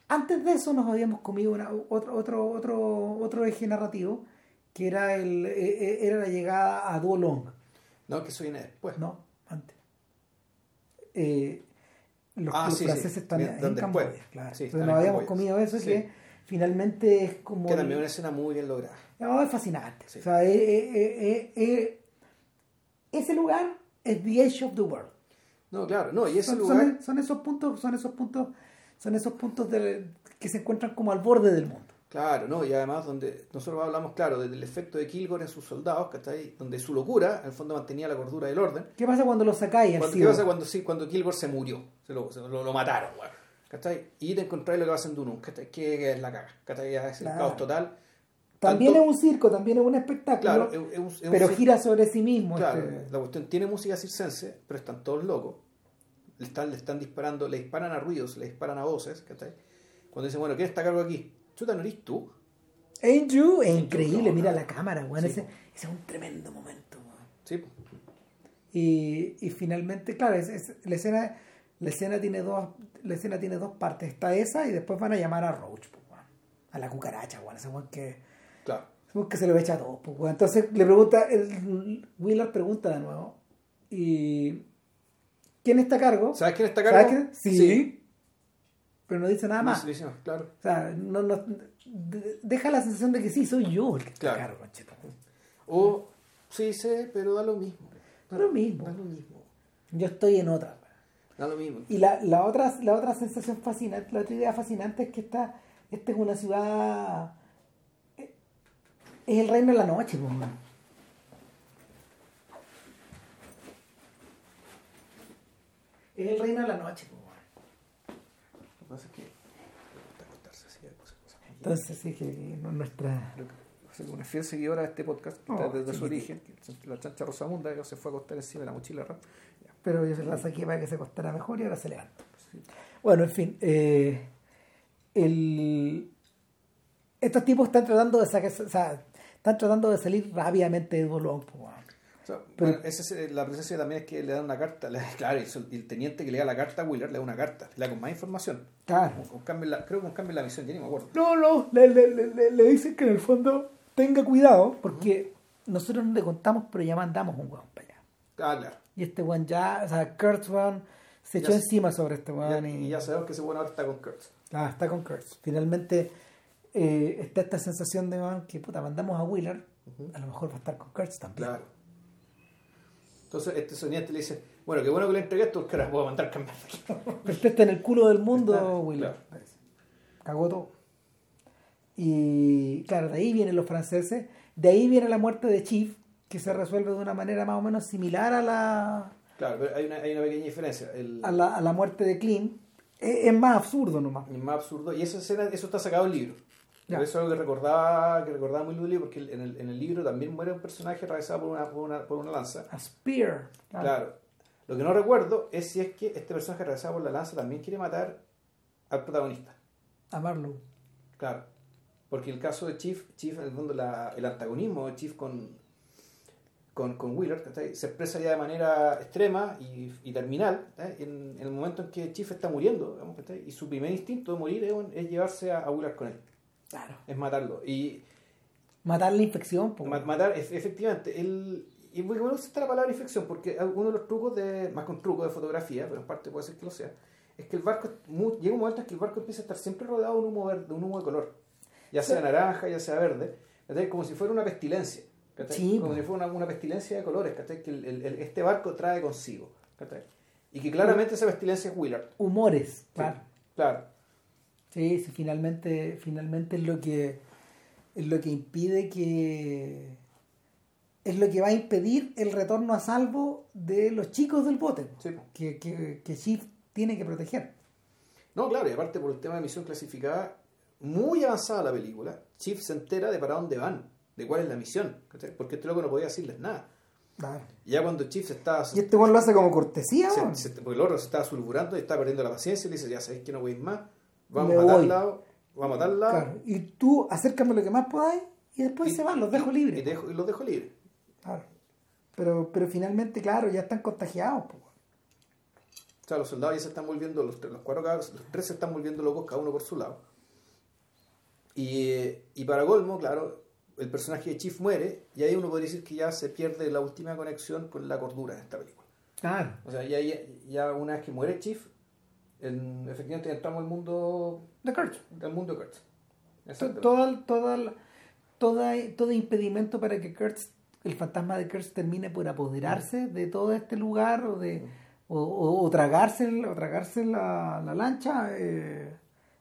Antes de eso nos habíamos comido una- otro, otro, otro, otro eje narrativo, que era el eh, eh, era la llegada a Duo Long. No, que eso viene después. No, antes. Eh, los, Ah, los sí, franceses sí. están en después. Camboya, claro. Sí, Entonces nos en habíamos Camboya, comido eso que finalmente es como... Que el- también es una escena muy bien lograda. no, es fascinante. O sea, eh, eh, ese lugar es the edge of the world. No, claro, no, y ese Son, lugar. son- son esos puntos, son esos puntos, son esos puntos de- que se encuentran como al borde del mundo. Claro, ¿no? Y además donde nosotros hablamos, claro, del efecto de Kilgore en sus soldados, ¿cachai? Donde su locura, en el fondo, mantenía la cordura del orden. ¿Qué pasa cuando lo sacáis? Cuando, ¿Qué pasa cuando, sí, cuando Kilgore se murió? Se lo, se lo, lo mataron, weón. ¿Cachai? Y te encontráis lo que pasa en Dunum, ¿cachai? Que, es la caga, ¿cachai? Es el Claro. caos total. También Tanto- es un circo, también es un espectáculo, Claro, es- es un- es un pero circo. gira sobre sí mismo. Claro, este- la cuestión tiene música circense, pero están todos locos. Le están, le están disparando, le disparan a ruidos, le disparan a voces, ¿cachai? Cuando dicen, bueno, ¿quién está a cargo aquí? Chuta, ¿no eres tú? Ain't you? Es increíble, mira la cámara, weón. Sí. Ese, ese es un tremendo momento, weón. Sí, Y, y finalmente, claro, es, es- la escena, la escena tiene dos, la escena tiene dos partes. Está esa y después van a llamar a Roach, pues, weón. A la cucaracha, weón. Ese weón que, claro. ese weón que se lo echa a todo, pues, weón. Entonces le pregunta, el, Willard pregunta de nuevo. Y ¿quién está a cargo? ¿Sabes quién está a ¿Sabes cargo? Sí. Pero no dice nada No más. le dice claro. O sea, no, no, de- deja la sensación de que sí, soy yo el que está Claro. concheta. O sí sé, pero da lo mismo. Da lo mismo. Da lo mismo. Yo estoy en otra. Da lo mismo. Y la, la, otra, la otra sensación fascinante, la otra idea fascinante es que esta, esta es una ciudad. eh, Es el reino de la noche, pues. Es el reino de la noche, pues, man. Lo que pasa es que. me gusta acostarse así. Entonces, sí, que no- nuestra. Creo que va a ser una fiel seguidora de este podcast Oh, desde sí, su sí. origen, que la chancha Rosamunda que se fue a acostar encima de la mochila rap. Pero yo se la saqué para que se costara mejor y ahora se levanta. Sí. Bueno, en fin. eh, el... Estos tipos están tratando de sacar, o sea, están tratando de salir rápidamente de Bolón. O sea, Pero- bueno, esa es, eh, la presencia también es que le dan una carta, le- claro, y el- teniente que le da la carta a Wheeler le da una carta, le da con más información. Claro. Con- con cambio en la- creo que con cambio en la misión, ya ni me acuerdo. No, no, le, le, le- dicen que en el fondo tenga cuidado porque nosotros no le contamos, pero ya mandamos un weón para allá. Ah, claro. Y este weón ya, o sea, Kurtz weón se Ya echó encima sobre este weón y, y, ya sabemos que ese bueno ahora está con Kurtz. Ah, está con Kurtz. Finalmente eh, está esta sensación de weón que puta, mandamos a Wheeler, a lo mejor va a estar con Kurtz también. Claro. Entonces este soniente le dice, bueno, qué bueno que le entregué esto, porque ahora puedo mandar cambiar. Pero usted está en el culo del mundo, claro. Cagó todo. Y claro, de ahí vienen los franceses, de ahí viene la muerte de Chief, que se resuelve de una manera más o menos similar a la, Claro, pero hay una, hay una pequeña diferencia. El, a la, a la muerte de Clint. Es, es más absurdo nomás. el más absurdo. Y esa escena, eso está sacado del libro. Ya. Por eso es algo que recordaba, que recordaba muy Luli, porque en el, en el libro también muere un personaje atravesado por una, por una, por una lanza. A Spear. Claro. Lo que no recuerdo es si es que este personaje atravesado por la lanza también quiere matar al protagonista. A Marlowe. Claro. Porque el caso de Chief, Chief en el fondo, la- el antagonismo de Chief con, con, con Wheeler ¿cachai? se expresa ya de manera extrema y, y terminal ¿cachai? en, en el momento en que Chief está muriendo y su primer instinto de morir es, es llevarse a, a Wheeler con él, Claro. es matarlo. Y Matar la infección. po. ma- matar, ef- efectivamente, el, y muy bueno está la palabra infección, porque uno de los trucos, de más con truco de fotografía, pero en parte puede ser que lo sea, es que el barco, mu- llega un momento en que el barco empieza a estar siempre rodeado de un humo, verde, de un humo de color, ya sea Sí. naranja, ya sea verde, ¿cachai? como si fuera una pestilencia. Sí, como po. si fuera una, una pestilencia de colores ¿cachai? que el- el- este barco trae consigo. ¿cachai? Y que claramente esa pestilencia es Willard. Humores. Claro. Claro. Sí, sí, finalmente, finalmente es lo que es lo que impide que es lo que va a impedir el retorno a salvo de los chicos del bote Sí, que, que, que tiene que proteger. No, claro, y aparte por el tema de misión clasificada, muy avanzada la película, Chief se entera de para dónde van, de cuál es la misión, porque este loco no podía decirles nada. Ya cuando Chief se estaba... Y este weón lo hace como cortesía, se- se- porque el otro se estaba sulfurando y estaba perdiendo la paciencia y le dice, ya sabéis que no voy más, vamos Me a tal voy. lado, vamos a tal lado, Claro. Y tú acércame lo que más podáis y después Y- se van, los dejo libres. y dejo- y los dejo libres. Claro. Pero, pero finalmente, claro, ya están contagiados. po. O sea, los soldados ya se están volviendo, los, tres- los cuatro cabros, los tres se están volviendo locos, cada uno por su lado. Y, y para colmo, claro, el personaje de Chief muere, y ahí uno podría decir que ya se pierde la última conexión con la cordura en esta película. Claro. O sea, ya, ya, ya una vez que muere Chief, en- efectivamente entramos al mundo, De Kurtz. al mundo de Kurtz. To- Exacto. Toda, toda, la- toda, todo impedimento para que Kurtz, el fantasma de Kurtz termine por apoderarse de todo este lugar o de o, o- o tragarse, o tragarse la, la lancha eh,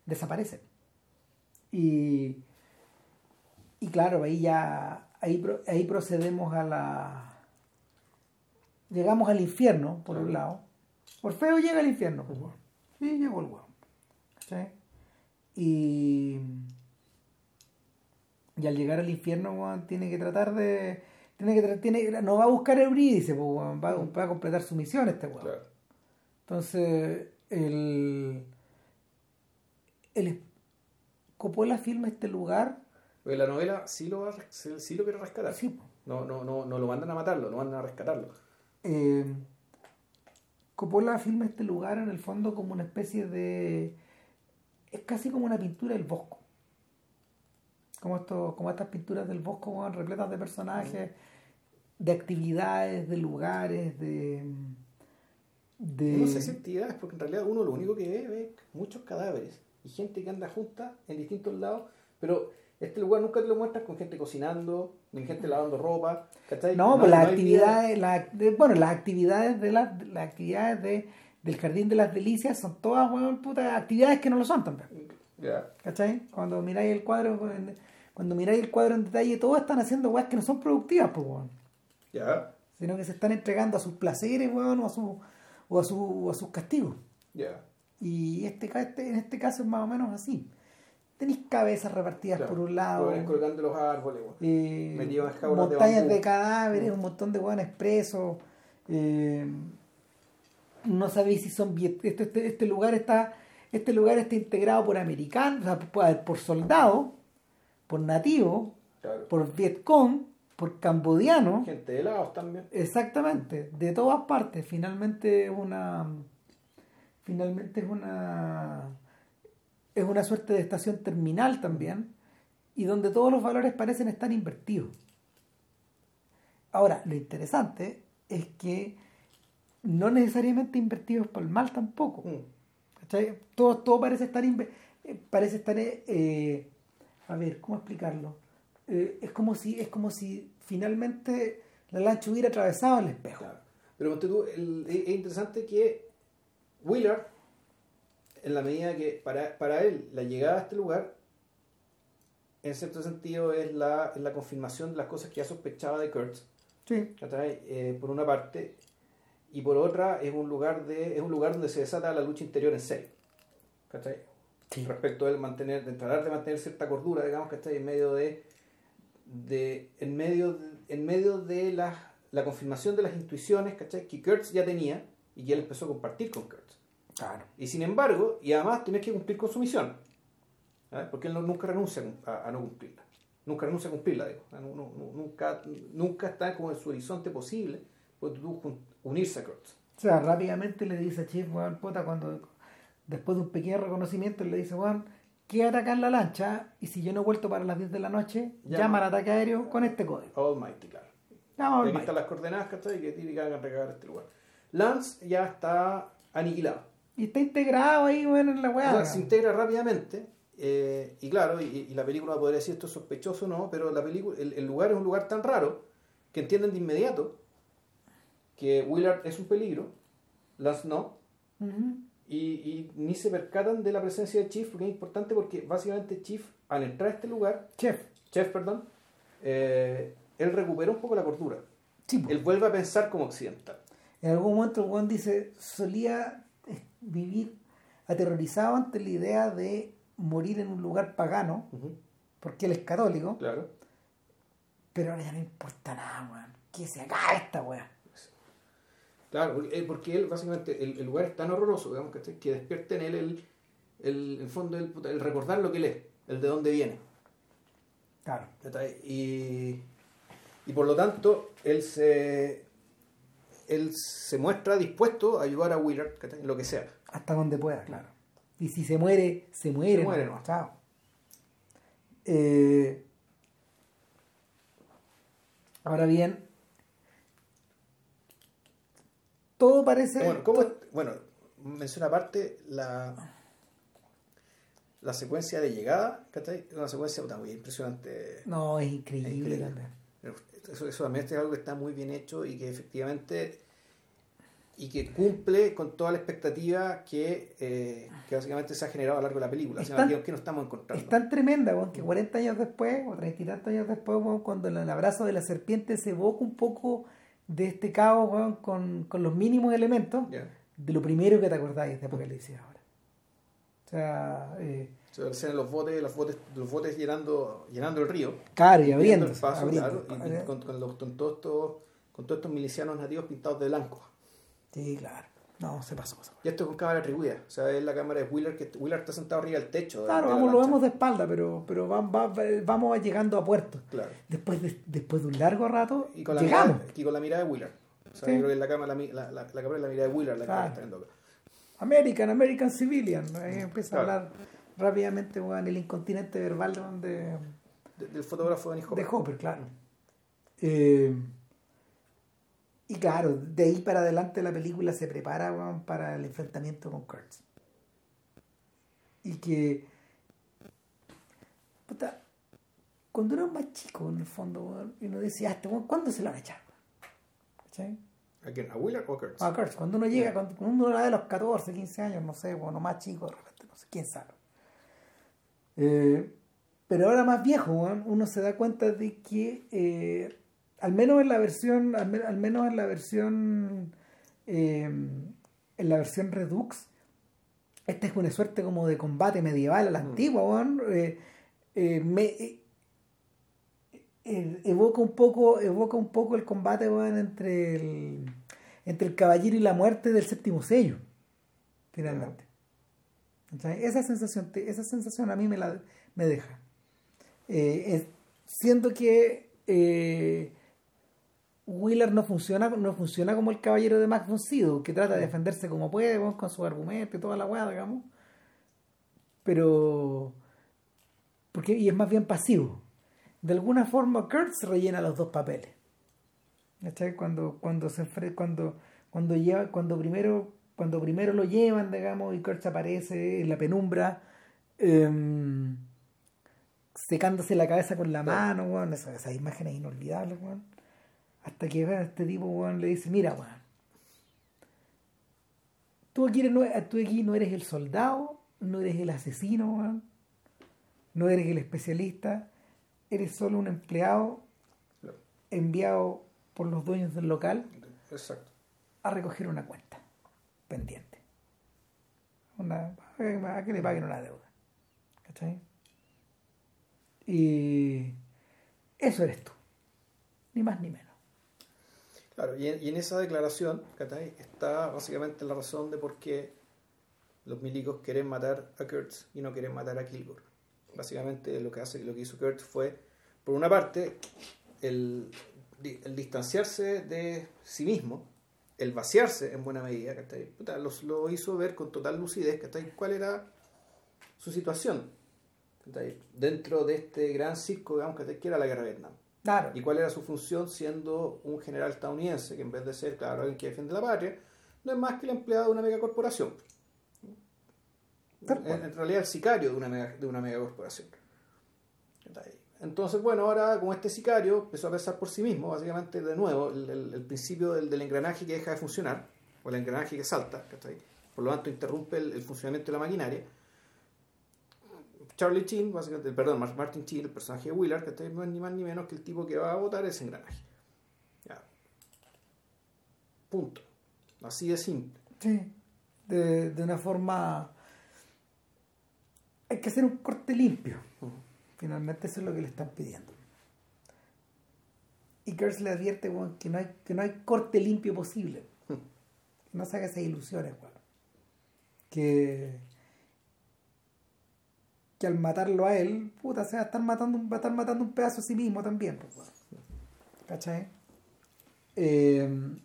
desaparece. Y, y claro, ahí ya ahí, ahí procedemos a la llegamos al infierno, por un lado. Orfeo llega al infierno, pues, weón. Sí, llegó el weón. ¿Cachai? Y, y al llegar al infierno, weón, tiene que tratar de. Tiene que tiene, no va a buscar Eurídice, pues, weón, va, va a completar su misión este weón. Claro. Entonces, el. el Coppola filma este lugar. Porque la novela sí lo, va sí, lo quiere rescatar. Sí. No, no, no, no lo mandan a matarlo, lo mandan a rescatarlo. Eh, Coppola filma este lugar en el fondo como una especie de. Es casi como una pintura del bosco. Como, esto, como estas pinturas del bosco weón, repletas de personajes, de actividades, de lugares, de. de No sé si actividades, porque en realidad uno lo único que ve ve muchos cadáveres y gente que anda junta en distintos lados, pero este lugar nunca te lo muestras con gente cocinando, ni gente lavando ropa, ¿cachai? No, pues las actividades, la- bueno, las actividades de las, las actividades de, del Jardín de las Delicias son todas, weón, puta, actividades que no lo son también. Ya. ¿Cachai? Cuando miráis el cuadro, cuando miráis el cuadro en detalle, todos están haciendo weas que no son productivas, pues weón. Ya, Sino que se están entregando a sus placeres, weón, o a su, o a su, o a sus castigos. ya. Y este, este, en este caso es más o menos así. Tenéis cabezas repartidas Claro, por un lado, colgando los árboles, eh, en de montañas bambú. de, cadáveres, un montón de hueones presos. eh, no sabéis si son este, este, este lugar está este lugar está integrado por americanos, o sea, por, por soldados, por nativos, Claro. por Vietcong, por cambodianos. Gente de Laos también. Exactamente, de todas partes. Finalmente es una. Finalmente es una. Es una suerte de estación terminal también. Y donde todos los valores parecen estar invertidos. Ahora, lo interesante es que no necesariamente invertidos por el mal tampoco. Mm. ¿cachai? Todo, todo parece estar. eh, parece estar. eh, a ver, ¿cómo explicarlo? Eh, es, como si, es como si finalmente la lancha hubiera atravesado el espejo. Claro. Pero tú, el- es interesante que Willard, en la medida que para, para él la llegada a este lugar, en cierto sentido es la, es la confirmación de las cosas que ya sospechaba de Kurtz, Sí. Eh, por una parte, y por otra es un lugar de es un lugar donde se desata la lucha interior en serio. Sí. Respecto él mantener, de tratar de mantener cierta cordura, digamos, que está en medio de, de en medio de, en medio de la, la confirmación de las intuiciones, ¿cachai? Que Kurtz ya tenía y que él empezó a compartir con Kurtz. Claro. Y sin embargo, y además tienes que cumplir con su misión. ¿sabes? Porque él no- nunca renuncia a, a no cumplirla. Nunca renuncia a cumplirla, digo. No- no- no- nunca, nunca está como en su horizonte posible pues, unirse a Kurtz. O sea, rápidamente le dice a Chief, weón, puta, cuando después de un pequeño reconocimiento le dice, weón, quédate acá en la lancha y si yo no he vuelto para las 10 de la noche, Llama. al ataque aéreo con este código. Almighty, claro. Llama Y al aquí Mike. están las coordenadas, ¿cachai? Que tiene que hagan recagar este lugar. Lance ya está aniquilado. Y está integrado ahí, weón, en la O weá. sea, weón. se integra rápidamente. eh, y claro, y, y la película podría decir esto es sospechoso o no, pero la película, el, el lugar es un lugar tan raro que entienden de inmediato que Willard es un peligro, Lance no, Ujú. y, y ni se percatan de la presencia de Chief, porque es importante porque básicamente Chief, al entrar a este lugar, Chef. Chef, perdón, eh, él recupera un poco la cordura. Sí, po. Él vuelve a pensar como occidental. En algún momento el weón dice, solía vivir aterrorizado ante la idea de morir en un lugar pagano, porque él es católico, Claro. pero ahora ya no importa nada, weón. Que se acabe esta weá. Claro, porque, eh, porque él básicamente, el, el lugar es tan horroroso, digamos, ¿cachai? que despierta en él el, el, el fondo el, el recordar lo que él es, el de dónde viene. Claro. Y, y por lo tanto, él se, él se muestra dispuesto a ayudar a Willard lo que sea. Hasta donde pueda, claro. Y si se muere, se muere. Se muere, ¿no? ¿no? Chao. Eh, ahora bien, todo parece... Bueno, ¿cómo bueno, menciona aparte la, la secuencia de llegada, ¿cachai? Una secuencia muy impresionante. No, es increíble, Es increíble. Eso, eso también es algo que está muy bien hecho y que efectivamente y que cumple con toda la expectativa que, eh, que básicamente se ha generado a lo largo de la película. O sea, Es tan- que, que nos estamos encontrando. Es tan tremenda, weón, que 40 años después, o 30 y tantos años después, weón, cuando el abrazo de la serpiente se evoca un poco de este caos, weón, con, con los mínimos elementos, Ya. de lo primero que te acordáis de Apocalipsis ahora. O sea, eh, Escena de los botes, los botes, los botes llenando, llenando el río. claro, y abriendo el paso, claro, y con, con los- con todos estos, con todos estos milicianos nativos pintados de blanco. Sí, claro. No, se pasó. se pasó. Y esto es con cámara atribuida. O sea, es la cámara de Wheeler, que Wheeler está sentado arriba del techo. Claro, de vamos, lo vemos de espalda, pero, pero va- va- vamos llegando a puerto. Claro. Después de, después de un largo rato, Y con la, llegamos. mirada, y con la mirada de Wheeler. O sea, Sí. yo creo que la cámara, la, la, cámara es la mirada de Wheeler, la que Claro. está viendo acá. American, American Civilian. Ahí empieza a hablar rápidamente weón, el incontinente verbal de, De- del fotógrafo de Hopper. de Hopper, claro. Eh, y claro, de ahí para adelante la película se prepara para el enfrentamiento con Kurtz. Y que. Puta, cuando uno es más chico, en el fondo, y uno decía, "Ah, este ¿cuándo se lo van a echar? ¿Cachai? ¿A quién? ¿A Wheeler o Kurtz? A Kurtz, cuando uno llega, cuando cuando uno era de los 14, 15 años, no sé, bueno, más chico de repente, no sé, quién sabe. Eh, pero ahora más viejo, uno se da cuenta de que, eh, al menos en la versión, al, me- al menos en la versión, eh, en la versión Redux, esta es una suerte como de combate medieval a la antigua, weón. Eh, me, evoca un poco evoca un poco el combate entre el entre el caballero y la muerte del séptimo sello finalmente ¿Cachai? esa sensación esa sensación a mí me la me deja Eh, es- siendo que eh, Wheeler no funciona no funciona como el caballero de Max von Sydow que trata de defenderse como puede con sus argumentos y toda la weá digamos pero porque y es más bien pasivo de alguna forma Kurt se rellena los dos papeles ¿Cachai? cuando cuando se cuando cuando lleva cuando primero cuando primero lo llevan digamos y Kurt aparece en la penumbra em, secándose la cabeza con la mano weón, esas, esas imágenes inolvidables weón. hasta que a este tipo weón, le dice mira weón tú aquí, no, tú aquí no eres el soldado no eres el asesino weón. no eres el especialista eres solo un empleado enviado por los dueños del local Exacto. a recoger una cuenta pendiente. Una, a que le paguen una deuda. ¿Cachai? Y eso eres tú. Ni más ni menos. Claro, y en, y en esa declaración ¿cachai? está básicamente la razón de por qué los milicos quieren matar a Kurtz y no quieren matar a Kilgore. Básicamente lo que hace, lo que hizo Kurtz fue, por una parte, el, el distanciarse de sí mismo, el vaciarse en buena medida, ¿cachai? Puta, los- lo hizo ver con total lucidez ¿cachai? cuál era su situación ¿cachai? dentro de este gran circo digamos, ¿cachai? que era la guerra de Vietnam. Claro. ¿Y cuál era su función siendo un general estadounidense que en vez de ser, claro, alguien que defiende la patria, no es más que el empleado de una megacorporación? En, en realidad el sicario de una, mega, de una megacorporación. Entonces, bueno, ahora como este sicario empezó a pensar por sí mismo, básicamente de nuevo, el, el- principio del, del engranaje que deja de funcionar, o el engranaje que salta, por lo tanto interrumpe el, funcionamiento de la maquinaria. Charlie Chin, básicamente, perdón, Mar- Martin Chin, el personaje de Willard, que no es ni más ni menos que el tipo que va a votar ese engranaje. Ya. Punto. Así de simple. Sí. De, de una forma. Hay que hacer un corte limpio. Finalmente, eso es lo que le están pidiendo. Y Kurtz le advierte weón, que, no hay, que no hay corte limpio posible. Que no se haga esas ilusiones, weón. Que. Que al matarlo a él, puta, se va a estar matando, un- va a estar matando un pedazo a sí mismo también, pues, weón. ¿Cachai? Eh,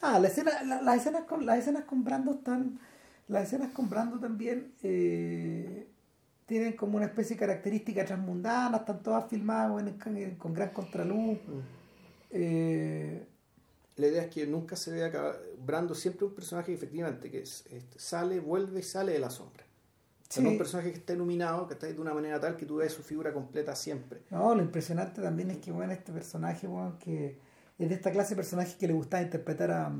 Ah, la escena, la- las escenas con las escenas con Brando están, las escenas con Brando también eh, tienen como una especie de característica transmundana, están todas filmadas con gran contraluz. Eh, La idea es que nunca se ve acá. Brando siempre un personaje que efectivamente que es- sale, vuelve y sale de la sombra. O sea, Sí. no un personaje que está iluminado, que está de una manera tal que tú ves su figura completa siempre. no, lo impresionante también es que bueno, este personaje weón, que es de esta clase de personajes que le gustaba interpretar a,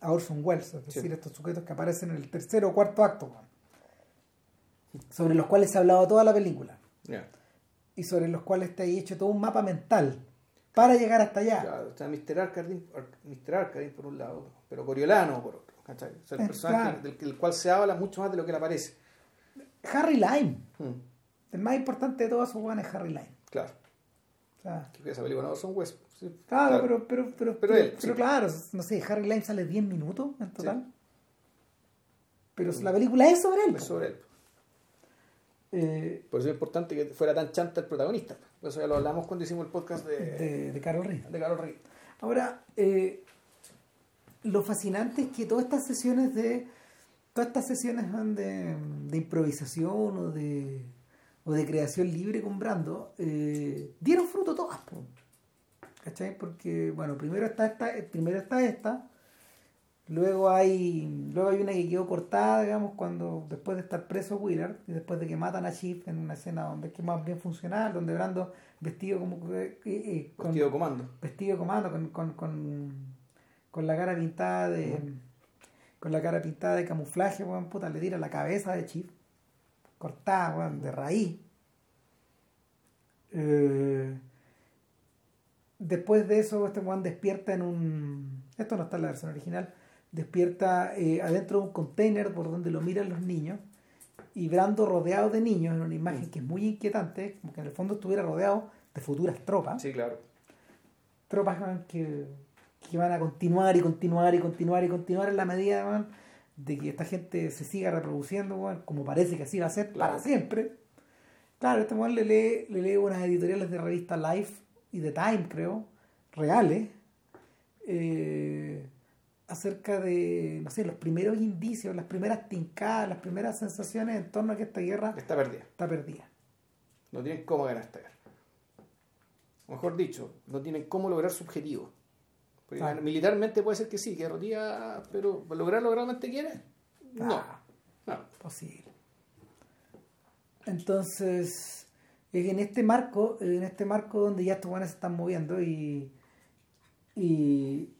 a Orson Welles, es decir, estos sujetos que aparecen en el tercero o cuarto acto, weón, sobre los cuales se ha hablado toda la película. Y sobre los cuales te hay hecho todo un mapa mental para llegar hasta allá. Claro, está Mr. Arcadine, Ar- Mr. Arcadine por un lado, pero Coriolano por otro. ¿cachai? O sea, el Eh, personaje claro. del, cual se habla mucho más de lo que le aparece. Harry Lime, Mm, el más importante de todos esos weones es Harry Lime. claro. O sea, Que esa película no son West. sí, claro, Pero, pero, pero, Pero pero, él, pero sí. claro, no sé, Harry Lime sale 10 minutos en total. Pero la película es sobre él. Es sobre él. Eh, Por eso es importante que fuera tan chanta el protagonista. Por eso ya lo hablamos cuando hicimos el podcast de, de, de Carol Reed. de Carol Reed. Ahora, eh, lo fascinante es que todas estas sesiones de todas estas sesiones van de, de improvisación o de o de creación libre con Brando eh, dieron fruto todas. ¿cachai? porque bueno primero está esta primero está esta luego hay luego hay una que quedó cortada digamos cuando después de estar preso Willard y después de que matan a Chief en una escena donde es que más bien funcional donde Brando vestido como eh, eh, con- Vestido de comando. vestido de comando con, con, con, con la cara pintada de con la cara pintada de camuflaje weón, puta, le tira la cabeza de Chief cortada weón, de raíz Eh, después de eso este weón despierta en un esto no está en la versión original despierta eh, adentro de un container por donde lo miran los niños y Brando rodeado de niños en una imagen que es muy inquietante, como que en el fondo estuviera rodeado de futuras tropas. Sí, claro. Tropas que, que van a continuar y continuar y continuar y continuar en la medida man, de que esta gente se siga reproduciendo, man, como parece que así va a ser Claro. para siempre. Claro, este man le lee, le lee unas editoriales de revista Life y de Time, creo, reales, eh, acerca de, no sé, los primeros indicios, las primeras tincadas, las primeras sensaciones en torno a que esta guerra Está perdida. está perdida. No tienen cómo ganar esta guerra. O mejor dicho, no tienen cómo lograr su objetivo. Porque militarmente puede ser que sí, que rodilla, pero lograr lo que realmente quiere, no. Ah. no. posible. Entonces, es en este marco, en este marco donde ya estos buenos se están moviendo y, y,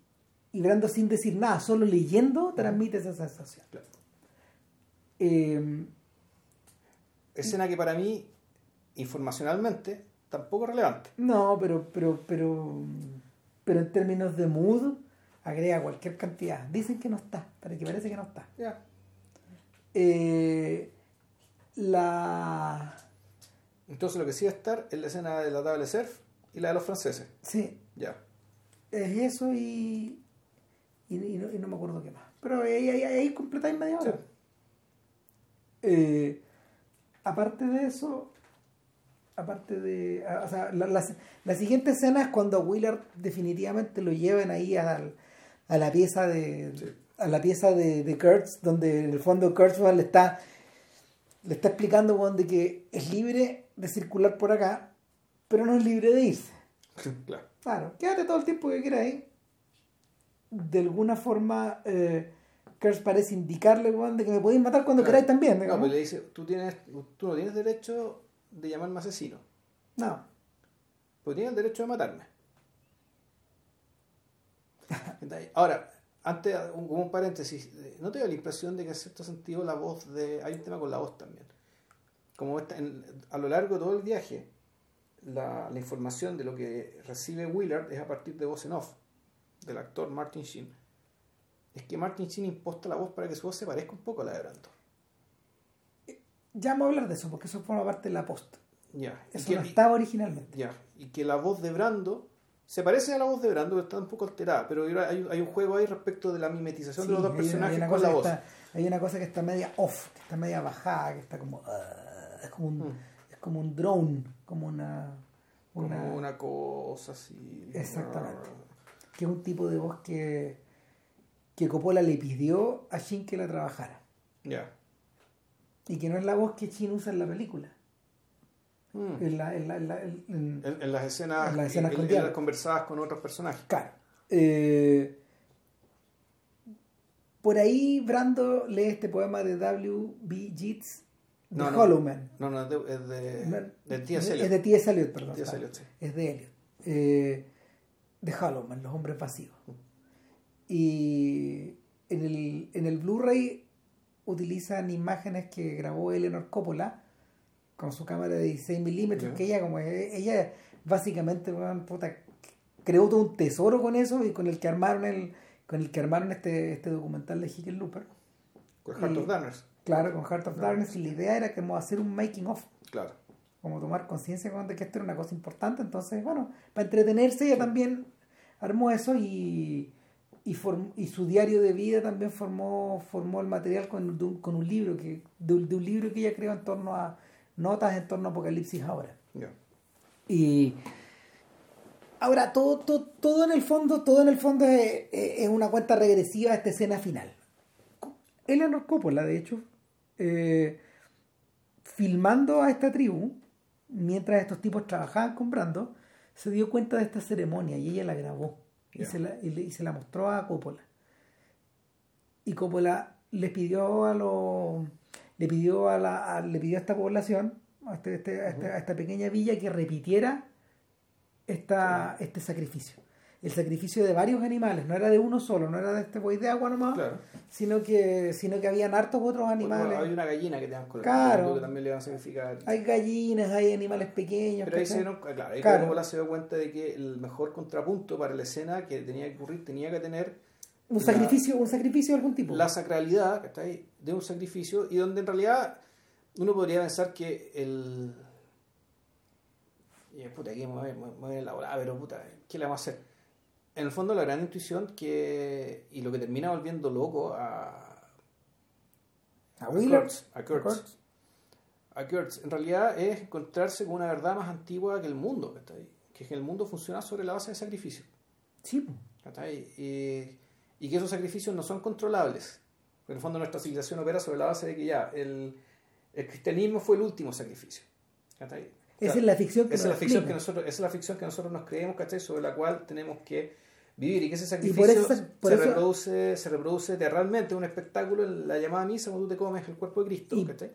y Brando sin decir nada, solo leyendo, transmite esa sensación. Claro. Eh, Escena que para mí, informacionalmente, tampoco es relevante. no, pero, pero, pero, pero en términos de mood, agrega cualquier cantidad. Dicen que no está, pero que parece que no está. Ya. Eh, la. Entonces lo que sí va a estar es la escena de la tabla de surf y la de los franceses. Sí, Ya. es eso y, y, y no, y no me acuerdo qué más. Pero ahí, ahí, ahí completáis media hora. Sí. Eh, aparte de eso, aparte de. a- O sea, la, la- la siguiente escena es cuando a Willard definitivamente lo llevan ahí al- a, la pieza de. Sí. A la pieza de, de Kurtz, donde en el fondo Kurtz weón, le está. Le está explicando de que es libre de circular por acá, pero no es libre de irse. claro. Claro, quédate todo el tiempo que quieras ahí. De alguna forma, eh, Kurtz parece indicarle, weón, de que me podéis matar cuando Claro. queráis también. No, digamos. pues le dice, tú, tienes, tú no tienes derecho de llamarme asesino, No. pero tienes el derecho de matarme. Ahora, antes, un, como un paréntesis, eh, ¿no te da la impresión de que en cierto sentido la voz de... Hay un tema con la voz también. Como esta- en- a lo largo de todo el viaje, la, la información de lo que recibe Willard es a partir de voz en off, del actor Martin Sheen. Es que Martin Sheen imposta la voz para que su voz se parezca un poco a la de Brando. Ya vamos a hablar de eso, porque eso forma parte de la post. Ya. Eso que- no estaba originalmente. Ya, y que la voz de Brando se parece a la voz de Brando, pero está un poco alterada. Pero hay, hay un juego ahí respecto de la mimetización de los dos una- personajes hay una con cosa la que voz. está- hay una cosa que está media off, que está media bajada, que está como. ah, es, como un, Mm. es como un drone, como una. Como una- una cosa así. Exactamente. Que es un tipo de voz que, que Coppola le pidió a Shin que la trabajara. Ya. Y que no es la voz que Shin usa en la película. Mm. En la- en la- en la- en- las escenas, En las escenas en- con las conversadas con otros personajes. Claro. Eh, por ahí Brando lee este poema de W. B. Yeats de No, no. Hollow Man. No, no, es de, es de, T.S. Es Eliot. de T.S. Eliot, perdón. T.S. claro. Eliot, sí. Es de Eliot. Eh, de Hollow Man, Los Hombres Vacíos. Y en el, en el Blu-ray utilizan imágenes que grabó Eleanor Coppola con su cámara de 16 milímetros, que ella como ella básicamente puta, creó todo un tesoro con eso y con el que armaron el con el que armaron este, este documental de Hickenlooper. Con Heart y- of Darkness. Claro, con Heart of Darkness y la idea era como hacer un making of Claro. Como tomar conciencia de que esto era una cosa importante. Entonces, bueno, para entretenerse ella también armó eso y, y, form- y su diario de vida también formó, formó el material con, de un, con un libro que de, un- de un libro que ella creó en torno a notas en torno a Apocalipsis ahora. Y ahora todo, todo, todo en el fondo, todo en el fondo es, es una cuenta regresiva a esta escena final. Eleanor Coppola, de hecho, eh, filmando a esta tribu, mientras estos tipos trabajaban con Brando, se dio cuenta de esta ceremonia y ella la grabó y, se la, y, le- y se la mostró a Coppola. Y Coppola les pidió a los le pidió a la a- le pidió a esta población a, este- este- a esta, a esta pequeña villa que repitiera esta, este sacrificio el sacrificio de varios animales no era de uno solo no era de este buey de agua nomás Claro. sino que sino que habían hartos otros Bueno, animales hay una gallina que te dan el Claro. que también le van a significar. hay gallinas hay animales pequeños Pero ahí se dieron, claro, ahí Claro. Se dio cuenta de que el mejor contrapunto para la escena que tenía que ocurrir tenía que tener Un la- sacrificio, un sacrificio de algún tipo. la sacralidad ¿cachai? de un sacrificio y donde en realidad uno podría pensar que el y puta aquí me voy, me voy a elaborar pero puta ¿qué le vamos a hacer? En el fondo la gran intuición que y lo que termina volviendo loco a A Wheeler. Kurtz, a Kurtz, a Kurtz, en realidad es encontrarse con una verdad más antigua que el mundo ¿cachai? que es que el mundo funciona sobre la base de sacrificio Sí, po. ¿cachai? Y, y que esos sacrificios no son controlables. En el fondo nuestra civilización opera sobre la base de que ya el, el cristianismo fue el último sacrificio. Esa es la ficción que esa es nos la ficción que explica. nosotros, esa es la ficción que nosotros nos creemos, ¿cachai? sobre la cual tenemos que vivir y que ese sacrificio se- eso- reproduce, se reproduce teatralmente un espectáculo en la llamada misa cuando tú te comes el cuerpo de Cristo, Y- ¿cachai?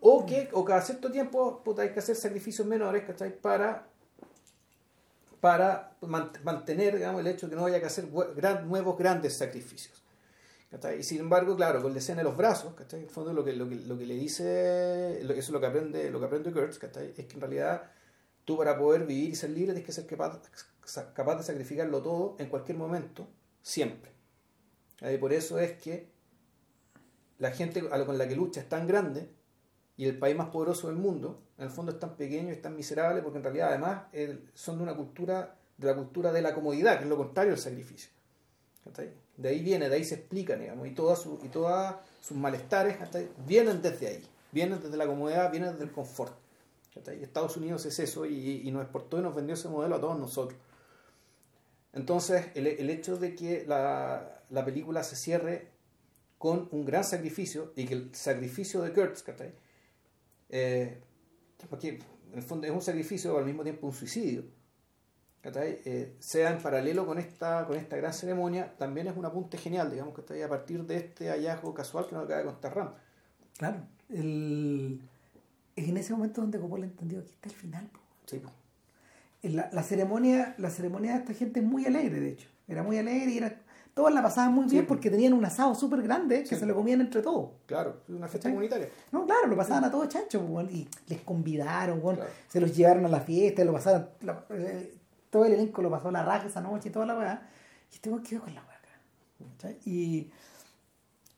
O que o cada cierto tiempo puta, hay que hacer sacrificios menores, ¿cachai? Para para man- mantener digamos, el hecho de que no haya que hacer gran- nuevos grandes sacrificios. ¿Cachai? Y sin embargo, claro, con la escena en los brazos, ¿cachai? En el fondo lo que, lo que, lo que le dice, eso es lo que aprende, lo que aprende Kurtz, ¿cachai? Es que en realidad tú para poder vivir y ser libre tienes que ser capaz, capaz de sacrificarlo todo en cualquier momento, siempre. ¿cachai? por eso es que la gente con la que lucha es tan grande y el país más poderoso del mundo, en el fondo es tan pequeño y es tan miserable porque en realidad además son de una cultura, de la cultura de la comodidad, que es lo contrario del sacrificio. De ahí viene, de ahí se explica, digamos, y todas sus, y sus malestares vienen desde ahí, vienen desde la comodidad, vienen desde el confort. Estados Unidos es eso y, y nos exportó y nos vendió ese modelo a todos nosotros. Entonces, el, el hecho de que la, la película se cierre con un gran sacrificio y que el sacrificio de Kurtz, ¿cachai? Eh, porque en el fondo es un sacrificio, al mismo tiempo un suicidio. Eh, sea en paralelo con esta, con esta gran ceremonia, también es un apunte genial, digamos, que está ahí a partir de este hallazgo casual que nos acaba de contar Ram. Claro. El... Es en ese momento donde Coppola entendió que está el final. po. Sí, po. La, la ceremonia la ceremonia de esta gente es muy alegre, de hecho. Era muy alegre y era, todos la pasaban muy bien porque tenían un asado súper grande que Sí. se lo comían entre todos. claro, una fiesta comunitaria. No, claro, lo pasaban a todos chancho, y les convidaron, Claro. se los llevaron a la fiesta, lo pasaron, la- eh, todo el elenco lo pasó la raja esa noche y toda la weá. Y este weón quedó con la weá acá. Y,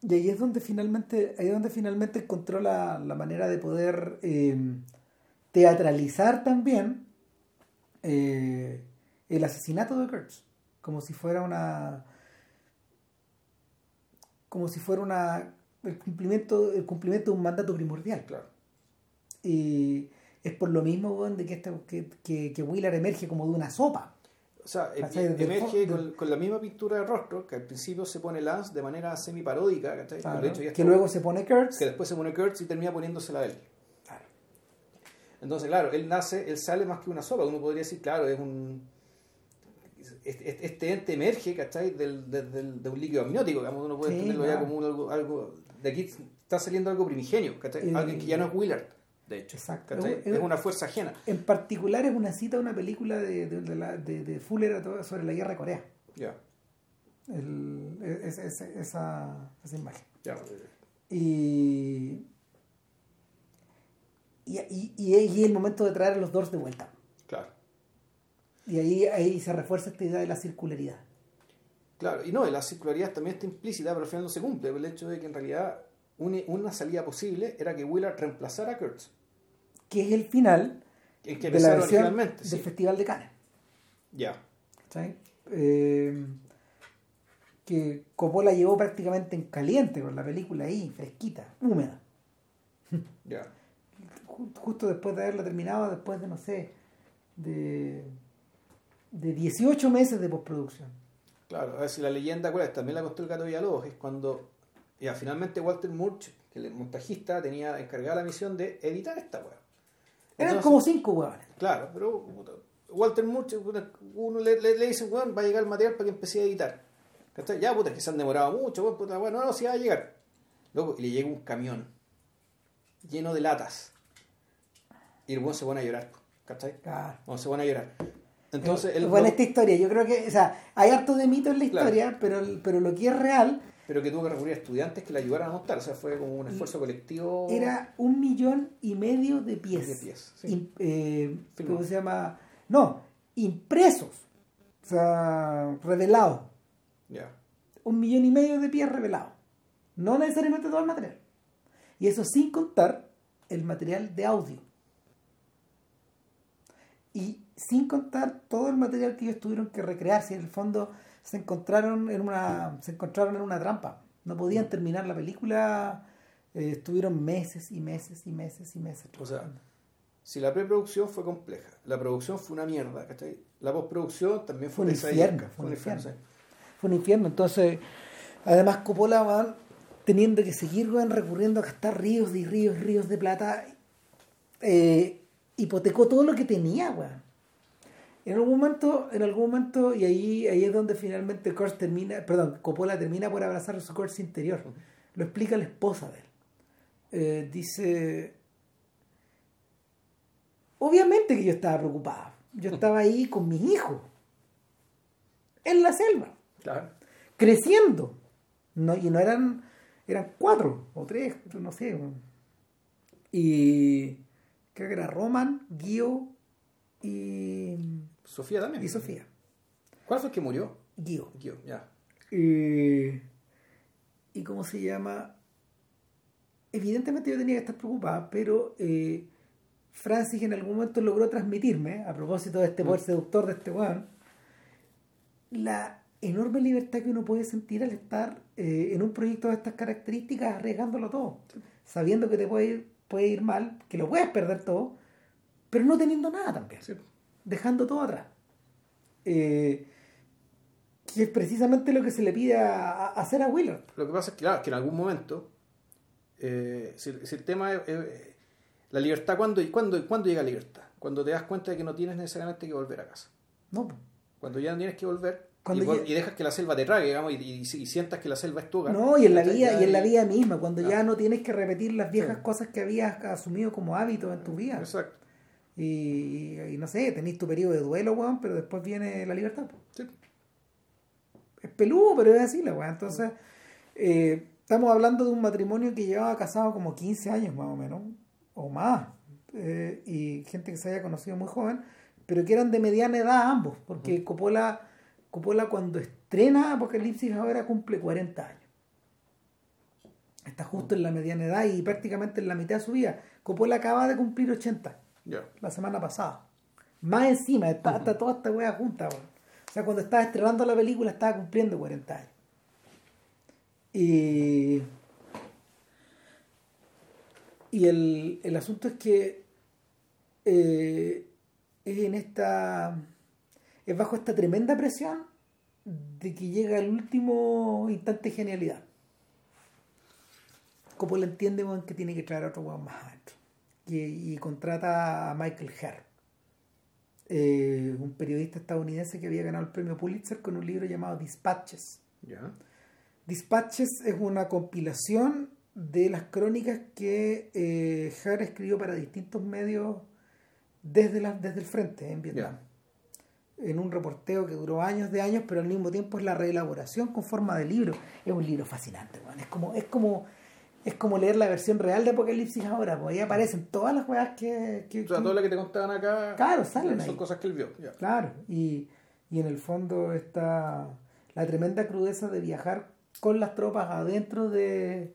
y ahí es donde finalmente, ahí es donde finalmente encontró la, la manera de poder eh, teatralizar también eh, el asesinato de Kurtz. Como si fuera una. Como si fuera una. el cumplimiento, el cumplimiento de un mandato primordial. Claro. Y es por lo mismo, weón, de que, este, que, que, que Willard emerge como de una sopa. O sea. Desde el emerge con, con la misma pintura de rostro, que al principio se pone Lance de manera semi-paródica, ¿cachai? Claro, hecho, que luego se pone Kurtz. que después se pone Kurtz y termina poniéndosela a él. Claro. Entonces, claro, él nace, él sale más que una sopa. Uno podría decir, claro, es un. Este, este ente emerge, ¿cachai? Del, del- del- de un líquido amniótico, digamos, uno puede Sí, entenderlo ya como un algo, algo. De aquí está saliendo algo primigenio, ¿cachai? Alguien que ya no es Willard, de hecho. Exacto. Es- Es una fuerza ajena. En particular es una cita de una película de, de, de la- de- de Fuller a sobre la guerra de Corea. Ya, es- es- esa, esa imagen. ya. Y, y, y, y es y es el momento de traer a los Doors de vuelta. Claro. Y ahí, ahí se refuerza esta idea de la circularidad. Claro, y no, la circularidad también está implícita, pero al final no se cumple. El hecho de que en realidad una, una salida posible era que Willard reemplazara a Kurtz. Que es el final que de la versión del sí. Festival de Cannes. Ya. ¿cachai? Eh, que Coppola llevó prácticamente en caliente con la película ahí, fresquita, húmeda. Ya. Ju- Justo después de haberla terminado, después de, no sé, de, de 18 meses de postproducción. Claro, a ver si la leyenda, ¿cuál es? También la contó el Gato Villalobos, es cuando ya finalmente Walter Murch, que el montajista, tenía encargada la misión de editar esta weá. Eran Entonces, como cinco huevones. Claro, pero Walter Murch, uno le, le, le dice, weón, va a llegar el material para que empiece a editar. ¿Cachai? Ya, puta, es que se han demorado mucho, weón, puta, bueno, no, no, sí va a llegar. Luego, y le llega un camión lleno de latas. Y el weón se pone a llorar, ¿cachai? Claro. O se pone a llorar. Entonces, el, el bueno, esta historia, yo creo que, o sea, hay harto de mito en la Claro. historia, pero, pero lo que es real pero que tuvo que recurrir a estudiantes que le ayudaran a montar. O sea, fue como un esfuerzo colectivo. era un millón y medio de pies. De pies, sí. Eh. ¿Cómo se llama? No, impresos. O sea, revelados. Ya. un millón y medio de pies revelados. No necesariamente todo el material. Y eso sin contar el material de audio. Y sin contar todo el material que ellos tuvieron que recrear, si en el fondo se encontraron en una, se encontraron en una trampa. No podían terminar la película, eh, estuvieron meses y meses y meses y meses. O sea, si la preproducción fue compleja, la producción fue una mierda, ¿cachai? La postproducción también fue, Fue un infierno, fue un infierno, infierno. Fue un infierno. Entonces, además Coppola van teniendo que seguir weón, recurriendo a gastar ríos y ríos y ríos de plata. eh, hipotecó todo lo que tenía, weón. En algún momento, en algún momento, y ahí, ahí es donde finalmente Kurtz termina, perdón, Coppola termina por abrazar su Kurtz interior. Lo explica la esposa de él. Eh, dice, obviamente que yo estaba preocupado. Yo estaba ahí con mis hijos, en la selva Claro. creciendo. No, y no eran, eran cuatro o tres, no sé. Y creo que era Roman, Guío y, Sofía también. y Sofía. ¿Cuál fue el que murió? Guío. Guido, ya. Y, y cómo se llama. Evidentemente yo tenía que estar preocupada, pero eh, Francis en algún momento logró transmitirme, a propósito de este poder seductor de este weón, la enorme libertad que uno puede sentir al estar eh, en un proyecto de estas características arriesgándolo todo, sabiendo que te puede ir, puede ir mal, que lo puedes perder todo, pero no teniendo nada también Sí. Dejando todo atrás. Eh, que es precisamente lo que se le pide a, a hacer a Willard. Lo que pasa es que, claro, que en algún momento, eh, si, si el tema es, la libertad, ¿cuándo, cuándo, ¿cuándo llega la libertad? Cuando te das cuenta de que no tienes necesariamente que volver a casa. No. Cuando ya no tienes que volver Cuando y, ya- y dejas que la selva te trague, digamos, y, y- y sientas que la selva es tu hogar. no y en la vida, y en la vida misma, cuando Ah. ya no tienes que repetir las viejas Sí. cosas que habías asumido como hábitos en tu vida. Exacto. Y, y no sé, tenés tu periodo de duelo, weón, pero después viene la libertad. Sí. Es peludo, pero es así la weón. Entonces, eh, estamos hablando de un matrimonio que llevaba casado como 15 años más o menos, o más, eh, y gente que se haya conocido muy joven, pero que eran de mediana edad ambos, porque Coppola, Coppola cuando estrena Apocalipsis ahora cumple 40 años. Está justo en la mediana edad y prácticamente en la mitad de su vida. Coppola acaba de cumplir 80 La semana pasada. Más encima, está, está toda esta wea junta, weón. O sea, cuando estaba estrenando la película estaba cumpliendo 40 años. Y. Y el, el asunto es que eh, es en esta. es bajo esta tremenda presión de que llega el último instante de genialidad. Coppola entiende weón, que tiene que traer a otro weón más adentro. Y, y contrata a Michael Herr, eh, un periodista estadounidense que había ganado el premio Pulitzer con un libro llamado Dispatches. Ya. Dispatches es una compilación de las crónicas que eh, Herr escribió para distintos medios desde, la, desde el frente en Vietnam. En un reporteo que duró años de años, pero al mismo tiempo es la reelaboración con forma de libro. Es un libro fascinante, weón. Es como, es como, es como leer la versión real de Apocalipsis ahora, porque ahí aparecen todas las weas que, que- O sea, que- todo lo que te contaban acá Claro, salen son ahí. cosas que él vio. Ya. Claro, y, y en el fondo está la tremenda crudeza de viajar con las tropas adentro de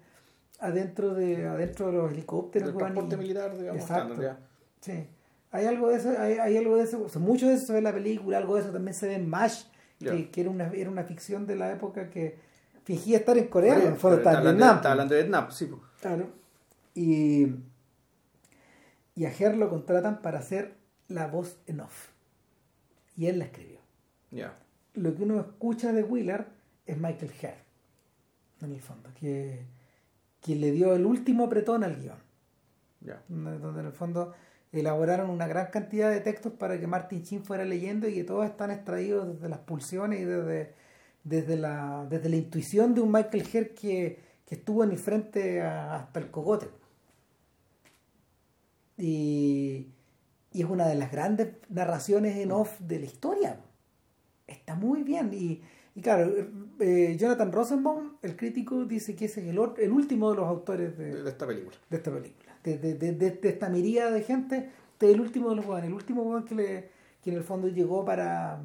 adentro de adentro de los helicópteros. Del transporte y- militar, digamos, Exacto. estándar, Sí. Hay algo de eso, hay, hay algo de eso, o sea, mucho de eso se ve en la película, algo de eso también se ve en MASH, Ya. que, que era una era una ficción de la época que fingía estar en Corea, Pero- en el fondo estaba en Vietnam. está hablando de Vietnam, sí. Claro. Y, y a Ger lo contratan para hacer la voz en off. Y él la escribió. Ya. Lo que uno escucha de Willard es Michael Ger, en el fondo, que, que le dio el último apretón al guion. Ya. donde en el fondo elaboraron una gran cantidad de textos para que Martin Sheen fuera leyendo y que todos están extraídos desde las pulsiones y desde, desde, la, desde la intuición de un Michael Herr que, que estuvo en el frente a- hasta el cogote. Y, y es una de las grandes narraciones en off de la historia. Está muy bien. Y, y claro, eh, Jonathan Rosenbaum, el crítico, dice que ese es el, el último de los autores De, de, esta película. de esta película. De, de, de, esta miríada de gente, este es el último de los hueones, el último hueón que, le, que en el fondo llegó para,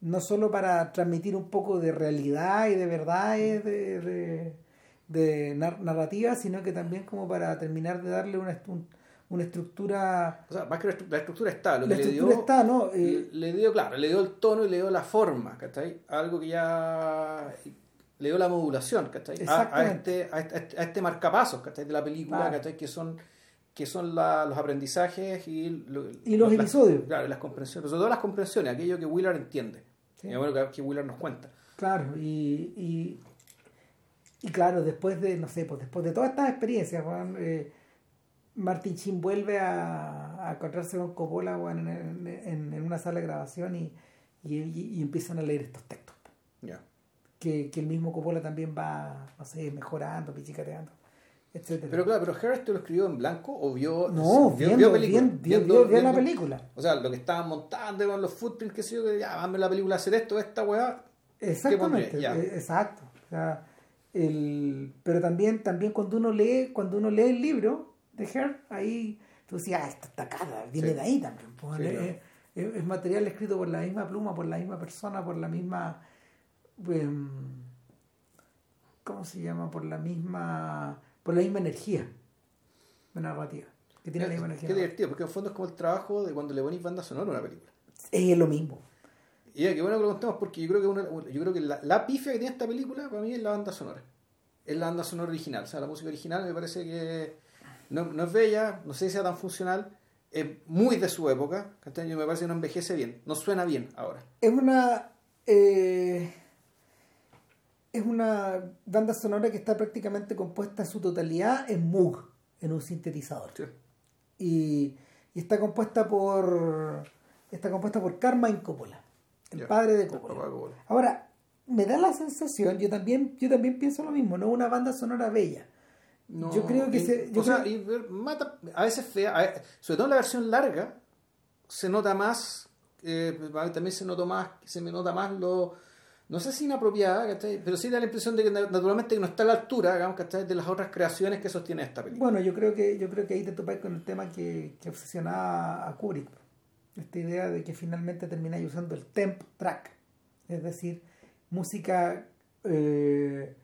no solo para transmitir un poco de realidad y de verdad de, de, de narrativa, sino que también como para terminar de darle una, una estructura... O sea, más que la estructura está, lo la que estructura le dio, está, ¿no? Eh, le dio, claro, le dio el tono y le dio la forma, ¿cachai? Algo que ya le dio la modulación, ¿cachai? A, a, este, a, este, a este marcapasos, ¿cachai? De la película. ¿cachai? Que son que son la, los aprendizajes y, lo, y los, las, episodios. Claro, las comprensiones, sobre todo las comprensiones, aquello que Willard entiende. Sí. Bueno, que, que Willard nos cuenta. Claro, y, y, y, claro, después de, no sé, pues después de todas estas experiencias, Juan, eh, Martin Chin vuelve a, a, encontrarse con Coppola Juan, en, en, en, una sala de grabación y, y, empiezan a leer estos textos. Yeah. Que, que el mismo Coppola también va, no sé, mejorando, pichicateando. Pero claro, pero Harris te lo escribió en blanco o vio, no, vio, viendo, vio película, viendo, viendo, vio, viendo, la película. O sea, lo que estaban montando con los footprints, que sé yo, que ya, vamos la película a hacer esto, esta weá. Exactamente, ya. exacto. O sea, el, pero también, también cuando uno lee, cuando uno lee el libro de Her, ahí tú decías, ah, esto está cara, viene Sí. de ahí también. pues, Sí, claro. es- es material escrito por la misma pluma, por la misma persona, por la misma em, ¿cómo se llama? por la misma por la misma energía de narrativa. Que tiene la misma energía. Qué divertido, porque en el fondo es como el trabajo de cuando le ponís banda sonora a una película. Es lo mismo. Y ya, qué bueno que lo contemos porque yo creo que, una, yo creo que la, la pifia que tiene esta película para mí es la banda sonora. Es la banda sonora original. O sea, la música original me parece que no, no es bella, no sé si sea tan funcional, es muy de su época. me parece que no envejece bien, no suena bien ahora. Es una. eh, es una banda sonora que está prácticamente compuesta en su totalidad en Moog, en un sintetizador. Sí. Y, y está compuesta por. Está compuesta por Carmine Coppola, el padre de Coppola. Ahora, me da la sensación, yo también, yo también pienso lo mismo, no es una banda sonora bella. No, Yo creo que y- se- yo o sea, y mata, a veces fea, a sobre todo en la versión larga, se nota más, eh, también se nota más, se me nota más lo, no sé si inapropiada, ¿cachai? pero sí da la impresión de que na- naturalmente no está a la altura, digamos, ¿cachai? de las otras creaciones que sostiene esta película. Bueno, yo creo que yo creo que ahí te topas con el tema que, que obsesionaba a Kubrick. Esta idea de que finalmente termináis usando el temp track. Es decir, música eh,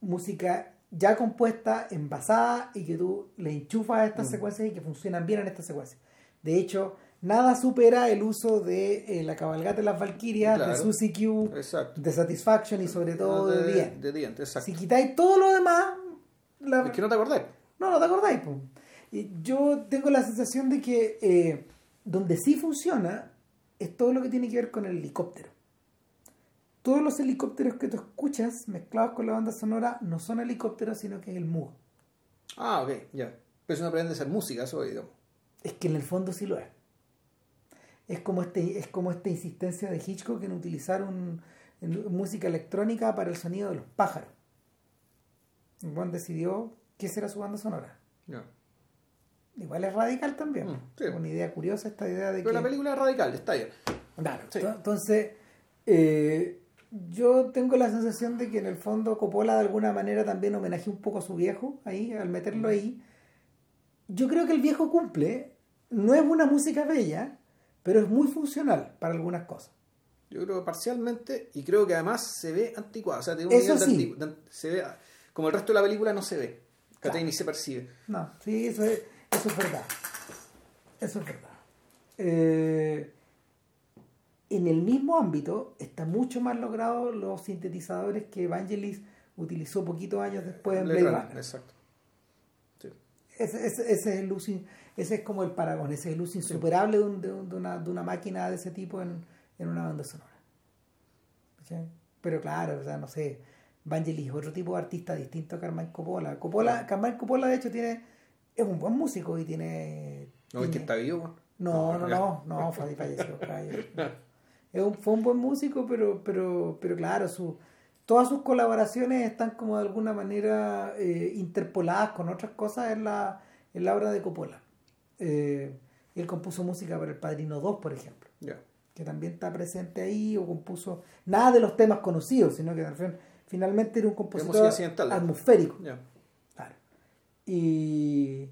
música ya compuesta, envasada y que tú le enchufas a estas Mm. secuencias y que funcionan bien en estas secuencias. De hecho, nada supera el uso de eh, la cabalgata de las Valquirias, Claro. de Susie Q, Exacto. de Satisfaction y sobre todo de, Bien. De dientes, exacto. Si quitáis todo lo demás, la- Es que no te acordás. no, no te acordáis. po. Yo tengo la sensación de que eh, donde sí funciona es todo lo que tiene que ver con el helicóptero. Todos los helicópteros que tú escuchas mezclados con la banda sonora no son helicópteros, sino que es el Moog. Ah, ok, ya. Pero eso no aprende a hacer música, eso, digamos. Es que en el fondo sí lo es. Es como, este, es como esta insistencia de Hitchcock en utilizar un, en música electrónica para el sonido de los pájaros. Juan decidió que esa era su banda sonora. Igual es radical también. Mm, sí. Una idea curiosa esta idea de Pero que... la película es radical, está ahí. Claro, Sí. to- entonces eh, yo tengo la sensación de que en el fondo Coppola de alguna manera también homenajeó un poco a su viejo ahí, al meterlo ahí. Yo creo que el viejo cumple, no es una música bella, pero es muy funcional para algunas cosas. Yo creo que parcialmente, y creo que además se ve anticuado. O sea, tiene un Eso nivel de sí. anticu- de- se ve, como el resto de la película no se ve. Claro. Ni se percibe. No, sí, eso es, eso es verdad. Eso es verdad. Eh, en el mismo ámbito está mucho más logrado los sintetizadores que Evangelis utilizó poquitos años después en Blade Runner. Exacto. Sí. Ese, ese- ese es el uso, ese es como el paragón, ese es el uso insuperable de, un- de un- de una, de una máquina de ese tipo en, en una banda sonora. ¿Cachai? Pero claro, o sea, no sé, Vangelis es otro tipo de artista distinto a Carmine Coppola. Coppola Carmine Coppola, de hecho, tiene es un buen músico y tiene... No, es que tiene- está vivo. weón. no, no, no, no, falle- falleció. falleció. Es un- fue un buen músico, pero, pero, pero claro, su, todas sus colaboraciones están como de alguna manera eh, interpoladas con otras cosas en la, en la obra de Coppola. Eh, él compuso música para El Padrino 2, por ejemplo, Ya. que también está presente ahí, o compuso nada de los temas conocidos, sino que al fin- finalmente era un compositor atmosférico. Ya. Claro. Y,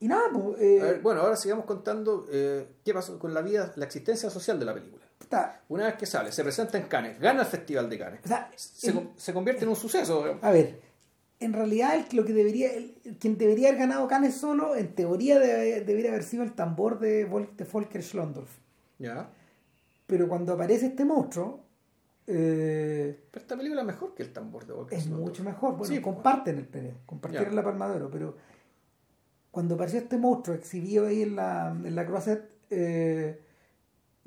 y nada, pues, eh, ver, bueno, ahora sigamos contando eh, qué pasó con la vida, la existencia social de la película. Puta, Una vez que sale, se presenta en Cannes, gana el Festival de Cannes, o sea, se, el- se convierte en un suceso. a ver, en realidad el, lo que debería, el- quien debería haber ganado Cannes solo, en teoría debe- debería haber sido el tambor de, Vol- de Volker Schlondorf. Ya. Pero cuando aparece este monstruo, eh, Pero esta película es mejor que el tambor de Volker es Schlondorf. mucho mejor. Bueno, Sí, comparten el premio, compartieron la Palma de Oro, pero cuando apareció este monstruo exhibido ahí en la, en la Croisette, eh,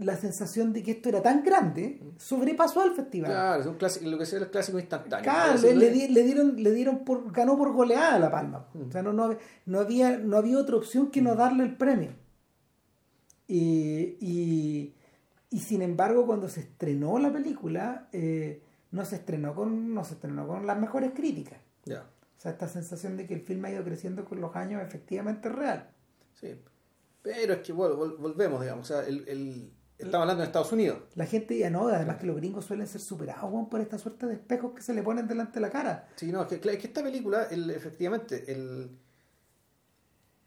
la sensación de que esto era tan grande sobrepasó al festival. Claro, es un clásico, lo que sea el clásico instantáneo. Claro, le, le di- le dieron, le dieron por, ganó por goleada la palma. O sea, no, no, no había, no había otra opción que no darle el premio. Y, y, y sin embargo, cuando se estrenó la película, eh, no se estrenó con, no se estrenó con las mejores críticas. Ya, O sea, esta sensación de que el film ha ido creciendo con los años efectivamente es real. sí. Pero es que vol- volvemos, digamos. O sea, el, el- estamos hablando de Estados Unidos. La gente ya no, además que los gringos suelen ser superados por esta suerte de espejos que se le ponen delante de la cara. Sí, no, es que, claro, es que esta película, el, efectivamente, el,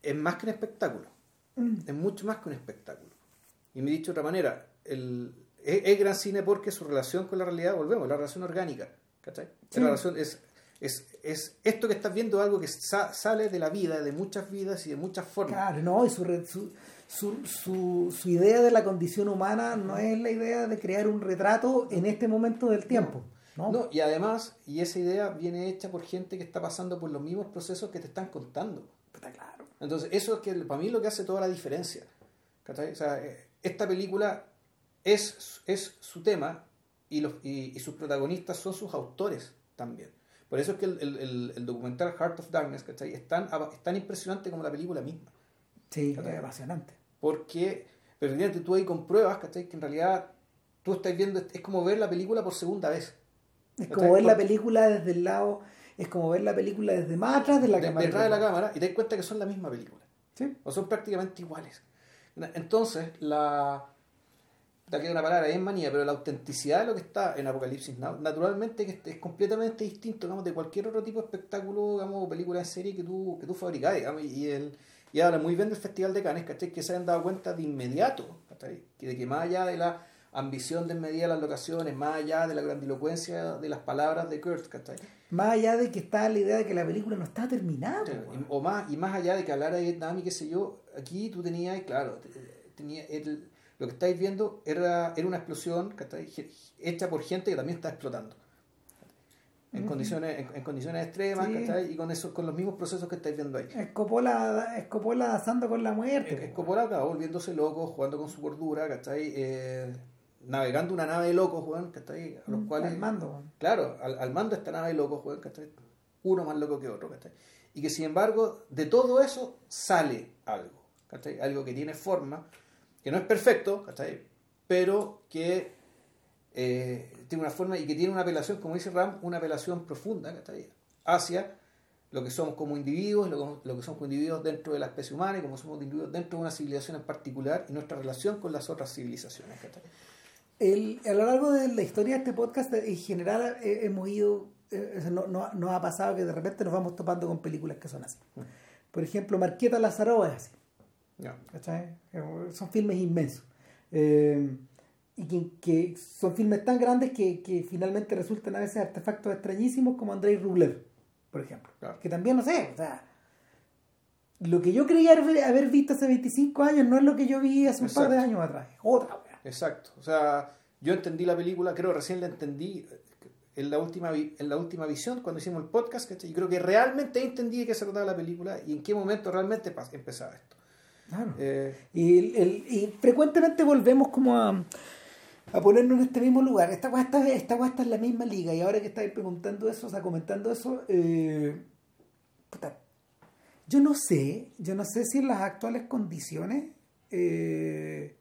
es más que un espectáculo. Mm. Es mucho más que un espectáculo. Y me he dicho de otra manera, el, es, es gran cine porque su relación con la realidad, volvemos, la relación orgánica. ¿Cachai? Sí. La relación es, es, es esto que estás viendo algo que sa- sale de la vida, de muchas vidas y de muchas formas. Claro, no, y su, su, su, su, su idea de la condición humana no es la idea de crear un retrato en este momento del tiempo. No, No, y además, y esa idea viene hecha por gente que está pasando por los mismos procesos que te están contando. Está claro. Entonces, eso es que para mí es lo que hace toda la diferencia. O sea, eh, esta película es, es su tema y, los, y, y sus protagonistas son sus autores también. Por eso es que el, el- documental Heart of Darkness ¿cachai? Es, tan, es tan impresionante como la película misma. Sí, es apasionante. Porque, pero evidentemente tú ahí compruebas ¿cachai? que en realidad tú estás viendo, es como ver la película por segunda vez. Es como ver la película desde el lado, es como ver la película desde más atrás de la de- cámara. detrás de la cámara y te das cuenta que son la misma película. Sí. o son prácticamente iguales. Entonces, la. Da queda una palabra, es manía, pero la autenticidad de lo que está en Apocalipsis Now, naturalmente que es completamente distinto digamos, de cualquier otro tipo de espectáculo digamos, o película en serie que tú, que tú fabricas. digamos, y, el, y habla muy bien del Festival de Cannes, ¿cachai? que se han dado cuenta de inmediato, ¿cachai? que de que más allá de la ambición de medir las locaciones, más allá de la grandilocuencia de las palabras de Kurt, ¿cachai? Más allá de que está la idea de que la película no está terminada. Sí, o más, y más allá de que hablara de Vietnam y qué sé yo, aquí tú tenías, claro, te- tenía el- lo que estáis viendo era, era una explosión hecha por gente que también está explotando. En, condiciones, en, en condiciones extremas, Sí. ¿cachai? Y con esos, con los mismos procesos que estáis viendo ahí. Es Coppola, es Coppola danzando con la muerte. Es po, es Coppola acabó volviéndose loco, jugando con su cordura, ¿cachai? Eh, navegando una nave de locos, weón, ¿cachai? A los Mm, cuales, al mando. Claro, al, al mando esta nave de locos, weón, ¿cachai? Uno más loco que otro, ¿cachai? Y que sin embargo, de todo eso sale algo, ¿cachai? Algo que tiene forma, que no es perfecto, ¿cachai? Pero que eh, tiene una forma y que tiene una apelación, como dice Ram, una apelación profunda, ¿cachai? Hacia lo que somos como individuos, lo, lo que somos como individuos dentro de la especie humana y como somos individuos dentro de una civilización en particular y nuestra relación con las otras civilizaciones, ¿cachai? El- a lo largo de la historia de este podcast, en general, eh, hemos ido, eh, no, no- nos ha pasado que de repente nos vamos topando con películas que son así. Por ejemplo, Marqueta Lazarova es así. Eh, Son filmes inmensos. Eh, y que, que son filmes tan grandes que, que finalmente resultan a veces artefactos extrañísimos como Andrei Rublev, por ejemplo. Claro. Que también, no sé, o sea, lo que yo creía haber, visto hace 25 años no es lo que yo vi hace un par de años atrás. Otra, wea. Exacto. O sea, yo entendí la película, creo recién la entendí en la última en la última visión, cuando hicimos el podcast, ¿cachai? Y creo que realmente entendí de qué se trataba la película y en qué momento realmente empezaba esto. Claro. Eh, Y, el- el- y frecuentemente volvemos como a, a ponernos en este mismo lugar. Esta está, esta está en la misma liga. Y ahora que estáis preguntando eso, o sea, comentando eso, eh, puta, yo no sé, yo no sé si en las actuales condiciones eh,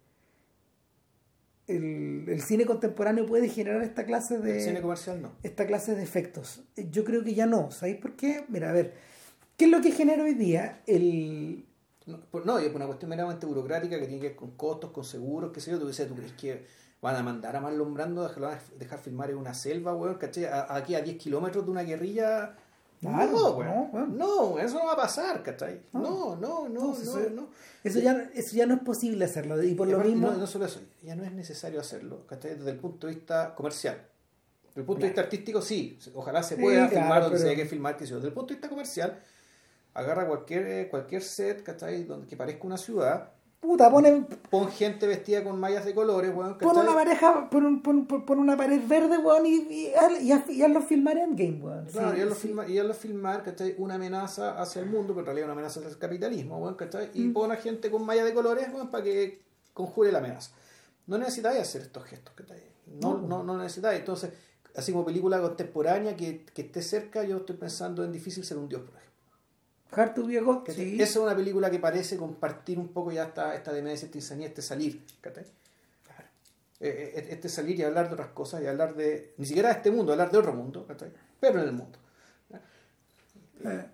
el, el cine contemporáneo puede generar esta clase de el cine comercial no. esta clase de efectos. Yo creo que ya no. ¿Sabéis por qué? Mira, a ver, ¿qué es lo que genera hoy día el, No, no, es una cuestión meramente burocrática que tiene que ver con costos, con seguros, qué sé yo. Tú, ¿tú crees que van a mandar a Marlon Brando, dejar, dejar filmar en una selva, weón, ¿cachai? A- aquí a 10 kilómetros de una guerrilla Claro, no, weón. no, weón. No, eso no va a pasar, ¿cachai? No, no, no, no, No, eso, no. eso ya, eso ya no es posible hacerlo. Y por Y lo mismo. No, no solo eso, ya no es necesario hacerlo, ¿cachai? Desde el punto de vista comercial. Desde el punto de vista artístico, sí, ojalá se Sí, pueda claro, filmar donde pero- se haya que filmar, que. Desde el punto de vista comercial, agarra cualquier, eh, cualquier set, ¿cachai? Donde, que parezca una ciudad, Puta, ponen, pon gente vestida con mallas de colores, weón, pon una pareja, pon, un- pon, pon- una pared verde, weón, y, y, y, haz- y hazlo filmar en game, weón. Claro, Sí, y hazlo sí. filmar, y hazlo filmar, ¿cachai? Una amenaza hacia el mundo, pero en realidad una amenaza hacia el capitalismo, weón, ¿cachai? Y Mm. pon a gente con mallas de colores, weón, para que conjure la amenaza. No necesitáis hacer estos gestos, ¿cachai? No, No. no, no necesitáis. Entonces, así como película contemporánea que, que esté cerca, yo estoy pensando en Difícil ser un dios, por ejemplo. Hard to be a God, ¿cachai? sí. Esa es una película que parece compartir un poco ya esta, esta demencia, esta insanía, este salir, ¿cachai? Eh, eh, Este salir y hablar de otras cosas y hablar de, ni siquiera de este mundo, hablar de otro mundo. Pero en el mundo. Eh,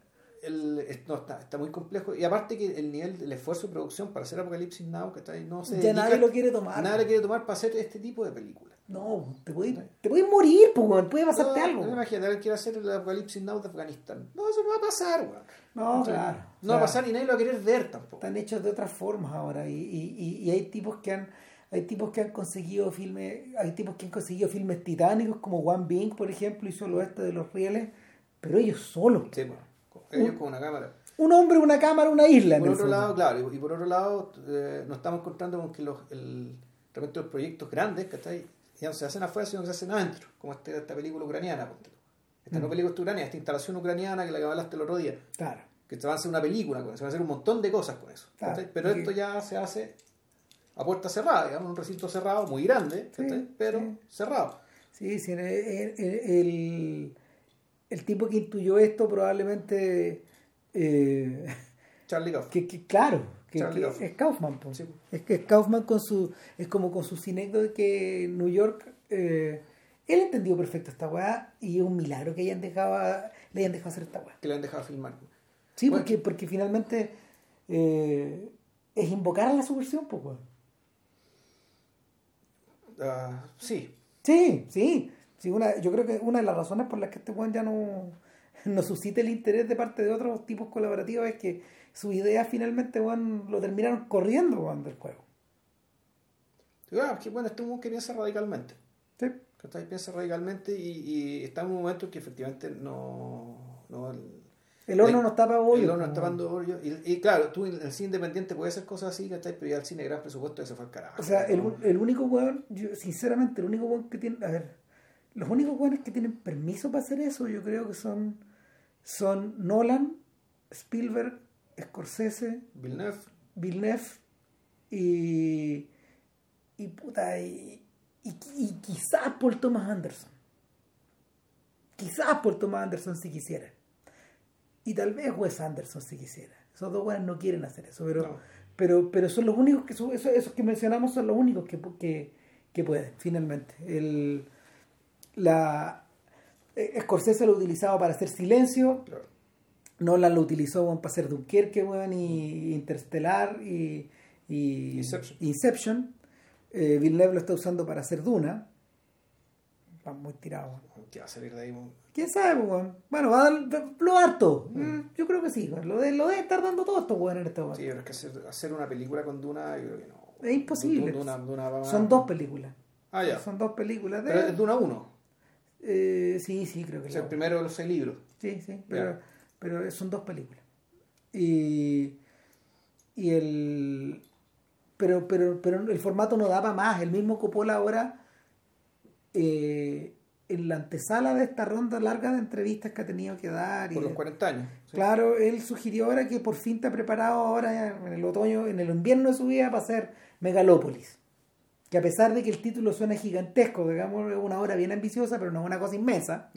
el, es- no, está, está muy complejo y aparte que el nivel del esfuerzo de producción para hacer Apocalipsis Now que está ahí, no se Ya nadie lo quiere tomar. nadie lo quiere tomar para hacer este tipo de películas No, te puedes, te puedes morir, pues. Puede pasarte no, algo. no, imagínate alguien quiere hacer el Apocalipsis Now de Afganistán no eso no va a pasar weón. No, claro. no va a pasar y nadie lo va a querer ver tampoco Están hechos de otras formas ahora. Y, y, y, y hay tipos que han. Hay tipos que han conseguido filmes, hay tipos que han conseguido filmes titánicos como One Bing, por ejemplo, hizo lo este de los rieles, pero ellos solos. Sí, bueno, con- ellos con una cámara Un hombre, una cámara, una isla. en por otro lado claro y, y por otro lado eh, nos estamos encontrando con que los el, de repente los proyectos grandes que ya no se hacen afuera sino que se hacen adentro como este- esta película ucraniana esta no Mm. película ucraniana esta instalación ucraniana que la que hablaste el otro día Claro. que se va a hacer una película con eso, se van a hacer un montón de cosas con eso. Claro, ¿cachai? Pero esto ya se hace a puerta cerrada, digamos, un recinto cerrado, muy grande, Sí, ¿cachai? pero sí. cerrado. Sí, sí, el, el- el- el tipo que intuyó esto probablemente. eh, Charlie Kaufman. que, que- claro, que, Charlie que Kaufman. es Kaufman. Sí. Es que es Kaufman con su. Es como con su cinécdotas de que New York. eh, él entendió perfecto esta weá y es un milagro que hayan dejado, le hayan dejado hacer esta weá. que le han dejado filmar. Sí, Bueno. porque, porque finalmente eh, es invocar a la subversión, pues weón. Sí, Sí, sí. Sí una, yo creo que una de las razones por las que este weón ya no, no suscita el interés de parte de otros tipos colaborativos es que sus ideas finalmente weón, lo terminaron corriendo weón, del juego. Ah, es que bueno, este es que piensa radicalmente. Sí. ¿cachai? Piensa radicalmente y, y está en un momento en que efectivamente no. no el, El horno no está para bollo. el horno po, está tapando hoyo. Y, y claro, tú en el cine independiente puedes hacer cosas así, ¿cachai? Pero ya el cine gran presupuesto ya se fue al carajo. O sea, el, ¿no? el único weón, yo, sinceramente, el único weón que tiene. A ver, los únicos weones que tienen permiso para hacer eso, yo creo que son, son Nolan, Spielberg, Scorsese, Villeneuve, Villeneuve y. y puta, y, y, y quizás por Thomas Anderson. Quizás por Thomas Anderson si quisiera. Y tal vez Wes Anderson si quisiera. Esos dos weones no quieren hacer eso, pero, No. pero, pero son los únicos que son- esos, esos que mencionamos son los únicos que, que, que pueden, finalmente. El, la, eh, Scorsese lo utilizaba para hacer silencio, claro. Nolan lo utilizó weón, para hacer Dunkerque weón, y Interstellar y, y Inception. Inception. Eh, Villeneuve lo está usando para hacer Duna. Va muy tirado. weón. ¿Qué va a salir de ahí? weón? ¿Quién sabe, weón? Bueno, va a dar lo harto. Mm, Yo creo que sí. Lo de, lo de estar dando todo esto, weón, en este Sí, momento. pero es que hacer, hacer una película con Duna, yo creo que no. Es imposible. Duna- Duna va- Son dos películas. Ah, ya. Son dos películas de. Pero es Duna 1. Eh, sí, sí, creo que Es el la- primero de los seis libros. Sí, sí, pero, pero son dos películas. Y, y el. Pero, pero, pero el formato no daba más. El mismo Coppola ahora, eh, en la antesala de esta ronda larga de entrevistas que ha tenido que dar. y Por los de- 40 años. sí. Claro, él sugirió ahora que por fin está preparado ahora en el otoño, en el invierno de su vida para hacer Megalópolis. Que a pesar de que el título suena gigantesco, digamos, es una obra bien ambiciosa, pero no es una cosa inmensa.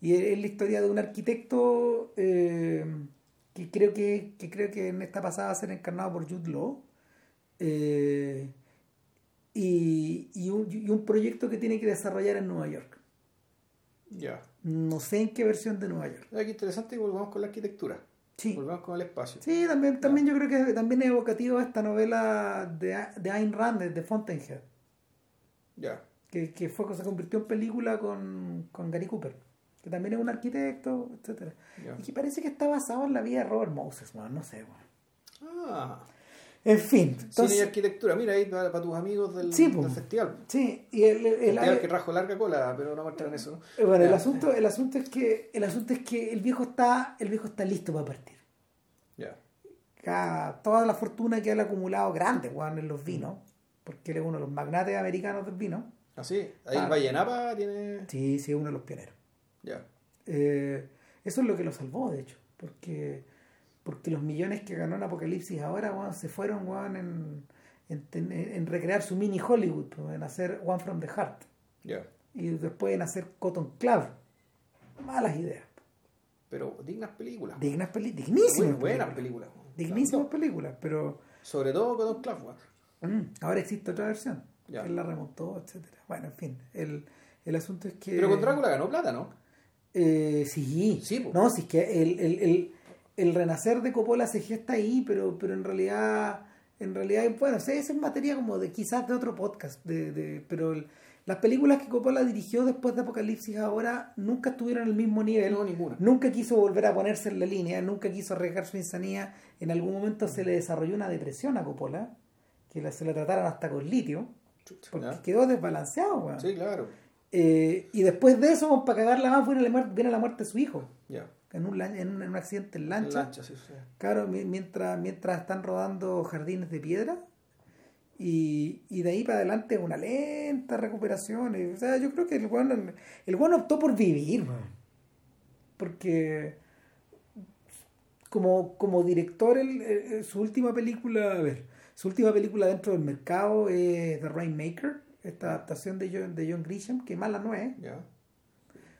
Y es es la historia de un arquitecto eh, que creo que, que creo que en esta pasada va a ser encarnado por Jude Law. Eh, y, y, un, y un proyecto que tiene que desarrollar en Nueva York. Ya. No sé en qué versión de Nueva York. Aquí interesante y volvamos con la arquitectura. Sí. Volvamos con el espacio. Sí, también, también yo creo que también es evocativo esta novela de, de Ayn Rand, de Fountainhead, Ya. que, que fue, se convirtió en película con, con Gary Cooper, que también es un arquitecto, etcétera Ya. Y que parece que está basado en la vida de Robert Moses, weón, no sé, weón. Ah, En fin, cine y entonces, arquitectura. Mira ahí para, tus amigos del, Sí, festival. sí, y el, el- el- que rajo larga cola, pero no muestran eso, ¿no? Eh, Bueno, el asunto, el asunto es que el asunto es que el viejo está, el viejo está listo para partir. Ya. Cada- toda la fortuna que él ha acumulado grande, weón, en los vinos, porque él es uno de los magnates americanos del vino. Así, ahí Ah. Vallenapa tiene. Sí, sí, uno de los pioneros. Ya. Eh, eso es lo que lo salvó, de hecho, porque, porque los millones que ganó en Apocalipsis ahora, weón, se fueron, weón, en, en, recrear su mini Hollywood, en hacer One from the Heart, Ya. y después en hacer Cotton Club. Malas ideas. Pero dignas películas. Dignas Muy dignísimas buenas películas. películas. Dignísimas películas, pero Sobre todo con Don Club, mm, ahora existe otra versión. Ya. Él la remontó, etcétera. Bueno, en fin, el, el asunto es que... Pero con Drácula ganó plata, ¿no? Eh, sí, Sí, no, sí, es que el, el, el, el renacer de Coppola se gesta ahí, pero, pero en realidad, en realidad, bueno, esa es materia como de quizás de otro podcast, de, de, pero el- las películas que Coppola dirigió después de Apocalipsis ahora nunca estuvieron al mismo nivel, No, ninguna. nunca quiso volver a ponerse en la línea, nunca quiso arriesgar su insanía, en algún momento se le desarrolló una depresión a Coppola, que la- se la trataron hasta con litio, porque quedó desbalanceado, weón. Sí, claro. Eh, y después de eso, para cagarla más, viene la, muerte, viene la muerte de su hijo Ya. en en un, en un accidente en En lancha. lancha, sí, sí. Claro, mi- mientras, mientras están rodando jardines de piedra. Y, y de ahí para adelante una lenta recuperación. o sea, yo creo que el bueno el bueno optó por vivir, porque como, como director, el- el- su última película, a ver, su última película dentro del mercado es The Rainmaker, esta adaptación de John, de John Grisham, que mala no es.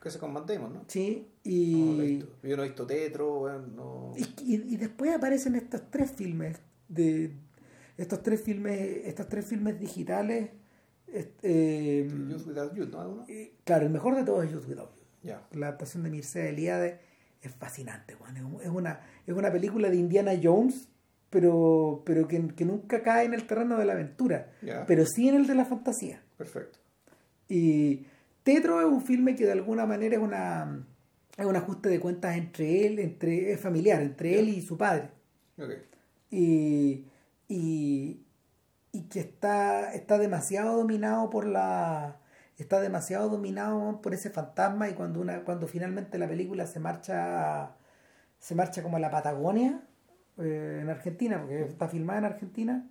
Que se con Matt Damon, ¿no? Sí, No lo he y, visto. Yo no he visto Tetro, weón, no. Y, y- y después aparecen estos tres filmes de estos tres filmes estos tres filmes digitales est- eh, Youth Without Youth, ¿no? ¿Alguno? eh, claro el mejor de todos es Youth Without You. Ya. la adaptación de Mircea Eliade es fascinante weón. es, un- es una es una película de Indiana Jones pero pero que, que nunca cae en el terreno de la aventura pero sí en el de la fantasía Perfecto. y Tetro es un filme que de alguna manera es una es un ajuste de cuentas entre él entre es familiar entre él y su padre Ok. y, y, y que está, está demasiado dominado por la está demasiado dominado por ese fantasma y cuando una cuando finalmente la película se marcha se marcha como a la Patagonia eh, en Argentina porque está filmada en Argentina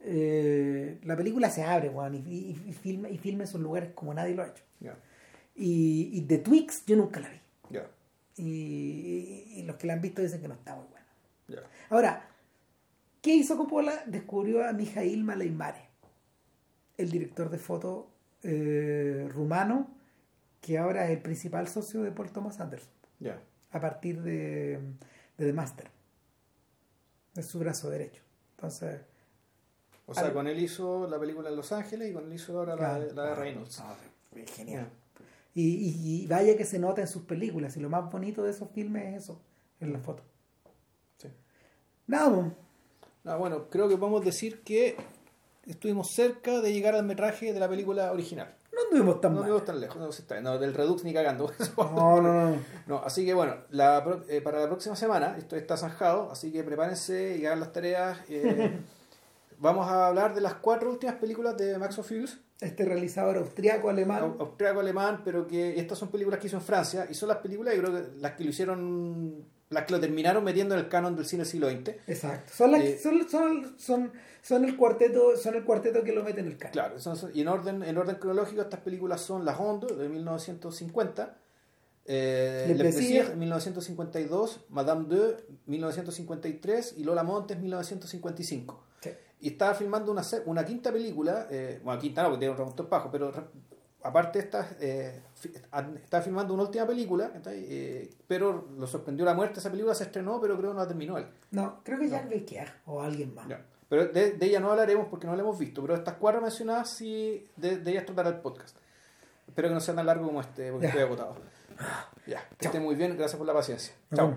eh, la película se abre weón, y, y, y filma y filma esos lugares como nadie lo ha hecho Ya. y, y The Twix yo nunca la vi Ya. y, los que la han visto dicen que no está muy buena Ya. Ahora, ¿qué hizo Coppola? Descubrió a Mijail Maleimare, el director de foto eh, rumano, que ahora es el principal socio de Paul Thomas Anderson, a partir de, de The Master. Es su brazo derecho. Entonces, O sea, Al- con él hizo la película en Los Ángeles y con él hizo ahora la, claro, la de ah, Reynolds. ah, genial. Y, y- y vaya que se nota en sus películas, y lo más bonito de esos filmes es eso, en la foto. Sí. Nada, pues, Ah, bueno, creo que podemos decir que estuvimos cerca de llegar al metraje de la película original. no anduvimos tan No mal. vimos tan lejos, no, está. No, del Redux ni cagando. No, no, no. No, así que bueno, la, eh, para la próxima semana, esto está zanjado, así que prepárense y hagan las tareas. eh, vamos a hablar de las cuatro últimas películas de Max Ophuls, Este realizador austriaco alemán. au- austriaco-alemán, pero que estas son películas que hizo en Francia y son las películas, yo creo que las que lo hicieron, las que lo terminaron metiendo en el canon del cine del siglo XX. Exacto. Son, las, Eh, son, son, son, son el cuarteto, son el cuarteto que lo mete en el carro. Claro, son- y en orden, en orden cronológico estas películas son La Honda de 1950, eh, Le. Plaisir 1952, Madame de 1953 y Lola Montes 1955. Y estaba filmando una, una quinta película, eh, bueno, quinta no, porque tiene un remontón bajo, pero aparte esta, eh, estaba filmando una última película. Eh, pero lo sorprendió la muerte, esa película se estrenó, pero creo que no la terminó él. No, creo que Jack Becker o alguien más. Ya. Pero de, de ella no hablaremos porque no la hemos visto, pero estas cuatro mencionadas sí, de, de ellas tratará el podcast. Espero que no sea tan largo como este, porque Ya. estoy agotado. Ya, que esté muy bien, gracias por la paciencia. Chao.